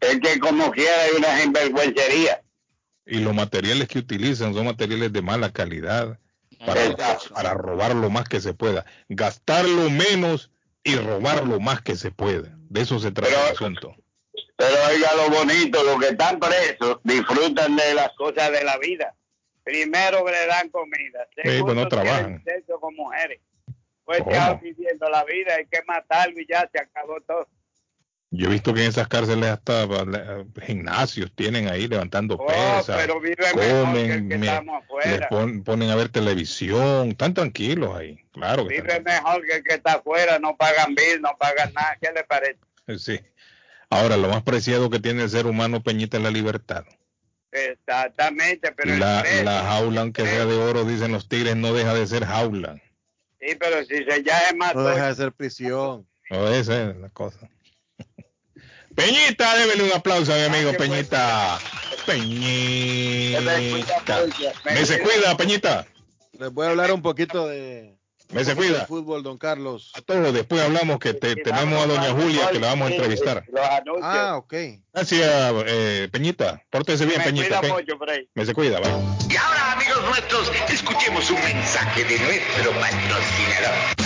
Es que como quiera hay una sinvergüencería. Y los materiales que utilizan son materiales de mala calidad para, para robar lo más que se pueda. Gastar lo menos y robar lo más que se pueda. De eso se trata el asunto. Pero oiga lo bonito, los que están presos disfrutan de las cosas de la vida primero que le dan comida, segundo no trabajan. sexo con mujeres. Pues ya viviendo la vida, hay que matarlo y ya se acabó todo. Yo he visto que en esas cárceles hasta eh, gimnasios tienen ahí levantando oh, pesas, pero comen, que que ponen a ver televisión, están tranquilos ahí, claro. vive mejor que el que está afuera, no pagan bill, no pagan nada, ¿qué le parece? Sí. Ahora, lo más preciado que tiene el ser humano, Peñita, es la libertad. Exactamente, pero la, la jaula, aunque sea de oro, dicen los tigres, no deja de ser jaula. Sí, pero si se ya es más. No deja de ser prisión. No, esa es la cosa. Peñita, débele un aplauso a mi amigo Peñita. Peñita. Me se cuida, Peñita. Les voy a hablar un poquito de me se cuida. fútbol, don Carlos. A todos, después hablamos que tenemos a doña Julia que la vamos a entrevistar. Ah, ok. Gracias, eh, Peñita. Pórtese bien, Peñita. Me se cuida, bye. Y ahora, amigos nuestros, escuchemos un mensaje de nuestro patrocinador.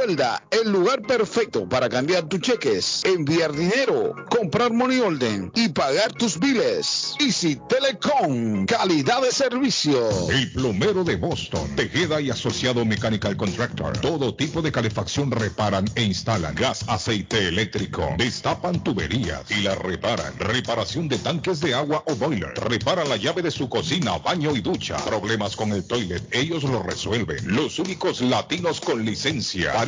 Recuerda, el lugar perfecto para cambiar tus cheques, enviar dinero, comprar money order y pagar tus biles. Easy Telecom, calidad de servicio. El plomero de Boston, Tejeda y Asociado Mechanical Contractor. Todo tipo de calefacción reparan e instalan. Gas, aceite eléctrico. Destapan tuberías y la reparan. Reparación de tanques de agua o boiler. Repara la llave de su cocina, baño y ducha. Problemas con el toilet, ellos lo resuelven. Los únicos latinos con licencia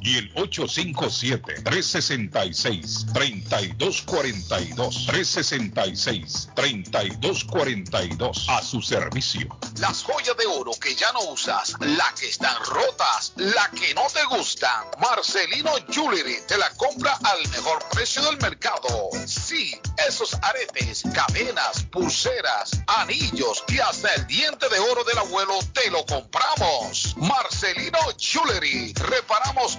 y el 857-366-3242. 366-3242 a su servicio. Las joyas de oro que ya no usas, las que están rotas, las que no te gustan. Marcelino Jewelry te la compra al mejor precio del mercado. Sí, esos aretes, cadenas, pulseras, anillos y hasta el diente de oro del abuelo te lo compramos. Marcelino Jewelry. Reparamos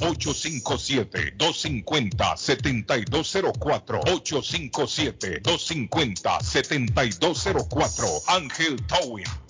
857-250-7204. 857-250-7204. Ángel Towing.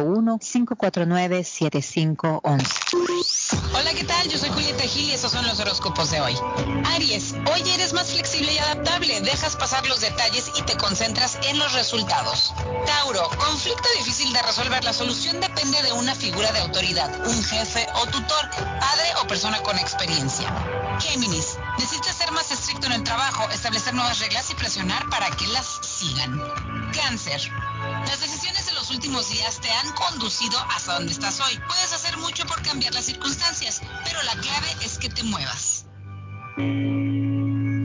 781-549-7511. Hola, ¿qué tal? Yo soy Julieta Gil y estos son los horóscopos de hoy. Aries, hoy eres más flexible y adaptable, dejas pasar los detalles y te concentras en los resultados. Tauro, conflicto difícil de resolver, la solución depende de una figura de autoridad, un jefe o tutor, padre o persona con experiencia. Géminis, necesitas ser más estricto en el trabajo, establecer nuevas reglas y presionar para que las sigan. Cáncer, las decisiones de los últimos días te han conducido hasta donde estás hoy. Puedes hacer mucho por cambiar las circunstancias, pero la clave es que te muevas.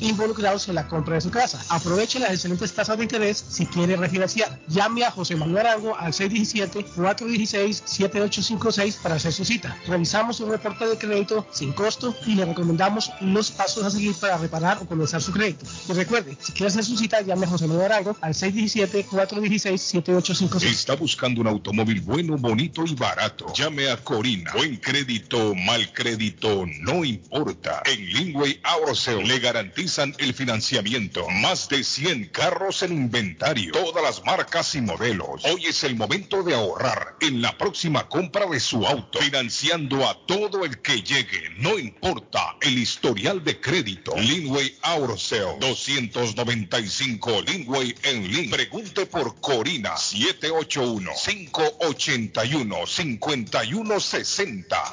involucrados en la compra de su casa. Aproveche las excelentes tasas de interés si quiere refinanciar. Llame a José Manuel Arango al 617-416-7856 para hacer su cita. Revisamos un reporte de crédito sin costo y le recomendamos los pasos a seguir para reparar o comenzar su crédito. Y recuerde, si quiere hacer su cita, llame a José Manuel Arango al 617-416-7856. Está buscando un automóvil bueno, bonito y barato. Llame a Corina. Buen crédito, mal crédito, no importa. En Lingway Auto le el financiamiento. Más de 100 carros en inventario. Todas las marcas y modelos. Hoy es el momento de ahorrar en la próxima compra de su auto. Financiando a todo el que llegue. No importa el historial de crédito. Linway Auto 295 Linway en Link. Pregunte por Corina 781 581 5160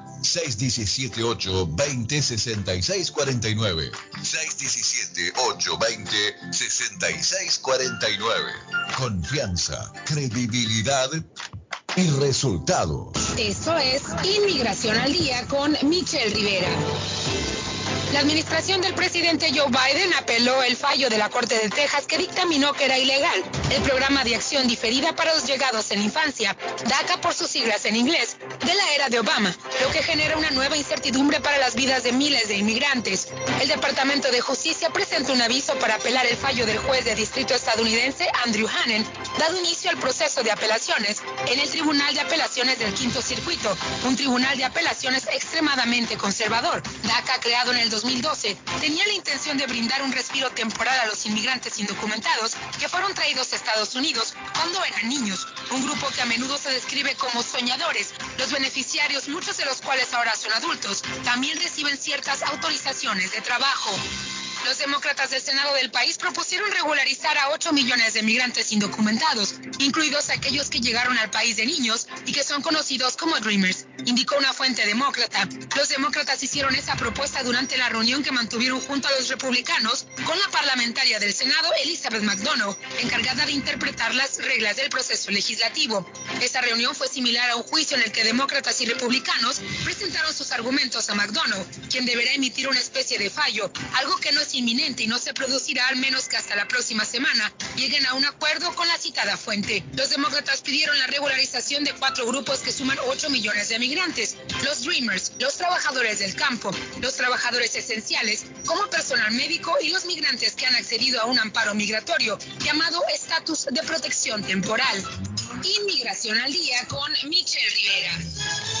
617-820-6649. 617-820-6649. Confianza, credibilidad y resultados. Eso es Inmigración al Día con Michelle Rivera. La administración del presidente Joe Biden apeló el fallo de la Corte de Texas que dictaminó que era ilegal el programa de acción diferida para los llegados en infancia, DACA por sus siglas en inglés, de la era de Obama, lo que genera una nueva incertidumbre para las vidas de miles de inmigrantes. El Departamento de Justicia presentó un aviso para apelar el fallo del juez de distrito estadounidense Andrew Hannon, dado inicio al proceso de apelaciones en el Tribunal de Apelaciones del Quinto Circuito, un tribunal de apelaciones extremadamente conservador. DACA, creado en el 2012 tenía la intención de brindar un respiro temporal a los inmigrantes indocumentados que fueron traídos a Estados Unidos cuando eran niños, un grupo que a menudo se describe como soñadores. Los beneficiarios, muchos de los cuales ahora son adultos, también reciben ciertas autorizaciones de trabajo. Los demócratas del Senado del país propusieron regularizar a 8 millones de migrantes indocumentados, incluidos aquellos que llegaron al país de niños y que son conocidos como Dreamers, indicó una fuente demócrata. Los demócratas hicieron esa propuesta durante la reunión que mantuvieron junto a los republicanos con la parlamentaria del Senado, Elizabeth McDonough, encargada de interpretar las reglas del proceso legislativo. Esta reunión fue similar a un juicio en el que demócratas y republicanos presentaron sus argumentos a McDonough, quien deberá emitir una especie de fallo, algo que no es inminente y no se producirá al menos que hasta la próxima semana lleguen a un acuerdo con la citada fuente. Los demócratas pidieron la regularización de cuatro grupos que suman 8 millones de migrantes, los Dreamers, los trabajadores del campo, los trabajadores esenciales, como personal médico y los migrantes que han accedido a un amparo migratorio llamado estatus de protección temporal. Inmigración al día con Michelle Rivera.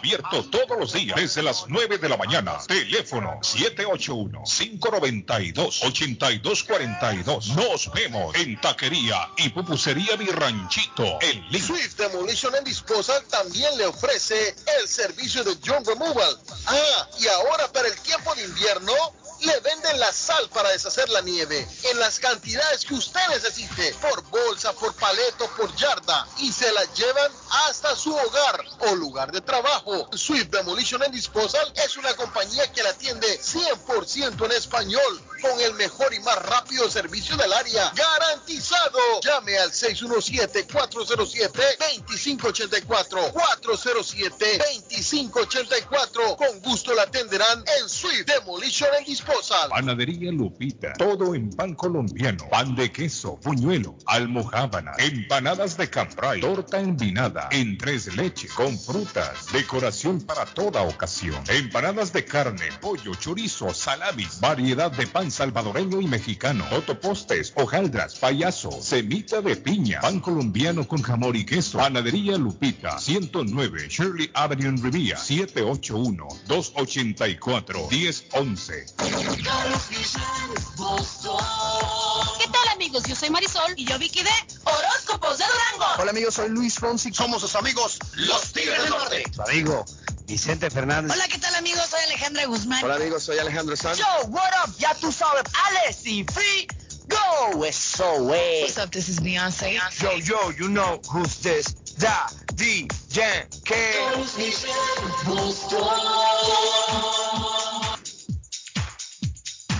Abierto todos los días desde las 9 de la mañana. Teléfono 781-592-8242. Nos vemos en Taquería y Pupusería Mi Ranchito en Lima. Swift Demolition and Disposal también le ofrece el servicio de John Removal. Ah, y ahora para el tiempo de invierno le venden la sal para deshacer la nieve en las cantidades que usted necesite, por bolsa, por paleto, por yarda, y se la llevan hasta su hogar o lugar de trabajo. Swift Demolition and Disposal es una compañía que la atiende 100% en español, con el mejor y más rápido servicio del área, garantizado. Llame al 617-407-2584, 407-2584. Con gusto la atenderán en Swift Demolition and Disposal. Panadería Lupita, todo en pan colombiano, pan de queso, puñuelo, almohábana, empanadas de cambray, torta envinada, en tres leches, con frutas, decoración para toda ocasión, empanadas de carne, pollo, chorizo, salamis, variedad de pan salvadoreño y mexicano, totopostes, hojaldras, payaso, semita de piña, pan colombiano con jamón y queso, panadería Lupita, 109 Shirley Avenue en Rivia, 781-284-1011. ¿Qué tal amigos? Yo soy Marisol y yo Vicky de Horóscopos de Durango. Hola amigos, soy Luis Fonsi. Somos sus amigos, los Tigres del Norte. Su amigo, Vicente Fernández. Hola, ¿qué tal amigos? Soy Alejandra Guzmán. Hola amigos, soy Alejandro Sanz. Yo, what up? Ya tú sabes, Alex y Free. Go! Eso es. What's up? This is Beyonce. Yo, yo, you know who's this? Da, D, Jan, K.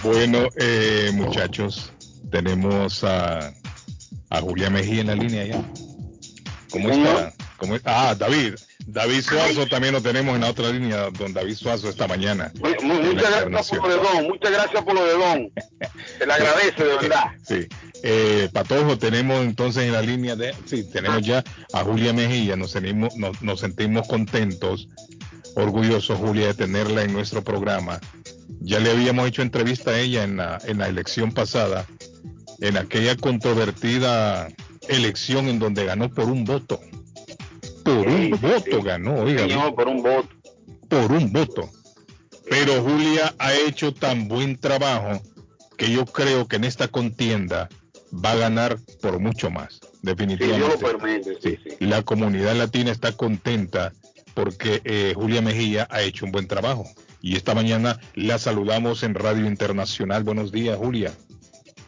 Bueno, eh, muchachos, tenemos a, a Julia Mejía en la línea ya. ¿Cómo está? ¿Cómo está? Ah, David. David Suazo también lo tenemos en la otra línea, don David Suazo esta mañana. muchas gracias por lo de Don, muchas gracias por lo de Don. Se le agradece, de verdad. Sí. Eh, Patojo, tenemos entonces en la línea de, sí, tenemos ya a Julia Mejía, nos, sentimos, nos, nos sentimos contentos, orgullosos, Julia, de tenerla en nuestro programa. Ya le habíamos hecho entrevista a ella en la, en la elección pasada, en aquella controvertida elección en donde ganó por un voto. Por un voto ganó, oiga. Señor, por un voto. Por un voto. Pero Julia ha hecho tan buen trabajo que yo creo que en esta contienda va a ganar por mucho más, definitivamente. Sí, Dios lo permite. La comunidad latina está contenta porque eh, Julia Mejía ha hecho un buen trabajo. Y esta mañana la saludamos en Radio Internacional. Buenos días, Julia.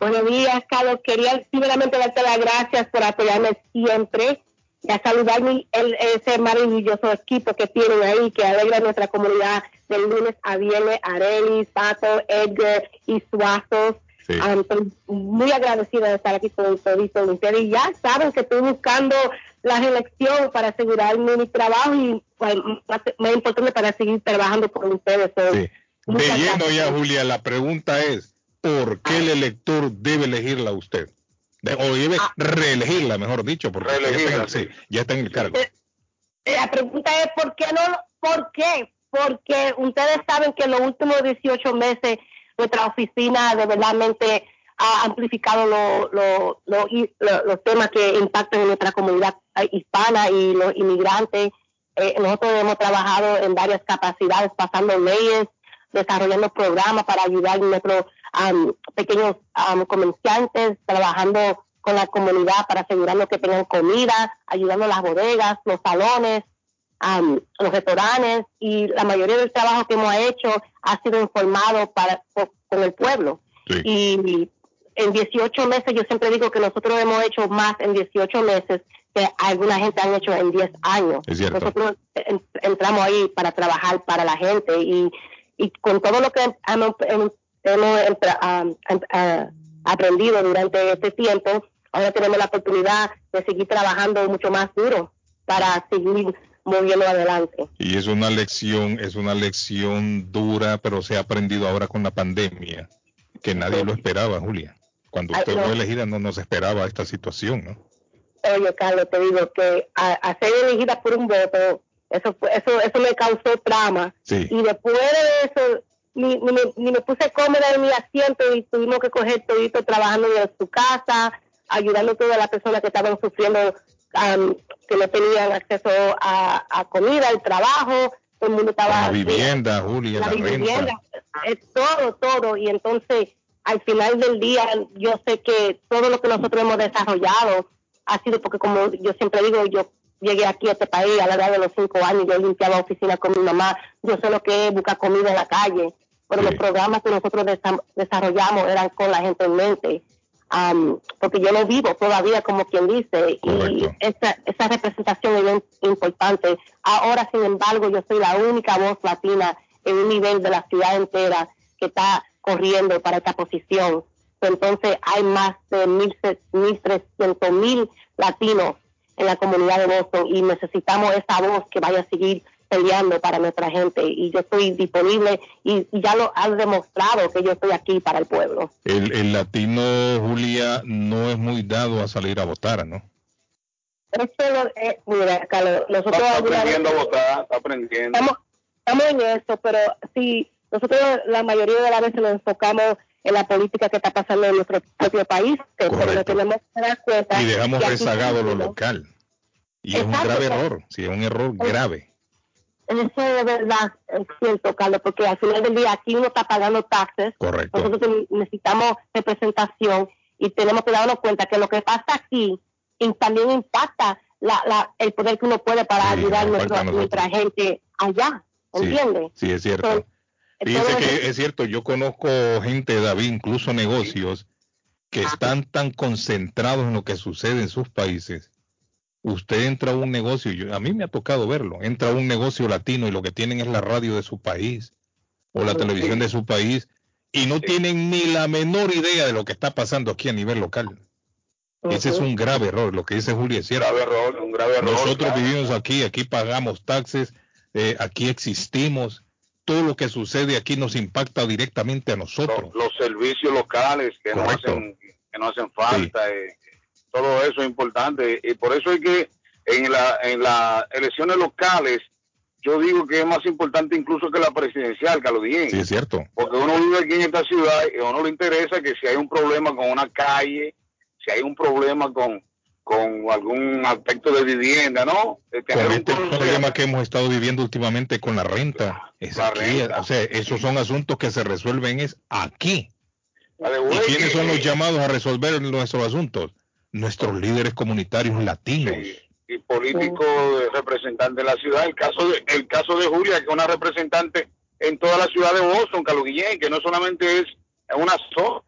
Buenos días, Carlos. Quería primeramente darte las gracias por apoyarme siempre y a saludar mi, el, ese maravilloso equipo que tienen ahí, que alegra nuestra comunidad del lunes a viernes, Arelis, Pato, Edgar y Suazos. Sí. Ah, estoy muy agradecida de estar aquí con ustedes. Y ya saben que estoy buscando la reelección para asegurarme mi trabajo y pues, más, más importante para seguir trabajando con ustedes. So, Sí. De lleno ya, Julia, la pregunta es, ¿por qué el elector debe elegirla a usted? De- o debe reelegirla, mejor dicho, porque ya está, en Reelegirla, el, sí, ya está en el cargo. La pregunta es, ¿por qué no? ¿Por qué? Porque ustedes saben que en los últimos 18 meses nuestra oficina de verdadmente ha amplificado lo- lo- lo- y- lo- los temas que impactan en nuestra comunidad eh, hispana y los inmigrantes. Eh, nosotros hemos trabajado en varias capacidades, pasando leyes, desarrollando programas para ayudar a nuestros am, pequeños am, comerciantes, trabajando con la comunidad para asegurarnos que tengan comida, ayudando a las bodegas, los salones, am, los restaurantes y la mayoría del trabajo que hemos hecho ha sido informado para por- con el pueblo. Y en 18 meses, yo siempre digo que nosotros hemos hecho más en 18 meses que alguna gente han hecho en 10 años. Es. Nosotros en- entramos ahí para trabajar para la gente y, y con todo lo que hemos, hemos- am- ah, aprendido durante este tiempo, ahora tenemos la oportunidad de seguir trabajando mucho más duro para seguir moviendo adelante. Y es una lección, es una lección dura, pero se ha aprendido ahora con la pandemia, que nadie lo esperaba, Julia. Cuando usted no. fue elegida no nos esperaba esta situación, ¿no? Oye, Carlos, te digo que a, a ser elegida por un voto, eso eso eso me causó trama. Sí. Y después de eso, ni, ni, me, ni me puse cómoda en mi asiento y tuvimos que coger todito trabajando desde su casa, ayudando a todas las personas que estaban sufriendo, am, que no tenían acceso a, a comida, al trabajo, todo el mundo estaba... La vivienda, Julia, la, la renta. vivienda, es todo, todo. Y entonces, al final del día, yo sé que todo lo que nosotros hemos desarrollado ha sido porque, como yo siempre digo, yo llegué aquí a este país a la edad de los cinco años, yo limpiaba oficina con mi mamá, yo sé lo que es buscar comida en la calle. Pero los programas que nosotros desarrollamos eran con la gente en mente. porque yo lo vivo todavía como quien dice y esa, esa representación es importante. Ahora, sin embargo, yo soy la única voz latina en un nivel de la ciudad entera que está corriendo para esta posición. Entonces hay más de 1.300.000 mil latinos en la comunidad de Boston y necesitamos esa voz que vaya a seguir peleando para nuestra gente y yo estoy disponible y, ya lo han demostrado que yo estoy aquí para el pueblo. El, latino, Julia, no es muy dado a salir a votar, ¿no? Eso, eh, mira, Carlos, nosotros... Está, aprendiendo a votar, está aprendiendo. Estamos, estamos en eso, pero sí, nosotros la mayoría de las veces nos enfocamos en la política que está pasando en nuestro propio país, pero tenemos que dar cuenta. Y dejamos rezagado lo local. Y es un grave error, sí, es un error grave. Eso es verdad, es cierto, Carlos, porque al final del día aquí uno está pagando taxes. Correcto. Nosotros necesitamos representación y tenemos que darnos cuenta que lo que pasa aquí también impacta la, el poder que uno puede para ayudar a nuestra gente allá. ¿Entiendes? Sí, es cierto. Fíjese que es cierto, yo conozco gente, David, incluso negocios, que están tan concentrados en lo que sucede en sus países. Usted entra a un negocio, yo, a mí me ha tocado verlo, entra a un negocio latino y lo que tienen es la radio de su país o la televisión de su país y no tienen ni la menor idea de lo que está pasando aquí a nivel local. Ese es un grave error, lo que dice Julia es cierto. un grave error, Nosotros vivimos aquí, aquí pagamos taxes, eh, aquí existimos, todo lo que sucede aquí nos impacta directamente a nosotros. Los, servicios locales que no hacen que no hacen falta, eh, todo eso es importante y por eso es que en la en las elecciones locales yo digo que es más importante incluso que la presidencial, que lo dije. Sí, es cierto. Porque uno vive aquí en esta ciudad y a uno le interesa que si hay un problema con una calle, si hay un problema con con algún aspecto de vivienda, ¿no? con este problema que hemos estado viviendo últimamente con la renta. Es aquí, O sea, esos son asuntos que se resuelven es aquí. ¿Y quiénes son los llamados a resolver nuestros asuntos? Nuestros líderes comunitarios latinos. y políticos representantes de la ciudad. El caso de, el caso de Julia, que es una representante en toda la ciudad de Boston, Carlos Guillén, que no solamente es una zona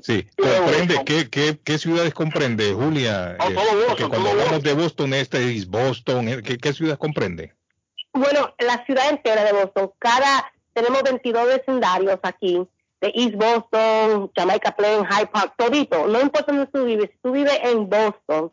Sí, comprende, ¿qué, qué, qué ciudades comprende, Julia? No, todo eh, Boston, cuando hablamos de Boston, este es Boston, eh, ¿qué, ¿qué ciudades comprende? Bueno, la ciudad entera de Boston, cada, tenemos 22 vecindarios aquí, de East Boston, Jamaica Plain, High Park, todito, no importa dónde tú vives, si tú vives en Boston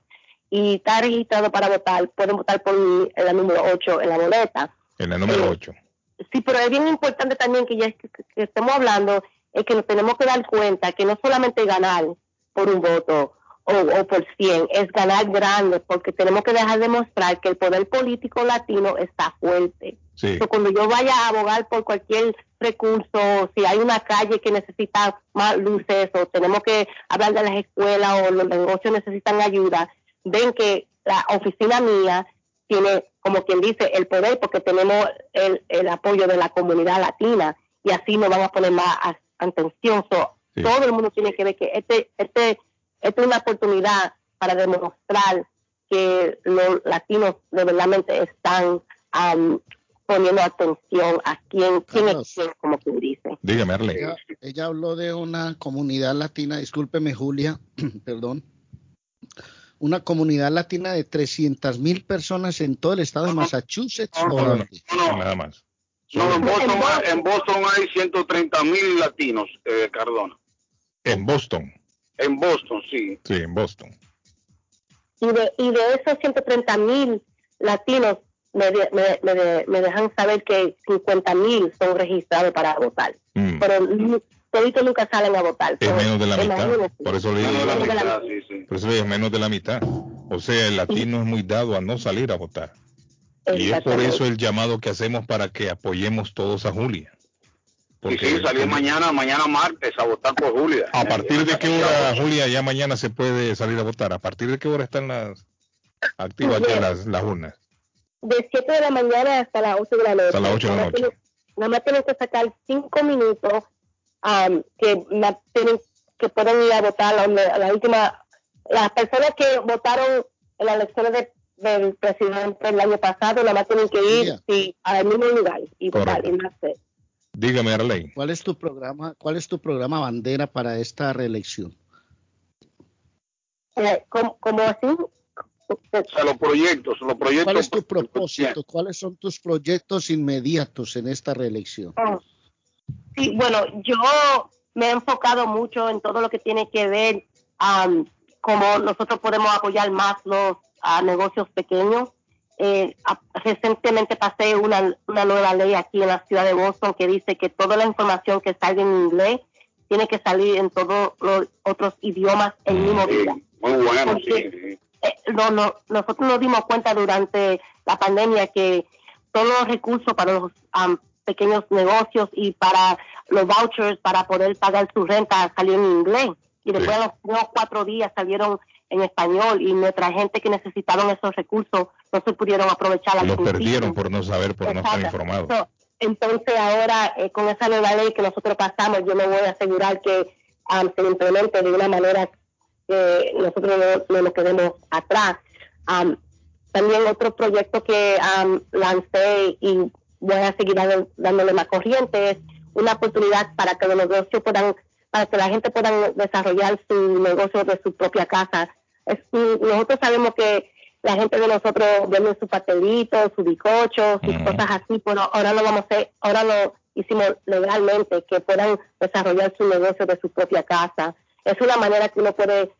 y estás registrado para votar, pueden votar por la número 8 en la boleta. En la número 8. Eh, sí, pero es bien importante también que ya que estemos hablando es que nos tenemos que dar cuenta que no solamente ganar por un voto o, por 100, es ganar grande, porque tenemos que dejar de mostrar que el poder político latino está fuerte. cuando yo vaya a abogar por cualquier recurso, si hay una calle que necesita más luces o tenemos que hablar de las escuelas o los negocios necesitan ayuda, ven que la oficina mía tiene, como quien dice, el poder porque tenemos el, el apoyo de la comunidad latina y así nos vamos a poner más atención. Todo el mundo tiene que ver que este, este, esta es una oportunidad para demostrar que los latinos de verdad están poniendo atención a quién, quién es como quien dice. Dígame, Ella, habló de una comunidad latina, discúlpeme Julia, perdón, una comunidad latina de 300 mil personas en todo el estado de Massachusetts. nada más. No, en Boston, hay 130 mil latinos, eh, Cardona. En Boston. En Boston, sí. Sí, en Boston. Y de, y de esos 130 mil latinos, me, me, me, dejan saber que 50 mil son registrados para votar. Mm. Pero todos nunca salen a votar. Es menos de la mitad. Por eso le digo, por eso le digo menos de la mitad. O sea, el latino es muy dado a no salir a votar. Y es por eso el llamado que hacemos para que apoyemos todos a Julia. Porque sí, salir mañana, mañana martes a votar por Julia. ¿A partir de qué hora, Julia, ya mañana se puede salir a votar? ¿A partir de qué hora están las activas las, las urnas? De 7 de la mañana hasta las 8 de la noche. Hasta las 8 de la noche. Nada más tienen que sacar 5 minutos um, que, tienen, que pueden ir a votar. La, la última, las personas que votaron en las elecciones de del presidente el año pasado, nada más tienen que ir sí, al mismo lugar y votar y más Dígame, Arley. ¿Cuál es tu programa, cuál es tu programa bandera para esta reelección? Eh, ¿cómo, así? los proyectos, los proyectos. ¿Cuál es tu propósito? ¿Cuáles son tus proyectos inmediatos en esta reelección? Oh. Sí, bueno, yo me he enfocado mucho en todo lo que tiene que ver um, cómo nosotros podemos apoyar más los negocios pequeños. Eh, recientemente pasé una, una nueva ley aquí en la ciudad de Boston que dice que toda la información que salga en inglés tiene que salir en todos los otros idiomas el mismo día. Muy bueno, sí. Eh, nosotros nos dimos cuenta durante la pandemia que todos los recursos para los pequeños negocios y para los vouchers para poder pagar su renta salieron en inglés. Y después de los cuatro días salieron en español y nuestra gente que necesitaron esos recursos no se pudieron aprovechar. Los perdieron por no saber, por no estar informados. entonces ahora eh, con esa nueva ley que nosotros pasamos, yo me voy a asegurar que se implemente de una manera que nosotros no, nos quedemos atrás. también otro proyecto que lancé y voy a seguir dándole más corriente es una oportunidad para que los negocios puedan para que la gente pueda desarrollar su negocio de su propia casa. Es, nosotros sabemos que la gente de nosotros vende sus pastelitos, sus bizcochos, sus cosas así, pero ahora lo vamos a hacer, ahora lo hicimos legalmente, que puedan desarrollar su negocio de su propia casa. Es una manera que uno puede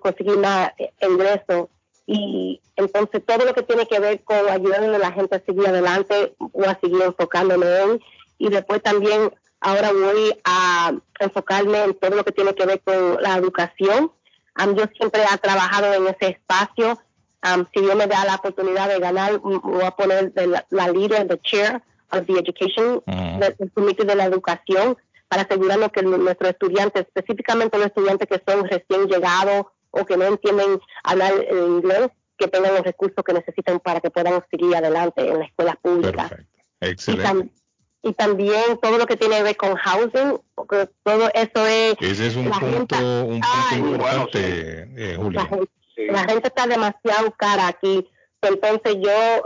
conseguir más eh, ingresos y entonces todo lo que tiene que ver con ayudando a la gente a seguir adelante, voy a seguir enfocándome en y después también Ahora voy a enfocarme en todo lo que tiene que ver con la educación. Yo siempre he trabajado en ese espacio. si Dios me da la oportunidad de ganar, voy a poner la, la líder, the chair of the education, del comité de la educación, para asegurarnos que nuestros estudiantes, específicamente los estudiantes que son recién llegados o que no entienden hablar inglés, que tengan los recursos que necesitan para que puedan seguir adelante en la escuela pública. Excelente y también todo lo que tiene que ver con housing, porque todo eso es... Ese es un punto, un punto importante, eh, Julia. La gente, está demasiado cara aquí, entonces yo,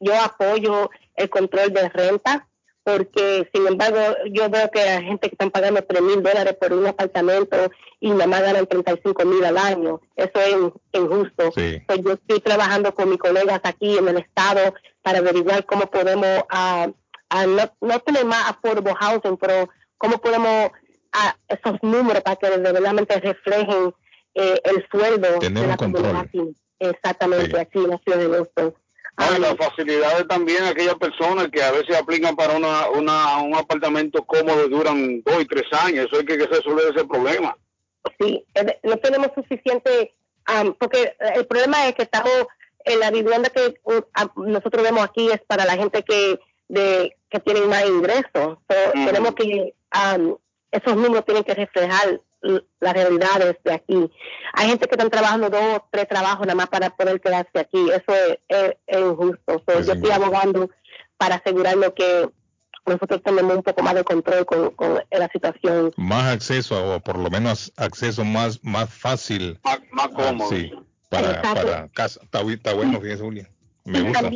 yo apoyo el control de renta, porque sin embargo yo veo que hay gente que están pagando 3 mil dólares por un apartamento y nada más ganan 35 mil al año. Eso es injusto. Pues yo estoy trabajando con mis colegas aquí en el estado para averiguar cómo podemos... Uh, no, no tener más affordable housing, pero cómo podemos a esos números para que verdaderamente reflejen eh, el sueldo Tener de la control. Exactamente, aquí en la ciudad de Boston. Ah, las facilidades también aquellas personas que a veces aplican para una, una, un apartamento cómodo y duran dos y tres años. Eso hay que, que resolver ese problema. Sí, eh, no tenemos suficiente, porque el problema es que estamos en la vivienda que uh, nosotros vemos aquí es para la gente que de que tienen más ingresos. Tenemos que, esos números tienen que reflejar las realidades de aquí. Hay gente que están trabajando dos, tres trabajos nada más para poder quedarse aquí. Eso es, injusto. yo estoy abogando para asegurarme que nosotros tenemos un poco más de control con, la situación. Más acceso, o por lo menos acceso más, más fácil. Más, cómodo. sí, para, para casa. Está, bueno, fíjese, Julia. Me gusta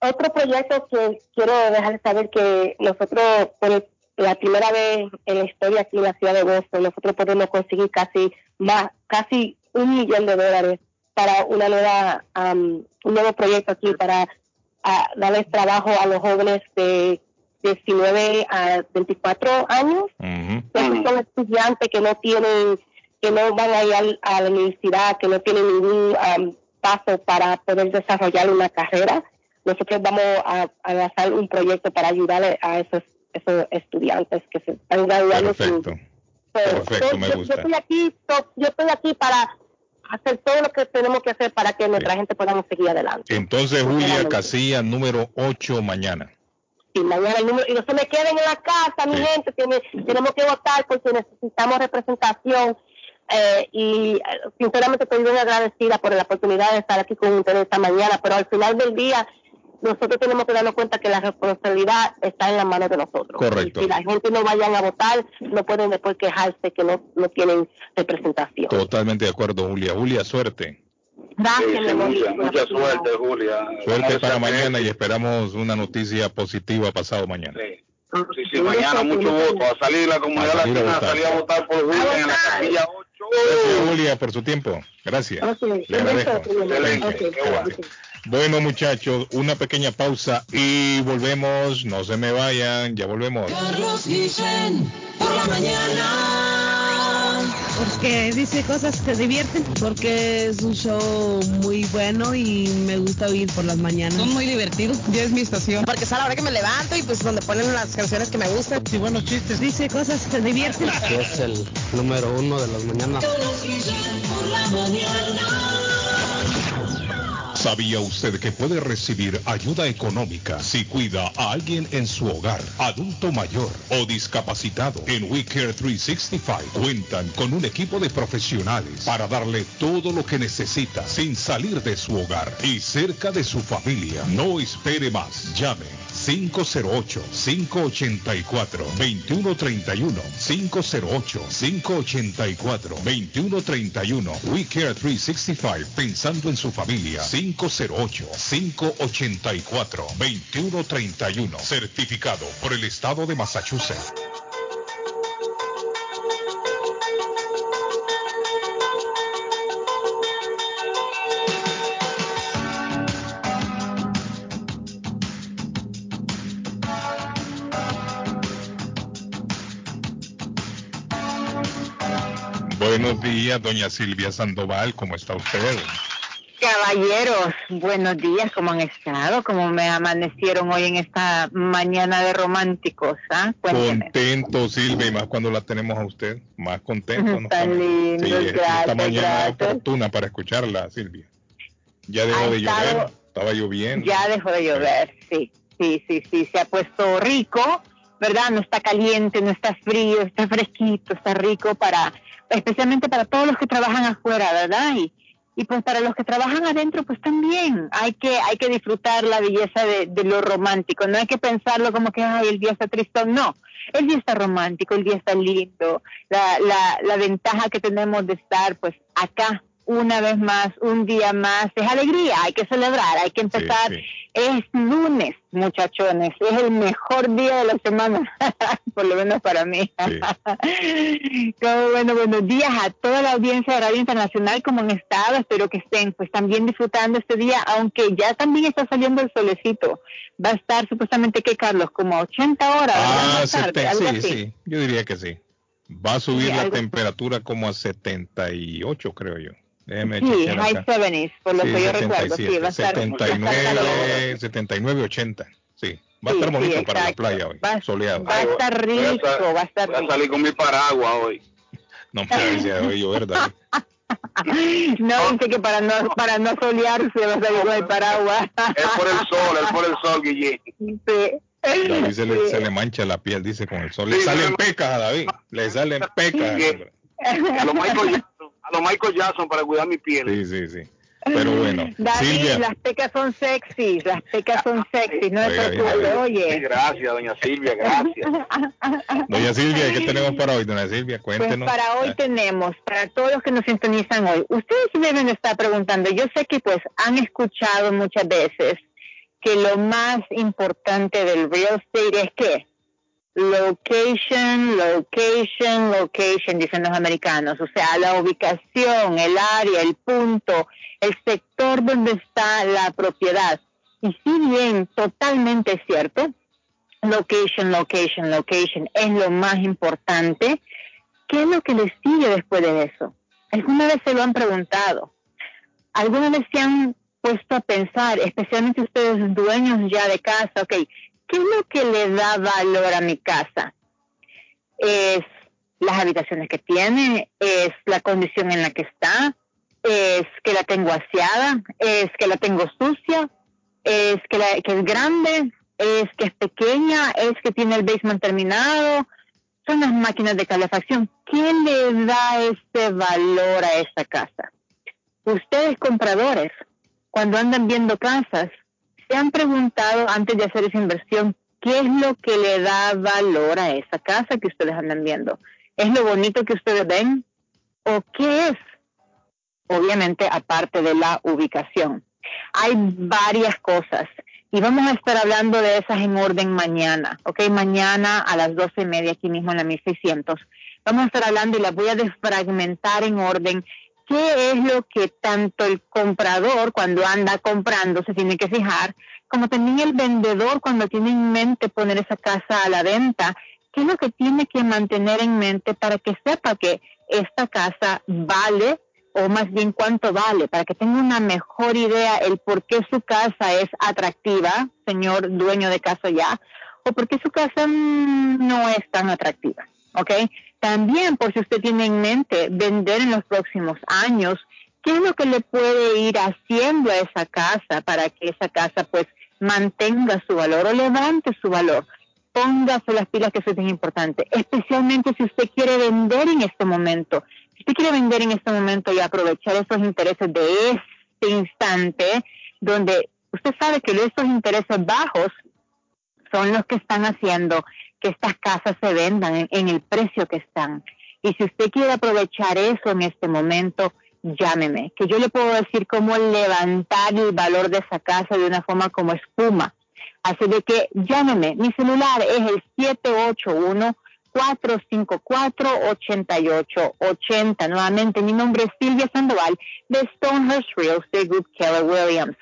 otro proyecto que quiero dejar saber que nosotros, por la primera vez en la historia aquí en la ciudad de Boston, nosotros podemos conseguir casi más, casi un millón de dólares para una nueva, un nuevo proyecto aquí para darles trabajo a los jóvenes de 19 a 24 años, que son estudiantes que no tienen, que no van a ir a la universidad, que no tienen ningún paso para poder desarrollar una carrera nosotros vamos a, lanzar un proyecto para ayudar a esos, esos estudiantes que se están graduando. Perfecto. Perfecto, me gusta. Yo, estoy aquí, yo estoy aquí para hacer todo lo que tenemos que hacer para que nuestra gente pueda seguir adelante. Entonces, Julia Casilla, número 8 mañana. Sí, mañana el número, y no se me queden en la casa, mi gente, tenemos que votar porque necesitamos representación. Eh, y eh, sinceramente estoy muy agradecida por la oportunidad de estar aquí con ustedes esta mañana, pero al final del día nosotros tenemos que darnos cuenta que la responsabilidad está en las manos de nosotros. Correcto. si la gente no vayan a votar, no pueden después quejarse que no, no tienen representación. Totalmente de acuerdo, Julia. Julia, suerte. Gracias, mucha, suerte, Julia. Suerte para mañana y esperamos una noticia positiva pasado mañana. Sí, sí, mañana mucho voto. A salir la comunidad latina, a salir a votar por Julia en la casilla 8. Gracias, Julia, por su tiempo. Gracias. Le agradezco. Bueno, muchachos, una pequeña pausa y volvemos. No se me vayan, ya volvemos. Carlos Guillén, por la mañana porque dice cosas que divierten, porque es un show muy bueno y me gusta oír por las mañanas. Son muy divertidos. Ya es mi estación. Porque es a la hora que me levanto y pues donde ponen las canciones que me gustan. Y buenos chistes. Dice cosas que divierten. Es el número uno de las mañanas. por la mañana. ¿Sabía usted que puede recibir ayuda económica si cuida a alguien en su hogar, adulto mayor o discapacitado? En WeCare 365 cuentan con un equipo de profesionales para darle todo lo que necesita sin salir de su hogar y cerca de su familia. No espere más. Llame 508-584-2131. 508-584-2131. WeCare 365 pensando en su familia. 508-584-2131. Certificado por el Estado de Massachusetts. Buenos días, doña Silvia Sandoval, ¿cómo está usted? Caballeros, buenos días, ¿cómo han estado? ¿Cómo me amanecieron hoy en esta mañana de románticos? ¿ah? Contento, Silvia, y más cuando la tenemos a usted, más contento. Está lindo, sí, esta mañana oportuna para escucharla, Silvia. Ya dejó de llover, estaba lloviendo. Ya dejó de llover, sí, sí, sí, sí, se ha puesto rico, ¿verdad? No está caliente, no está frío, está fresquito, está rico para, especialmente para todos los que trabajan afuera, ¿verdad? Y, y pues para los que trabajan adentro pues también hay que hay que disfrutar la belleza de, lo romántico. No hay que pensarlo como que ay el día está triste no el día está romántico el día está lindo. La, la, la ventaja que tenemos de estar pues acá una vez más, un día más. Es alegría, hay que celebrar, hay que empezar. Es lunes, muchachones, es el mejor día de la semana, por lo menos para mí. bueno, buenos días a toda la audiencia de Radio Internacional como han estado. Espero que estén pues también disfrutando este día, aunque ya también está saliendo el solecito. Va a estar supuestamente que Carlos, como 80 horas. Ah, sí, sí, yo diría que sí. Va a subir la temperatura como a 78, creo yo sí, high 70s, por lo que yo recuerdo. Sí, va a estar 79, 79, 80. Sí, va a estar bonito para la playa hoy, va, soleado. Va a estar rico, va a estar rico. Voy a salir con mi paraguas hoy. No me decía hoy llover, David. No, dice que para no, para no solearse va a salir con el paraguas. Es por el sol, es por el sol, Guille. Sí. David se le, se le mancha la piel, dice, con el sol. Le salen pecas a David, le salen pecas. A lo Michael, a lo Michael Jackson para cuidar mi piel. Sí, sí, sí. Pero bueno, David, las pecas son sexy, las pecas son sexy, no es oye. gracias, doña Silvia, gracias. Doña Silvia, ¿qué tenemos para hoy, doña Silvia? Pues Cuéntenos. Pues para hoy ah. tenemos, para todos los que nos sintonizan hoy, ustedes deben estar preguntando, yo sé que pues han escuchado muchas veces que lo más importante del real estate es que Location, location, location, dicen los americanos. O sea, la ubicación, el área, el punto, el sector donde está la propiedad. Y si bien totalmente cierto, location, location, location es lo más importante, ¿qué es lo que les sigue después de eso? ¿Alguna vez se lo han preguntado? ¿Alguna vez se han puesto a pensar, especialmente ustedes dueños ya de casa, ok, ¿qué es lo que le da valor a mi casa? Es las habitaciones que tiene, es la condición en la que está, es que la tengo aseada, es que la tengo sucia, es que, es grande, es que es pequeña, es que tiene el basement terminado, son las máquinas de calefacción. ¿Qué le da ese valor a esa casa? Ustedes compradores, cuando andan viendo casas, ¿Se han preguntado antes de hacer esa inversión qué es lo que le da valor a esa casa que ustedes andan viendo? ¿Es lo bonito que ustedes ven? ¿O qué es? Obviamente, aparte de la ubicación. Hay varias cosas Y vamos a estar hablando de esas en orden mañana, ¿ok? Mañana a las doce y media aquí mismo en la 1600. Vamos a estar hablando y las voy a desfragmentar en orden. ¿Qué es lo que tanto el comprador cuando anda comprando se tiene que fijar, como también el vendedor cuando tiene en mente poner esa casa a la venta? ¿Qué es lo que tiene que mantener en mente para que sepa que esta casa vale o más bien cuánto vale, para que tenga una mejor idea el por qué su casa es atractiva, señor dueño de casa ya, o por qué su casa no es tan atractiva, ¿ok? También por si usted tiene en mente vender en los próximos años, ¿qué es lo que le puede ir haciendo a esa casa para que esa casa pues mantenga su valor o levante su valor? Póngase las pilas que eso es importante, especialmente si usted quiere vender en este momento si usted quiere vender en este momento y aprovechar esos intereses de este instante, donde usted sabe que esos intereses bajos son los que están haciendo que estas casas se vendan en, el precio que están. Y si usted quiere aprovechar eso en este momento, llámeme, que yo le puedo decir cómo levantar el valor de esa casa de una forma como espuma. Así de que llámeme, mi celular es el 781 454-8880. Nuevamente, mi nombre es Silvia Sandoval de Stonehurst Real Estate Group Keller Williams.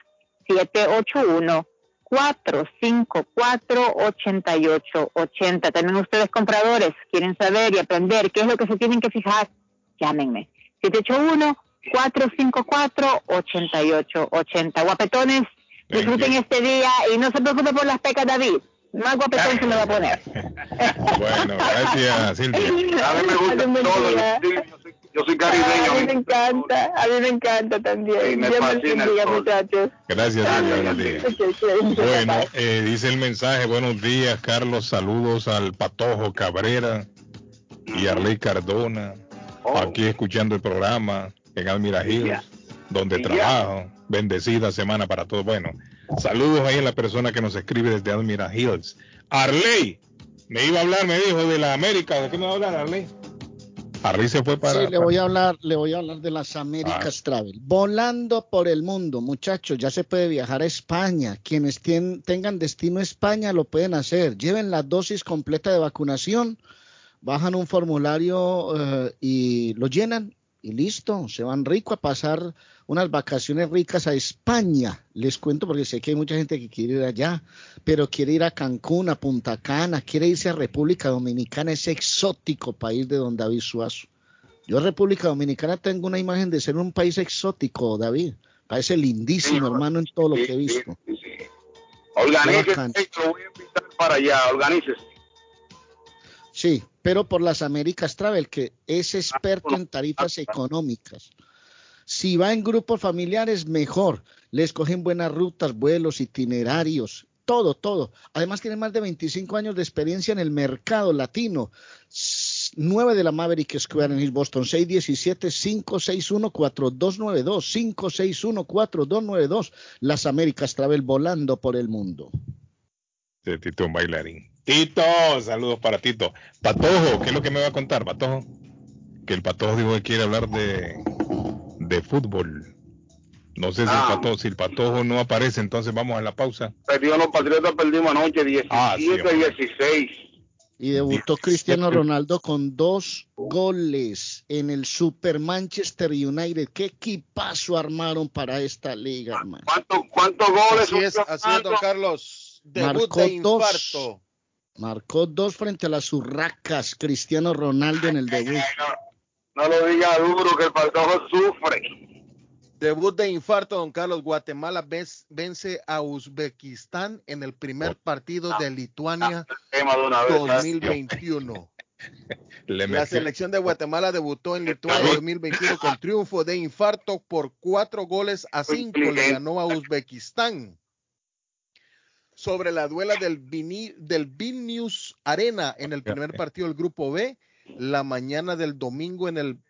781-454-8880. También ustedes compradores quieren saber y aprender qué es lo que se tienen que fijar, llámenme. 781-454-8880. Guapetones, disfruten este día y no se preocupen por las pecas, David más guapetón se me va a poner. bueno, gracias, Silvia. A mí me gusta todo. Yo soy, caribeño. A mí me encanta, a mí me encanta también. me fascina muchachos. Gracias, Silvia. Bueno, eh, dice el mensaje, buenos días, Carlos, saludos al Patojo Cabrera y a Arley Cardona, oh. aquí escuchando el programa en Almira Hills, donde trabajo. Bendecida semana para todos. Bueno, Saludos ahí a la persona que nos escribe desde Admira Hills. Arley, me iba a hablar, me dijo, de la América. ¿De qué me va a hablar, Arley? Arley se fue para. Sí, le voy a hablar, le voy a hablar de las Américas ah. Travel. Volando por el mundo, muchachos, ya se puede viajar a España. Quienes tengan destino a España lo pueden hacer. Lleven la dosis completa de vacunación, bajan un formulario eh, y lo llenan y listo. Se van rico a pasar unas vacaciones ricas a España. Les cuento porque sé que hay mucha gente que quiere ir allá, pero quiere ir a Cancún, a Punta Cana, quiere irse a República Dominicana, ese exótico país de don David Suazo. Yo en República Dominicana tengo una imagen de ser un país exótico, David. Parece lindísimo, hermano, en todo lo que he visto. Sí, Organícese, lo voy a invitar para allá, organícese. Sí, pero por las Américas Travel, que es experto en tarifas económicas. Si va en grupos familiares, mejor. Les cogen buenas rutas, vuelos, itinerarios, todo, todo. Además tiene más de 25 años de experiencia en el mercado latino. 9 de la Maverick Square en East Boston, 617-561-4292, 561-4292. Las Américas Travel volando por el mundo. De Tito, un bailarín. Tito, saludos para Tito. Patojo, ¿qué es lo que me va a contar, Patojo? Que el Patojo dijo que quiere hablar de de fútbol. No sé si, el ah. patojo, si el patojo no aparece, entonces vamos a la pausa. Perdió los Patriotas, perdimos anoche 17 ah, 16. Y debutó Cristiano Ronaldo con dos goles en el Super Manchester United. ¿Qué equipazo armaron para esta liga, hermano? ¿Cuántos goles? Así es, así es, don Carlos. Debut marcó de infarto. Dos, marcó dos frente a las urracas Cristiano Ronaldo en el debut. No lo diga duro que el Patojo sufre. Debut de infarto, don Carlos. Guatemala vence a Uzbekistán en el primer partido de Lituania 2021. La selección de Guatemala debutó en Lituania 2021 con triunfo de infarto por cuatro goles a cinco. Le ganó a Uzbekistán. Sobre la duela del, del Vilnius Arena en el primer partido del Grupo B, la mañana del domingo en el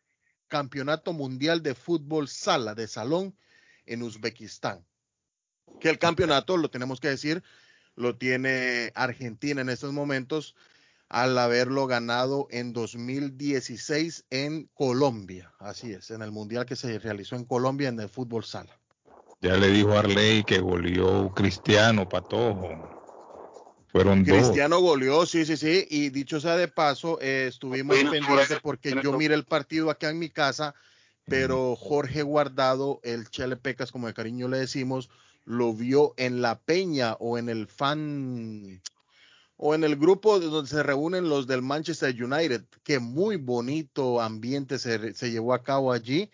Campeonato Mundial de Fútbol Sala de Salón en Uzbekistán. Que el campeonato, lo tenemos que decir, lo tiene Argentina en estos momentos al haberlo ganado en 2016 en Colombia. Así es, en el Mundial que se realizó en Colombia en el fútbol sala. Ya le dijo Arley que goleó Cristiano Patojo. Fueron Cristiano goleó, sí, sí, sí. Y dicho sea de paso, eh, estuvimos pendientes porque yo miré el partido acá en mi casa, pero Jorge Guardado, el Chele Pecas, como de cariño le decimos, lo vio en la peña o en el fan o en el grupo donde se reúnen los del Manchester United, que muy bonito ambiente se, se llevó a cabo allí.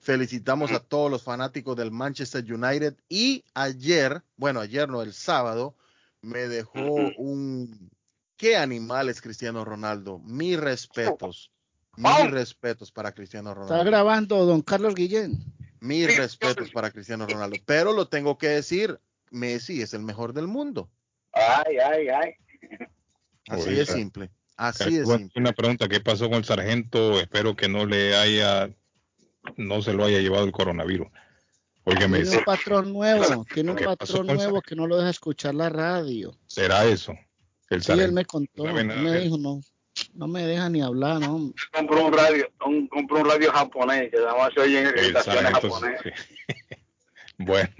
Felicitamos a todos los fanáticos del Manchester United. Y ayer, bueno, ayer no, el sábado, me dejó un... ¿Qué animal es Cristiano Ronaldo? Mis respetos. Mis respetos para Cristiano Ronaldo. Está grabando don Carlos Guillén. Mis respetos para Cristiano Ronaldo. Pero lo tengo que decir, Messi es el mejor del mundo. Ay, ay, ay. Así de simple. Así de simple. Una pregunta, ¿qué pasó con el sargento? Espero que no le haya, no se lo haya llevado el coronavirus. Tiene un patrón nuevo, tiene un patrón nuevo que no lo deja escuchar la radio. ¿Será eso? El sí, él me contó, me dijo, no, no me deja ni hablar, no. Compró un radio, un, compró un radio japonés, que además se oye en estaciones japonesas. bueno,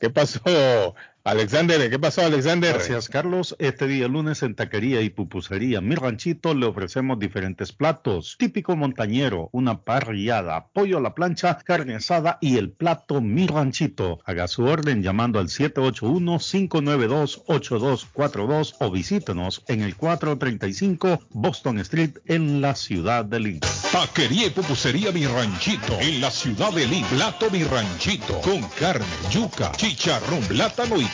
¿qué pasó? Alexander, ¿qué pasó, Alexander? Gracias, Carlos. Este día lunes en Taquería y Pupusería Mi Ranchito le ofrecemos diferentes platos. Típico montañero, una parrillada, pollo a la plancha, carne asada y el plato Mi Ranchito. Haga su orden llamando al 781-592-8242 o visítenos en el 435 Boston Street en la ciudad de Lima. Taquería y Pupusería Mi Ranchito en la ciudad de Lima. Plato Mi Ranchito con carne, yuca, chicharrón, plátano y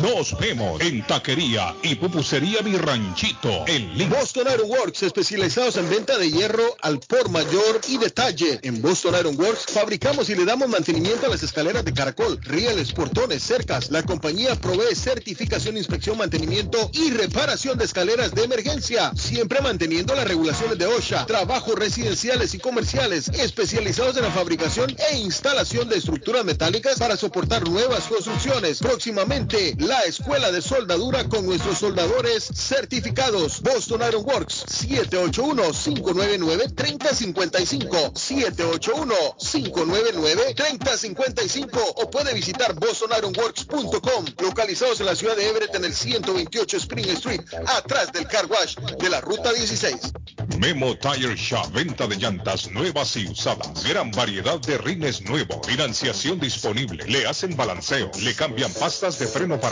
nos vemos en taquería y pupusería Mi Ranchito en Boston Iron Works, especializados en venta de hierro al por mayor y detalle. En Boston Iron Works fabricamos y le damos mantenimiento a las escaleras de caracol, rieles, portones, cercas. La compañía provee certificación, inspección, mantenimiento y reparación de escaleras de emergencia, siempre manteniendo las regulaciones de OSHA. Trabajos residenciales y comerciales especializados en la fabricación e instalación de estructuras metálicas para soportar nuevas construcciones. Próximamente la escuela de soldadura con nuestros soldadores certificados. Boston Iron Works 781-599-3055. 781-599-3055 o puede visitar bostonironworks.com localizados en la ciudad de Everett en el 128 Spring Street, atrás del car wash de la ruta 16. Memo Tire Shop, venta de llantas nuevas y usadas, gran variedad de rines nuevos, financiación disponible, le hacen balanceo, le cambian pastas de freno para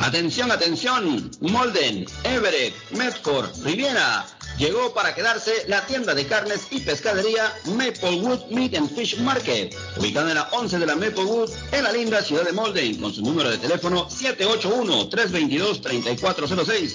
Atención, atención, Molden, Everett, Medford, Riviera. Llegó para quedarse la tienda de carnes y pescadería Maplewood Meat and Fish Market, ubicada en la 11 de la Maplewood, en la linda ciudad de Molden, con su número de teléfono 781-322-3406,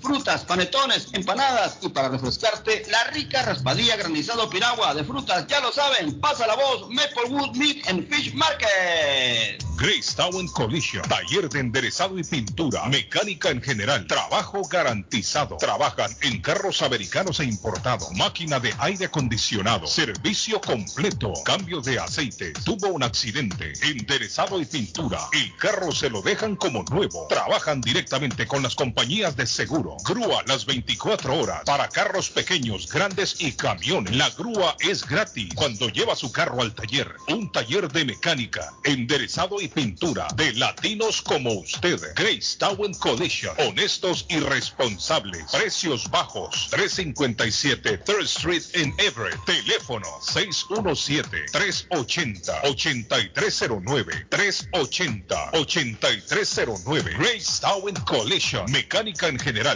frutas, panetones, empanadas y para refrescarte la rica raspadilla granizado piragua de frutas. Ya lo saben, pasa la voz Maplewood Meat and Fish Market. Grace Town Collision, taller de enderezado y pintura, mecánica en general, trabajo garantizado. Trabajan en carros americanos e importados, máquina de aire acondicionado, servicio completo, cambio de aceite, tuvo un accidente, enderezado y pintura. El carro se lo dejan como nuevo. Trabajan directamente con las compañías de seguro. Grúa las 24 horas para carros pequeños, grandes y camiones. La grúa es gratis cuando lleva su carro al taller. Un taller de mecánica, enderezado y pintura de latinos como usted. Grace Town Collision. Honestos y responsables. Precios bajos. 357 3 Street en Everett. Teléfono 617-380-8309. 380-8309. Grace Town Collision. Mecánica en general.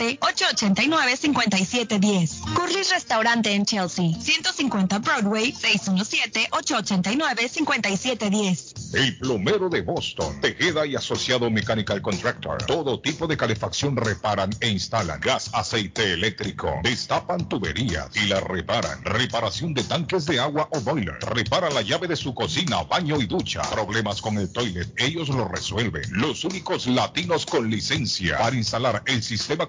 617-889-5710. Curly's Restaurante en Chelsea, 150 Broadway, 617-889-5710. El plomero de Boston, Tejeda y Asociado Mechanical Contractor. Todo tipo de calefacción reparan e instalan. Gas, aceite eléctrico. Destapan tuberías y la reparan. Reparación de tanques de agua o boiler. Repara la llave de su cocina, baño y ducha. Problemas con el toilet, ellos lo resuelven. Los únicos latinos con licencia para instalar el sistema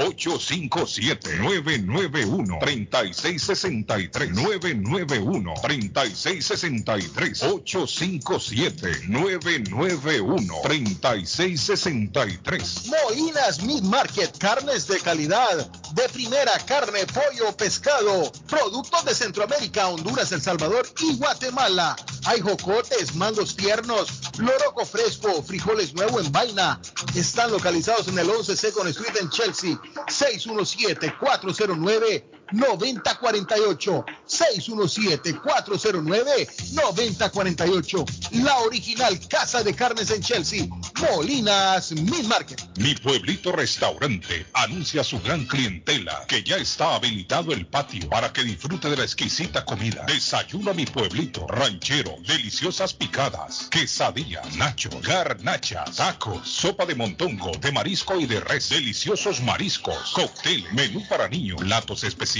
857-991-3663. 991-3663. 857 991-3663. Molinas Meat Market, carnes de calidad, de primera carne, pollo, pescado, productos de Centroamérica, Honduras, El Salvador y Guatemala. Hay jocotes, mangos tiernos, loroco fresco, frijoles nuevo en vaina. Están localizados en el 11 Second Street en Chelsea, 617 409 9048 617-409-9048. La original Casa de Carnes en Chelsea, Molinas Mil Market. Mi pueblito restaurante anuncia a su gran clientela que ya está habilitado el patio para que disfrute de la exquisita comida. Desayuno a mi pueblito, ranchero, deliciosas picadas, quesadilla, nacho, garnacha, tacos, sopa de montongo, de marisco y de res, deliciosos mariscos, cóctel, menú para niños, platos especiales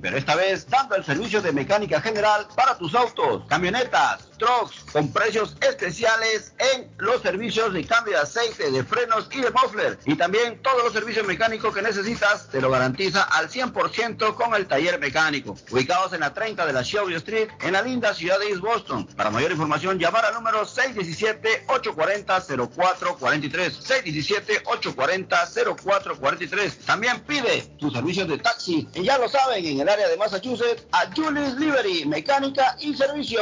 pero esta vez dando el servicio de mecánica general para tus autos, camionetas, trucks, con precios especiales en los servicios de cambio de aceite, de frenos y de muffler. Y también todos los servicios mecánicos que necesitas te lo garantiza al 100% con el taller mecánico. Ubicados en la 30 de la Shelby Street, en la linda ciudad de East Boston. Para mayor información, llamar al número 617-840-0443. 617-840-0443. También pide tus servicios de taxi. Y ya lo saben, en el área de Massachusetts, a Julius Livery, mecánica y servicios.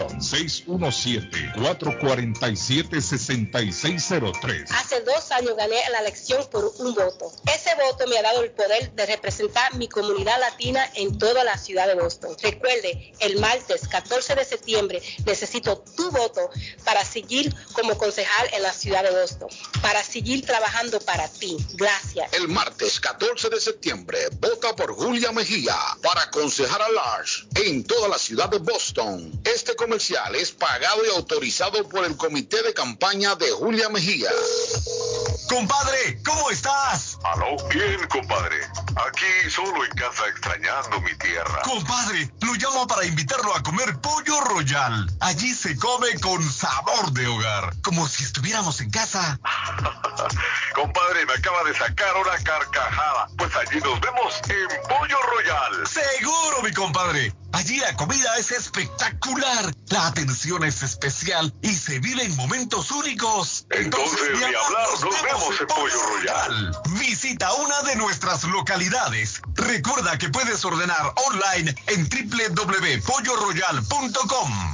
Boston. 617-447-6603. Hace dos años gané la elección por un voto. Ese voto me ha dado el poder de representar mi comunidad latina en toda la ciudad de Boston. Recuerde, el martes 14 de septiembre necesito tu voto para seguir como concejal en la ciudad de Boston, para seguir trabajando para ti. Gracias. El martes 14 de septiembre, vota por Julia Mejía para concejal a large en toda la ciudad de Boston. Este comercial es pagado y autorizado por el comité de campaña de Julia Mejía. Compadre, ¿cómo estás? Aló, bien, compadre. Aquí solo en casa extrañando mi tierra. Compadre, lo llamo para invitarlo a comer pollo royal. Allí se come con sabor de hogar, como si estuviéramos en casa. compadre, me acaba de sacar una carcajada. Pues allí nos vemos en Pollo Royal. Seguro, mi compadre. Allí la comida es espectacular, la atención es especial y se viven momentos únicos. Entonces, de hablar, nos, vemos en Pollo Royal. Visita una de nuestras localidades. Recuerda que puedes ordenar online en www.polloroyal.com.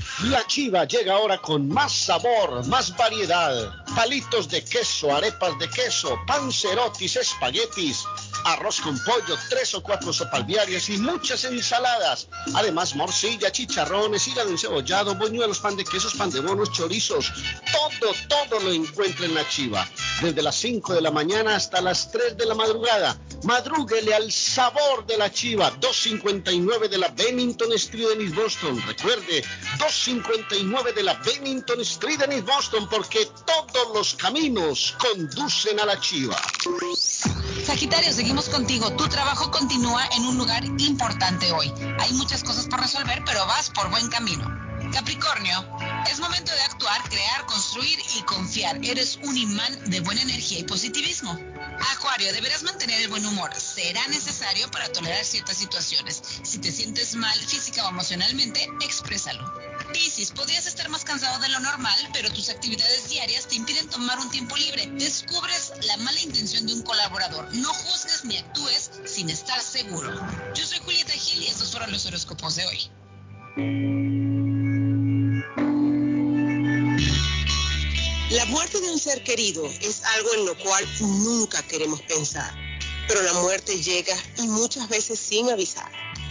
La chiva llega ahora con más sabor, más variedad. Palitos de queso, arepas de queso, pancerotis, espaguetis, arroz con pollo, tres o cuatro sopalviarias y muchas ensaladas. Además, morcilla, chicharrones, hígado encebollado, boñuelos, pan de quesos, pan de bonos, chorizos. Todo, todo lo encuentra en la chiva. Desde las 5 de la mañana hasta las 3 de la madrugada. Madrúguele al sabor de la chiva. 259 de la Bennington Street en Boston. Recuerde, 259 de la Bennington Street en East Boston porque todos los caminos conducen a la chiva. Sagitario, seguimos contigo. Tu trabajo continúa en un lugar importante hoy. Hay muchas cosas por resolver, pero vas por buen camino. Capricornio, es momento de actuar, crear, construir y confiar. Eres un imán de buena energía y positivismo. Acuario, deberás mantener el buen humor. Será necesario para tolerar ciertas situaciones. Si te sientes mal física o emocionalmente, exprésalo. Piscis, podrías estar más cansado de lo normal, pero tus actividades diarias te impiden tomar un tiempo libre. Descubres la mala intención de un colaborador. No juzgues ni actúes sin estar seguro. Yo soy Julieta Gil y estos fueron los horóscopos de hoy. La muerte de un ser querido es algo en lo cual nunca queremos pensar, pero la muerte llega y muchas veces sin avisar.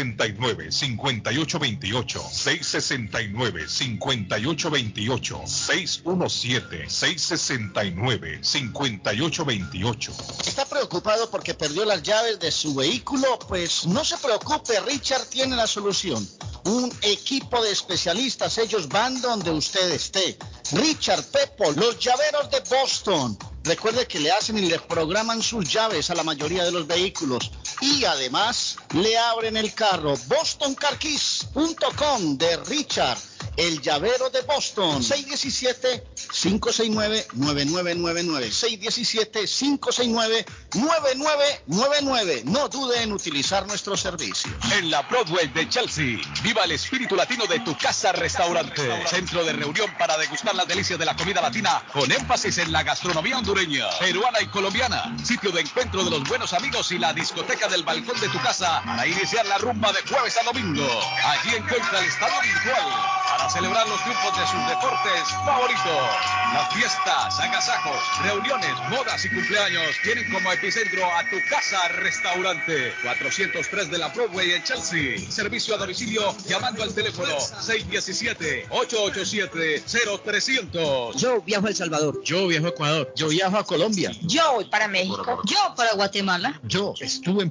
669-5828, 669-5828, 617-669-5828. ¿Está preocupado porque perdió las llaves de su vehículo? Pues no se preocupe, Richard tiene la solución. un equipo de especialistas, ellos van donde usted esté. Richard Pepo, los llaveros de Boston. Recuerde que le hacen y le programan sus llaves a la mayoría de los vehículos y además le abren el carro. BostonCarKeys.com de Richard el llavero de Boston, 617-569-9999. 617-569-9999. No dude en utilizar nuestro servicio. En la Broadway de Chelsea, viva el espíritu latino de tu casa restaurante. Centro de reunión para degustar las delicias de la comida latina con énfasis en la gastronomía hondureña, peruana y colombiana. Sitio de encuentro de los buenos amigos y la discoteca del balcón de tu casa para iniciar la rumba de jueves a domingo. Allí encuentra el estado virtual para celebrar los triunfos de sus deportes favoritos. Las fiestas, agasajos, reuniones, modas y cumpleaños tienen como epicentro a tu casa restaurante 403 de la Broadway en Chelsea. Servicio a domicilio llamando al teléfono 617-887-0300. Yo viajo a El Salvador. Yo viajo a Ecuador. Yo viajo a Colombia. Yo voy para México. Yo para Guatemala. Yo estuve en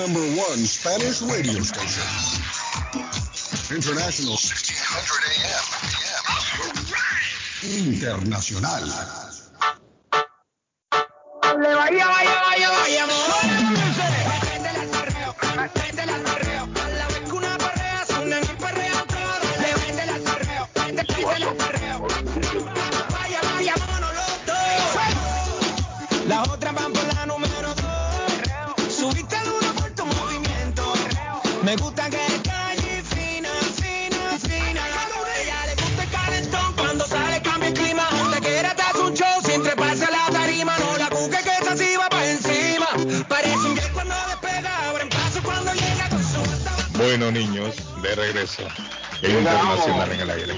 number one Spanish radio station. International 1600 AM. Internacional. Niños, de regreso. El internacional en el aire.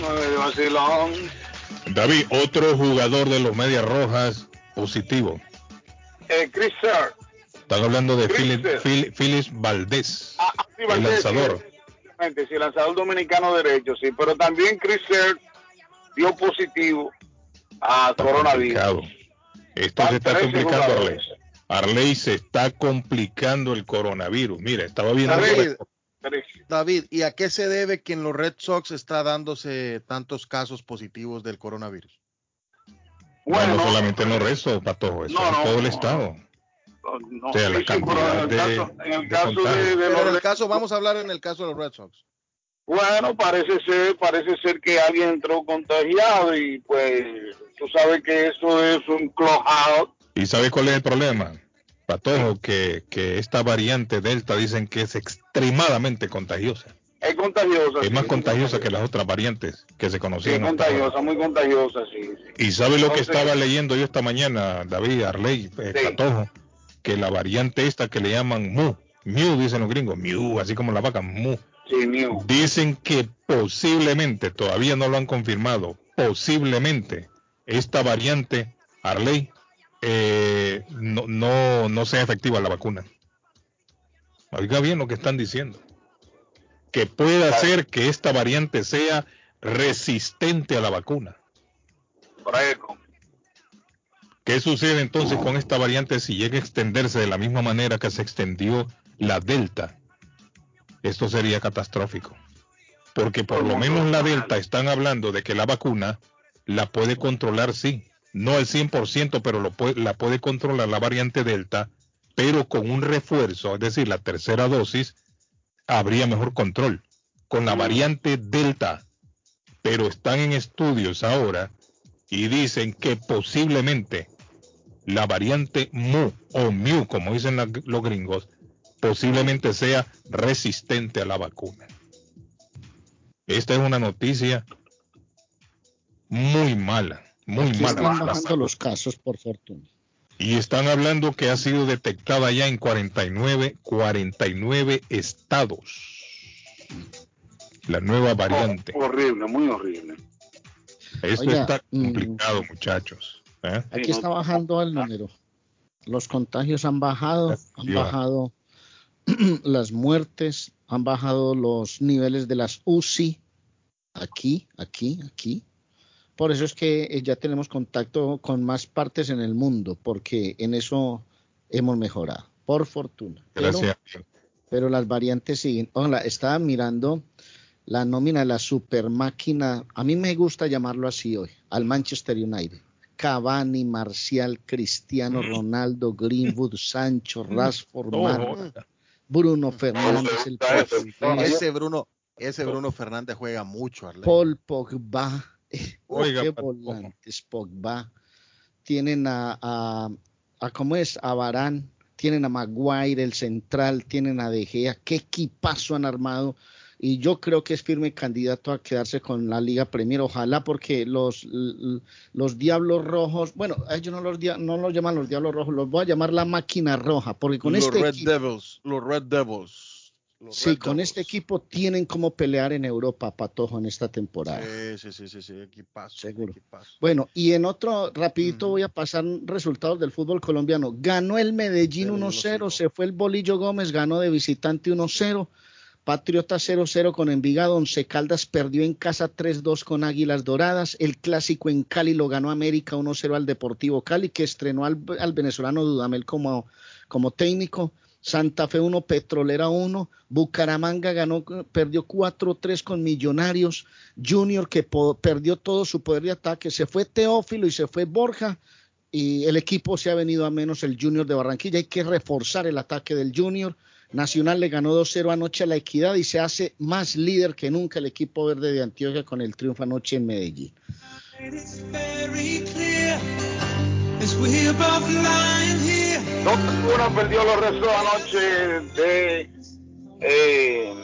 David, otro jugador de los Medias Rojas positivo. Eh, Chris Sir. Están hablando de. Phil- Phyllis Valdés, Ah, ah, sí, el Valdés, lanzador. sí, sí, lanzador dominicano derecho, sí, pero también Chris Sir dio positivo a coronavirus. Complicado. Esto Van se está 13 complicando, Arley. Arley se está complicando el coronavirus. Mira, estaba viendo. David, David, ¿y a qué se debe que en los Red Sox está dándose tantos casos positivos del coronavirus? No, no solamente en los restos, Patojo, eso No, en todo el estado. No, O sea, la sí, sí, pero cantidad en el de- caso, los en el Red- caso, vamos a hablar en el caso de los Red Sox. Bueno, parece ser, parece ser que alguien entró contagiado y pues tú sabes que eso es un clubhouse. ¿Y sabe cuál es el problema? Patojo, que, que esta variante Delta dicen que es extremadamente contagiosa. Es contagiosa. Es sí, más contagiosa que las otras variantes que se conocían. ahora. contagiosa, muy contagiosa, sí. sí. Y sabe lo que estaba leyendo yo esta mañana, David Arley, eh. Patojo, que la variante esta que le llaman Mu, Mu dicen los gringos, Mu, así como la vaca, Mu. Sí, Mu. Dicen que posiblemente, todavía no lo han confirmado, posiblemente esta variante, Arley, eh, no, no, no sea efectiva la vacuna. Oiga bien lo que están diciendo. Que pueda ser que esta variante sea resistente a la vacuna. Correcto. ¿Qué sucede entonces con esta variante si llega a extenderse de la misma manera que se extendió la Delta? Esto sería catastrófico. Porque por lo menos la Delta están hablando de que la vacuna la puede controlar, sí. No al 100%, pero lo puede, la puede controlar la variante Delta, pero con un refuerzo, es decir, la tercera dosis, habría mejor control. Con la variante Delta, pero están en estudios ahora y dicen que posiblemente la variante Mu o Mu, como dicen la- los gringos, posiblemente sea resistente a la vacuna. Esta es una noticia muy mala, muy Aquí mala. están bajando los casos, por fortuna. Y están hablando que ha sido detectada ya en 49, 49 estados. La nueva variante. horrible, muy horrible. Esto está mm, complicado, muchachos. ¿eh? Aquí está bajando el número. Los contagios han bajado, han bajado las muertes, han bajado los niveles de las UCI. Aquí, aquí, aquí. Por eso es que eh, ya tenemos contacto con más partes en el mundo, porque en eso hemos mejorado, por fortuna. Gracias. Pero, las variantes siguen. Hola, estaba mirando la nómina de la super máquina, a mí me gusta llamarlo así hoy, al Manchester United. Cavani, Marcial, Cristiano mm. Ronaldo, Greenwood, Sancho, mm. Rashford, Bruno Fernández, el ese Bruno, ese Bruno Fernández juega mucho. Paul Pogba, Oiga, qué volantes Pogba. Tienen a, a, a, ¿cómo es? A Barán, tienen a Maguire, el central, tienen a De Gea. Qué equipazo han armado y yo creo que es firme candidato a quedarse con la Liga Premier. Ojalá porque los, los Diablos Rojos, bueno, ellos no los, no los llaman los Diablos Rojos, los voy a llamar la máquina roja, porque con los este Red Devils, los Red Devils. Sí, con este equipo tienen como pelear en Europa, Patojo, en esta temporada. Sí, sí, sí, sí, equipazo. Seguro. Bueno, y en otro, rapidito voy a pasar resultados del fútbol colombiano. Ganó el Medellín 1-0, se fue el Bolillo Gómez, ganó de visitante 1-0. Patriota 0-0 con Envigado, Once Caldas perdió en casa 3-2 con Águilas Doradas, el clásico en Cali lo ganó América 1-0 al Deportivo Cali, que estrenó al, venezolano Dudamel como, como técnico, Santa Fe 1, Petrolera 1, Bucaramanga ganó, perdió 4-3 con Millonarios, Junior que perdió todo su poder de ataque, se fue Teófilo y se fue Borja, y el equipo se ha venido a menos el Junior de Barranquilla, hay que reforzar el ataque del Junior, Nacional le ganó 2-0 anoche a la Equidad y se hace más líder que nunca el equipo verde de Antioquia con el triunfo anoche en Medellín. No, perdió los restos anoche de eh,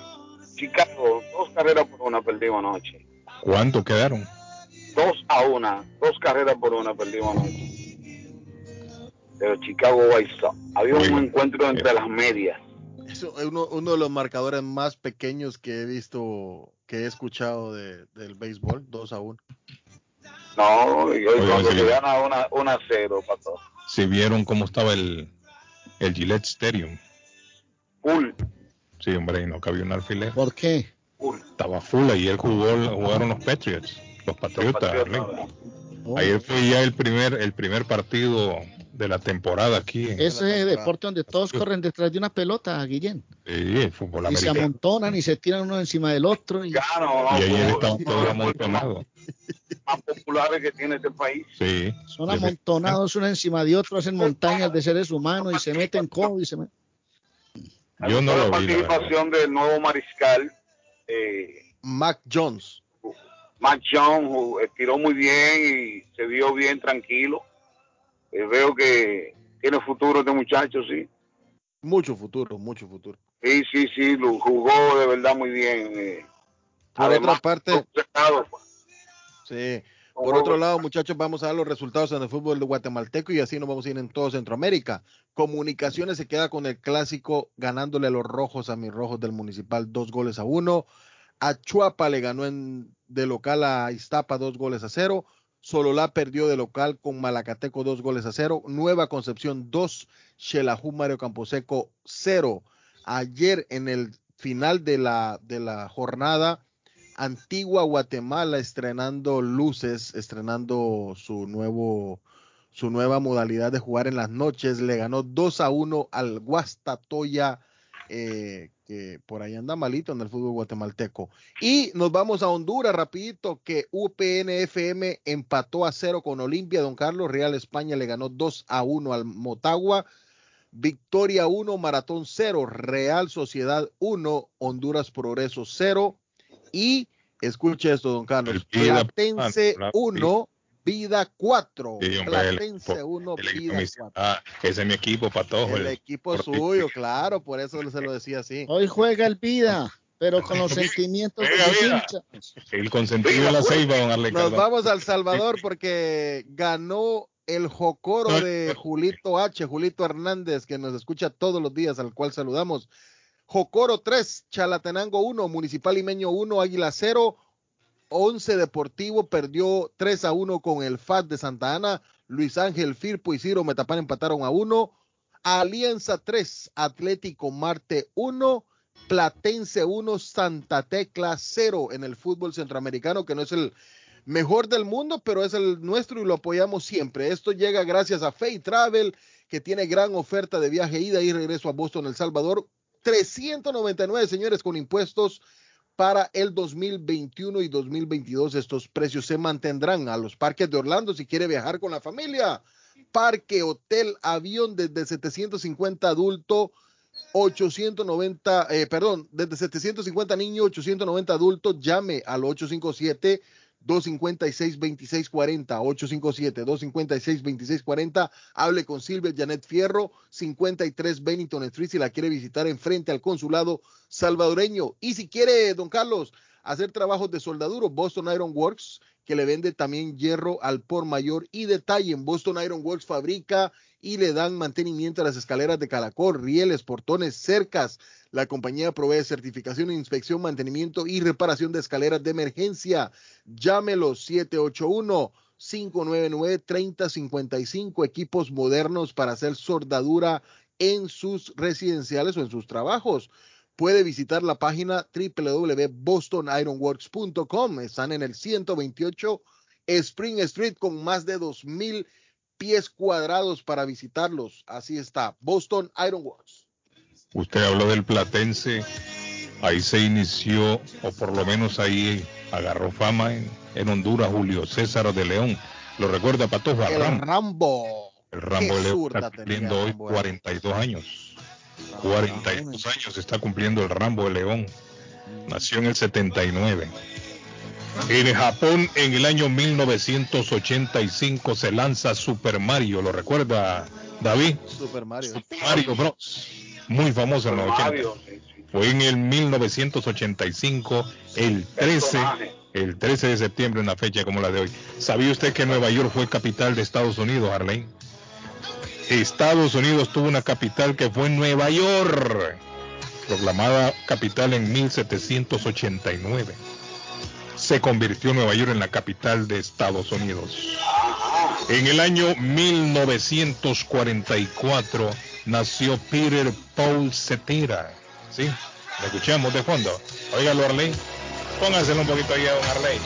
Chicago. Dos carreras por una perdimos anoche. ¿Cuánto quedaron? Dos a una. Dos carreras por una perdimos anoche. Pero Chicago White Sox. Había un encuentro entre las medias es uno, uno, de los marcadores más pequeños que he visto, que he escuchado de, del béisbol, 2 a 1. No, y hoy cuando se gana 1 a 0, pato. Si vieron cómo estaba el, el Gillette Stadium. Full. Sí, hombre, no cabía un alfiler. ¿Por qué? Full. Estaba full, y él jugó, jugaron los Patriots, los Patriotas. Ayer fue ya el primer, el primer partido de la temporada aquí. Ese deporte donde todos corren detrás de una pelota, Guillén. Sí, el fútbol y se amontonan y se tiran uno encima del otro. Y, claro, y ayer estaban todos amontonados. Más populares que tiene este país. Sí. Son amontonados uno encima de otro, hacen montañas de seres humanos y se meten con y se meten. Yo no lo vi. participación del nuevo mariscal. Eh, Mac Jones. Mac Jones eh, tiró muy bien y se vio bien tranquilo. Eh, veo que tiene futuro este muchacho, sí. Mucho futuro, mucho futuro. Sí, sí, sí, lo jugó de verdad muy bien. Eh. Por otra parte, sí. Por otro lado, muchachos, vamos a dar los resultados en el fútbol de guatemalteco y así nos vamos a ir en todo Centroamérica. Comunicaciones se queda con el clásico ganándole a los rojos a mis rojos del municipal dos goles a uno. Achuapa le ganó en, de local a Iztapa dos goles a cero. Sololá perdió de local con Malacateco dos goles a cero. Nueva Concepción dos, Xelajú Mario Camposeco cero. Ayer en el final de la, de la jornada, Antigua Guatemala estrenando luces, estrenando su nuevo su nueva modalidad de jugar en las noches, le ganó 2 a 1 al Guastatoya eh, que por ahí anda malito en el fútbol guatemalteco. Y nos vamos a Honduras rapidito, que UPNFM empató a cero con Olimpia, Don Carlos, Real España le ganó 2 a 1 al Motagua, Victoria 1, Maratón 0, Real Sociedad 1, Honduras Progreso 0 y escuche esto, Don Carlos, Platense 1, Vida 4. Platense 1, Vida 4. Ah, ese es mi equipo, Patojo. El, el equipo suyo, claro, por eso se lo decía así. Hoy juega el Vida, pero con los sentimientos de los hinchas. El consentido de la ceiba, don Arle Nos vamos al Salvador porque ganó el Jocoro de Julito H, Julito Hernández, que nos escucha todos los días, al cual saludamos. Jocoro 3, Chalatenango 1, Municipal Limeño 1, Águila 0, 11 Deportivo perdió 3 a 1 con el FAT de Santa Ana, Luis Ángel Firpo y Ciro Metapán empataron a 1, Alianza 3, Atlético Marte 1, Platense 1, Santa Tecla 0 en el fútbol centroamericano, que no es el mejor del mundo, pero es el nuestro y lo apoyamos siempre. Esto llega gracias a Fay Travel, que tiene gran oferta de viaje ida y regreso a Boston, El Salvador. 399, señores, con impuestos para el 2021 y 2022. Estos precios se mantendrán a los parques de Orlando si quiere viajar con la familia. Parque, hotel, avión desde 750 adulto, 890, eh, perdón, desde 750 niños, 890 adultos. Llame al 857 256-2640, 857-256-2640. Hable con Silvia Janet Fierro, 53 Bennington Street, si la quiere visitar enfrente al consulado salvadoreño. Y si quiere, don Carlos, hacer trabajos de soldaduro, Boston Iron Works, que le vende también hierro al por mayor y detalle. En Boston Iron Works fabrica y le dan mantenimiento a las escaleras de calacor, rieles, portones, cercas. La compañía provee certificación, inspección, mantenimiento y reparación de escaleras de emergencia. Llámelo 781 599 3055 equipos modernos para hacer soldadura en sus residenciales o en sus trabajos. Puede visitar la página www.bostonironworks.com. Están en el 128 Spring Street con más de 2000 pies cuadrados para visitarlos. Así está, Boston Ironworks. Usted habló del Platense, ahí se inició, o por lo menos ahí agarró fama en, Honduras Julio César de León. ¿Lo recuerda Patojo? El Rambo. El Rambo de León está cumpliendo hoy 42 años. 42 años está cumpliendo el Rambo de León. Nació en el 79. En Japón, en el año 1985, se lanza Super Mario. ¿Lo recuerda David? Super Mario. Super Mario Bros. Muy famoso en los 80. Fue en el 1985, el 13, el 13 de septiembre, una fecha como la de hoy. ¿Sabía usted que Nueva York fue capital de Estados Unidos, Arlene? Estados Unidos tuvo una capital que fue Nueva York, proclamada capital en 1789 se convirtió Nueva York en la capital de Estados Unidos. En el año 1944 nació Peter Paul Cetera. ¿Sí? Escuchamos de fondo. Óigalo, Arley. Póngaselo un poquito ahí a don Arley.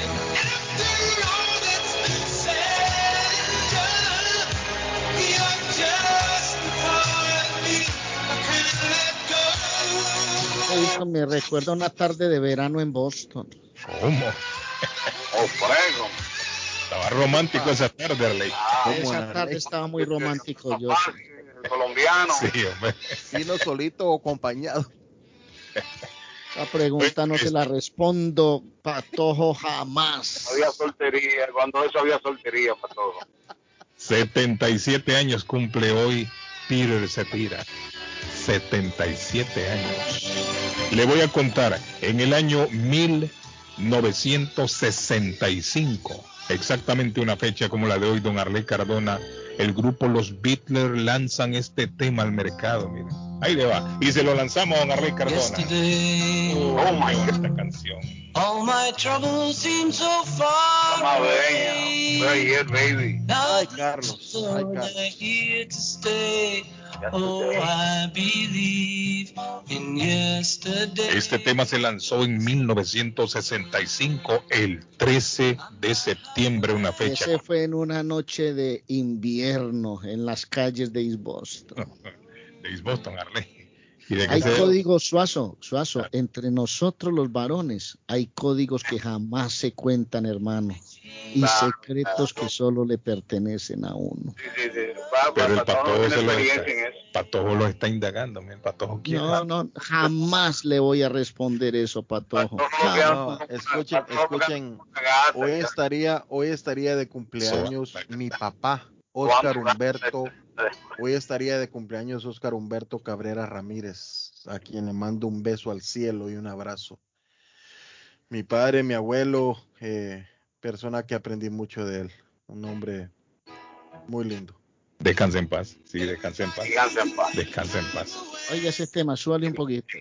Me recuerda una tarde de verano en Boston. ¿Cómo? Oh, fuego. Estaba romántico esa tarde, Arley. Ah, esa tarde estaba muy romántico yo. Colombiano. Sí, hombre. Vino solito o acompañado. Esa pregunta no se la respondo, Patojo, jamás. Había soltería, cuando eso había soltería, Patojo. 77 años cumple hoy Peter Cepira. 77 años. Le voy a contar, en el año 1965, exactamente una fecha como la de hoy, don Arley Cardona, el grupo Los Beatles lanzan este tema al mercado, miren. Ahí le va. Y se lo lanzamos a don Arley Cardona. oh my God, esta canción. All my troubles seem so far away. baby. Ay, Carlos. Ay, Carlos. Oh, este tema se lanzó en 1965, el 13 de septiembre, una fecha. Ese fue en una noche de invierno en las calles de East Boston. de East Boston, Arley. Hay códigos, Suazo, Suazo, entre nosotros los varones hay códigos que jamás se cuentan, hermano, y secretos que solo le pertenecen a uno. Pero el patojo, se lo está, patojo lo está indagando, el patojo quiere. No, no, jamás le voy a responder eso, patojo. No, escuchen, escuchen, hoy estaría, hoy estaría de cumpleaños mi papá, Oscar Humberto Hoy estaría de cumpleaños Oscar Humberto Cabrera Ramírez, a quien le mando un beso al cielo y un abrazo. Mi padre, mi abuelo, eh, persona que aprendí mucho de él, un hombre muy lindo. Descansa en paz, sí, descansa en paz. Descansa en paz. Descansa en paz. Oiga ese tema, suale un poquito.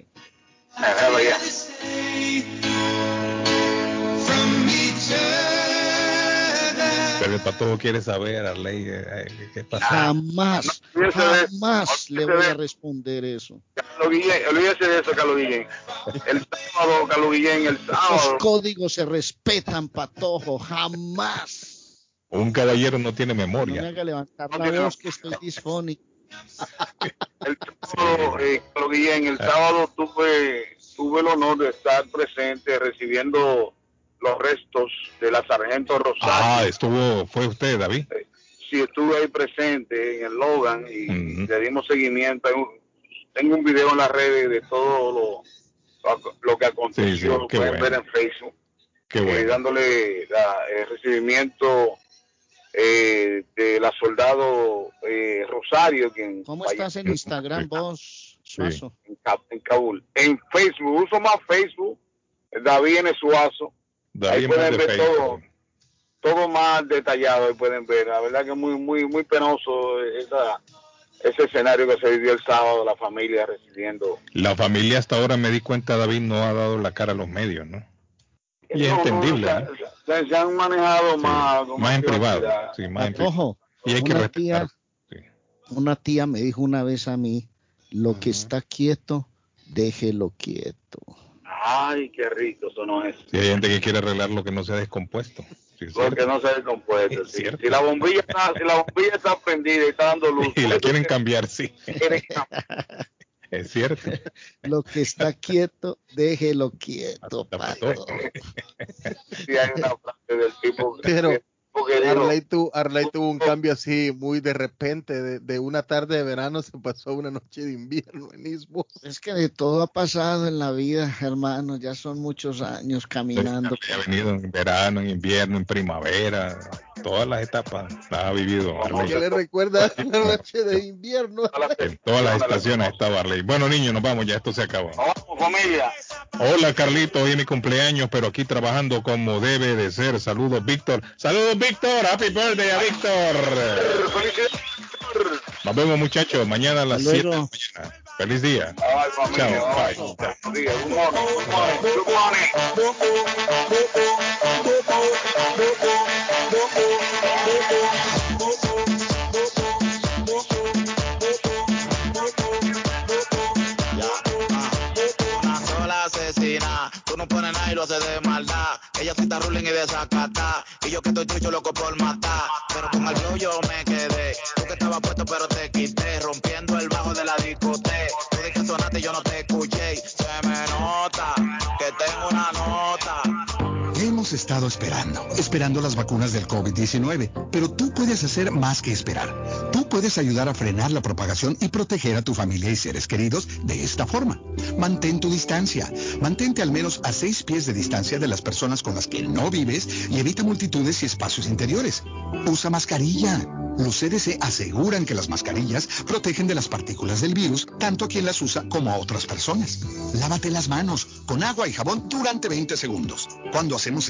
Pero el pato quiere saber, Arley, eh, eh, qué pasa. Jamás, jamás le voy a responder eso. Carlos Guillén, olvídese de eso, Carlos Guillén. El sábado, Carlos Guillén, el sábado. Los códigos se respetan, patojo, jamás. Un caballero no tiene memoria. No me haga levantar la voz que estoy disfónico. El sábado, eh, Carlos Guillén, el sábado tuve, tuve el honor de estar presente recibiendo los restos de la sargento Rosario. Ah, estuvo, fue usted, David. Sí, estuve ahí presente en el Logan y le dimos seguimiento. Tengo un video en las redes de todo lo, lo que aconteció, lo pueden ver en Facebook. Qué bueno. eh, dándole la, el recibimiento eh, de la soldado eh, Rosario. Quien ¿Cómo estás en Instagram vos, Suazo? En, en, Kabul. En Facebook, uso más Facebook, David N. Suazo. Ahí pueden ver todo, todo más detallado, ahí pueden ver. La verdad que es muy, muy, muy penoso esa, ese escenario que se vivió el sábado, la familia recibiendo. La familia hasta ahora me di cuenta, David, no ha dado la cara a los medios, ¿no? Y es No, entendible. se, ¿no? se- se han manejado más, Más en privado. Sí, más en privado. Ojo, Y hay que una respetar. tía, una tía me dijo una vez a mí, lo que está quieto, déjelo quieto. Ay, qué rico sonó eso. Si hay gente que quiere arreglar lo que no se ha descompuesto. Sí, es Porque cierto. no se ha descompuesto. Si, cierto. si la bombilla está, si la bombilla está prendida y está dando luz, Y la quieren cambiar, sí. quieren cambiar. Es cierto. Lo que está quieto, déjelo quieto, pato. Si hay una frase del tipo que, Pero porque Arley, tu- Arley tuvo un cambio así muy de repente, de, de una tarde de verano se pasó a una noche de invierno en Istmo. Es que de todo ha pasado en la vida, hermano. Ya son muchos años caminando. Ha venido en verano, en invierno, en primavera. Todas las etapas las ha vivido Arley. ¿Qué le recuerda la noche de invierno? En todas las estaciones estaba Arley. Bueno, niños, nos vamos, ya esto se acabó. Vamos, familia. Hola, Carlito, hoy es mi cumpleaños, pero aquí trabajando como debe de ser. Saludos, Víctor. Saludos, Víctor. Happy birthday a Víctor. Nos vemos, muchachos, mañana a las Hasta 7 de la mañana. Feliz día. Chao, bye. buenos días, good morning, good morning, good morning. No pones nada haces de maldad. Ella sí está ruling y desacata. Y yo que estoy chucho loco por matar. Pero con el flow yo me quedé. Tú que estabas puesto pero te quité. Rompiendo el bajo de la discoteca. Tú que sonaste y yo no te escuché. Se me nota Hemos estado esperando, esperando las vacunas del COVID-19, pero tú puedes hacer más que esperar. Tú puedes ayudar a frenar la propagación y proteger a tu familia y seres queridos de esta forma. Mantén tu distancia. Mantente al menos a seis pies de distancia de las personas con las que no vives y evita multitudes y espacios interiores. Usa mascarilla. Los CDC aseguran que las mascarillas protegen de las partículas del virus tanto a quien las usa como a otras personas. Lávate las manos con agua y jabón durante 20 segundos. Cuando hacemos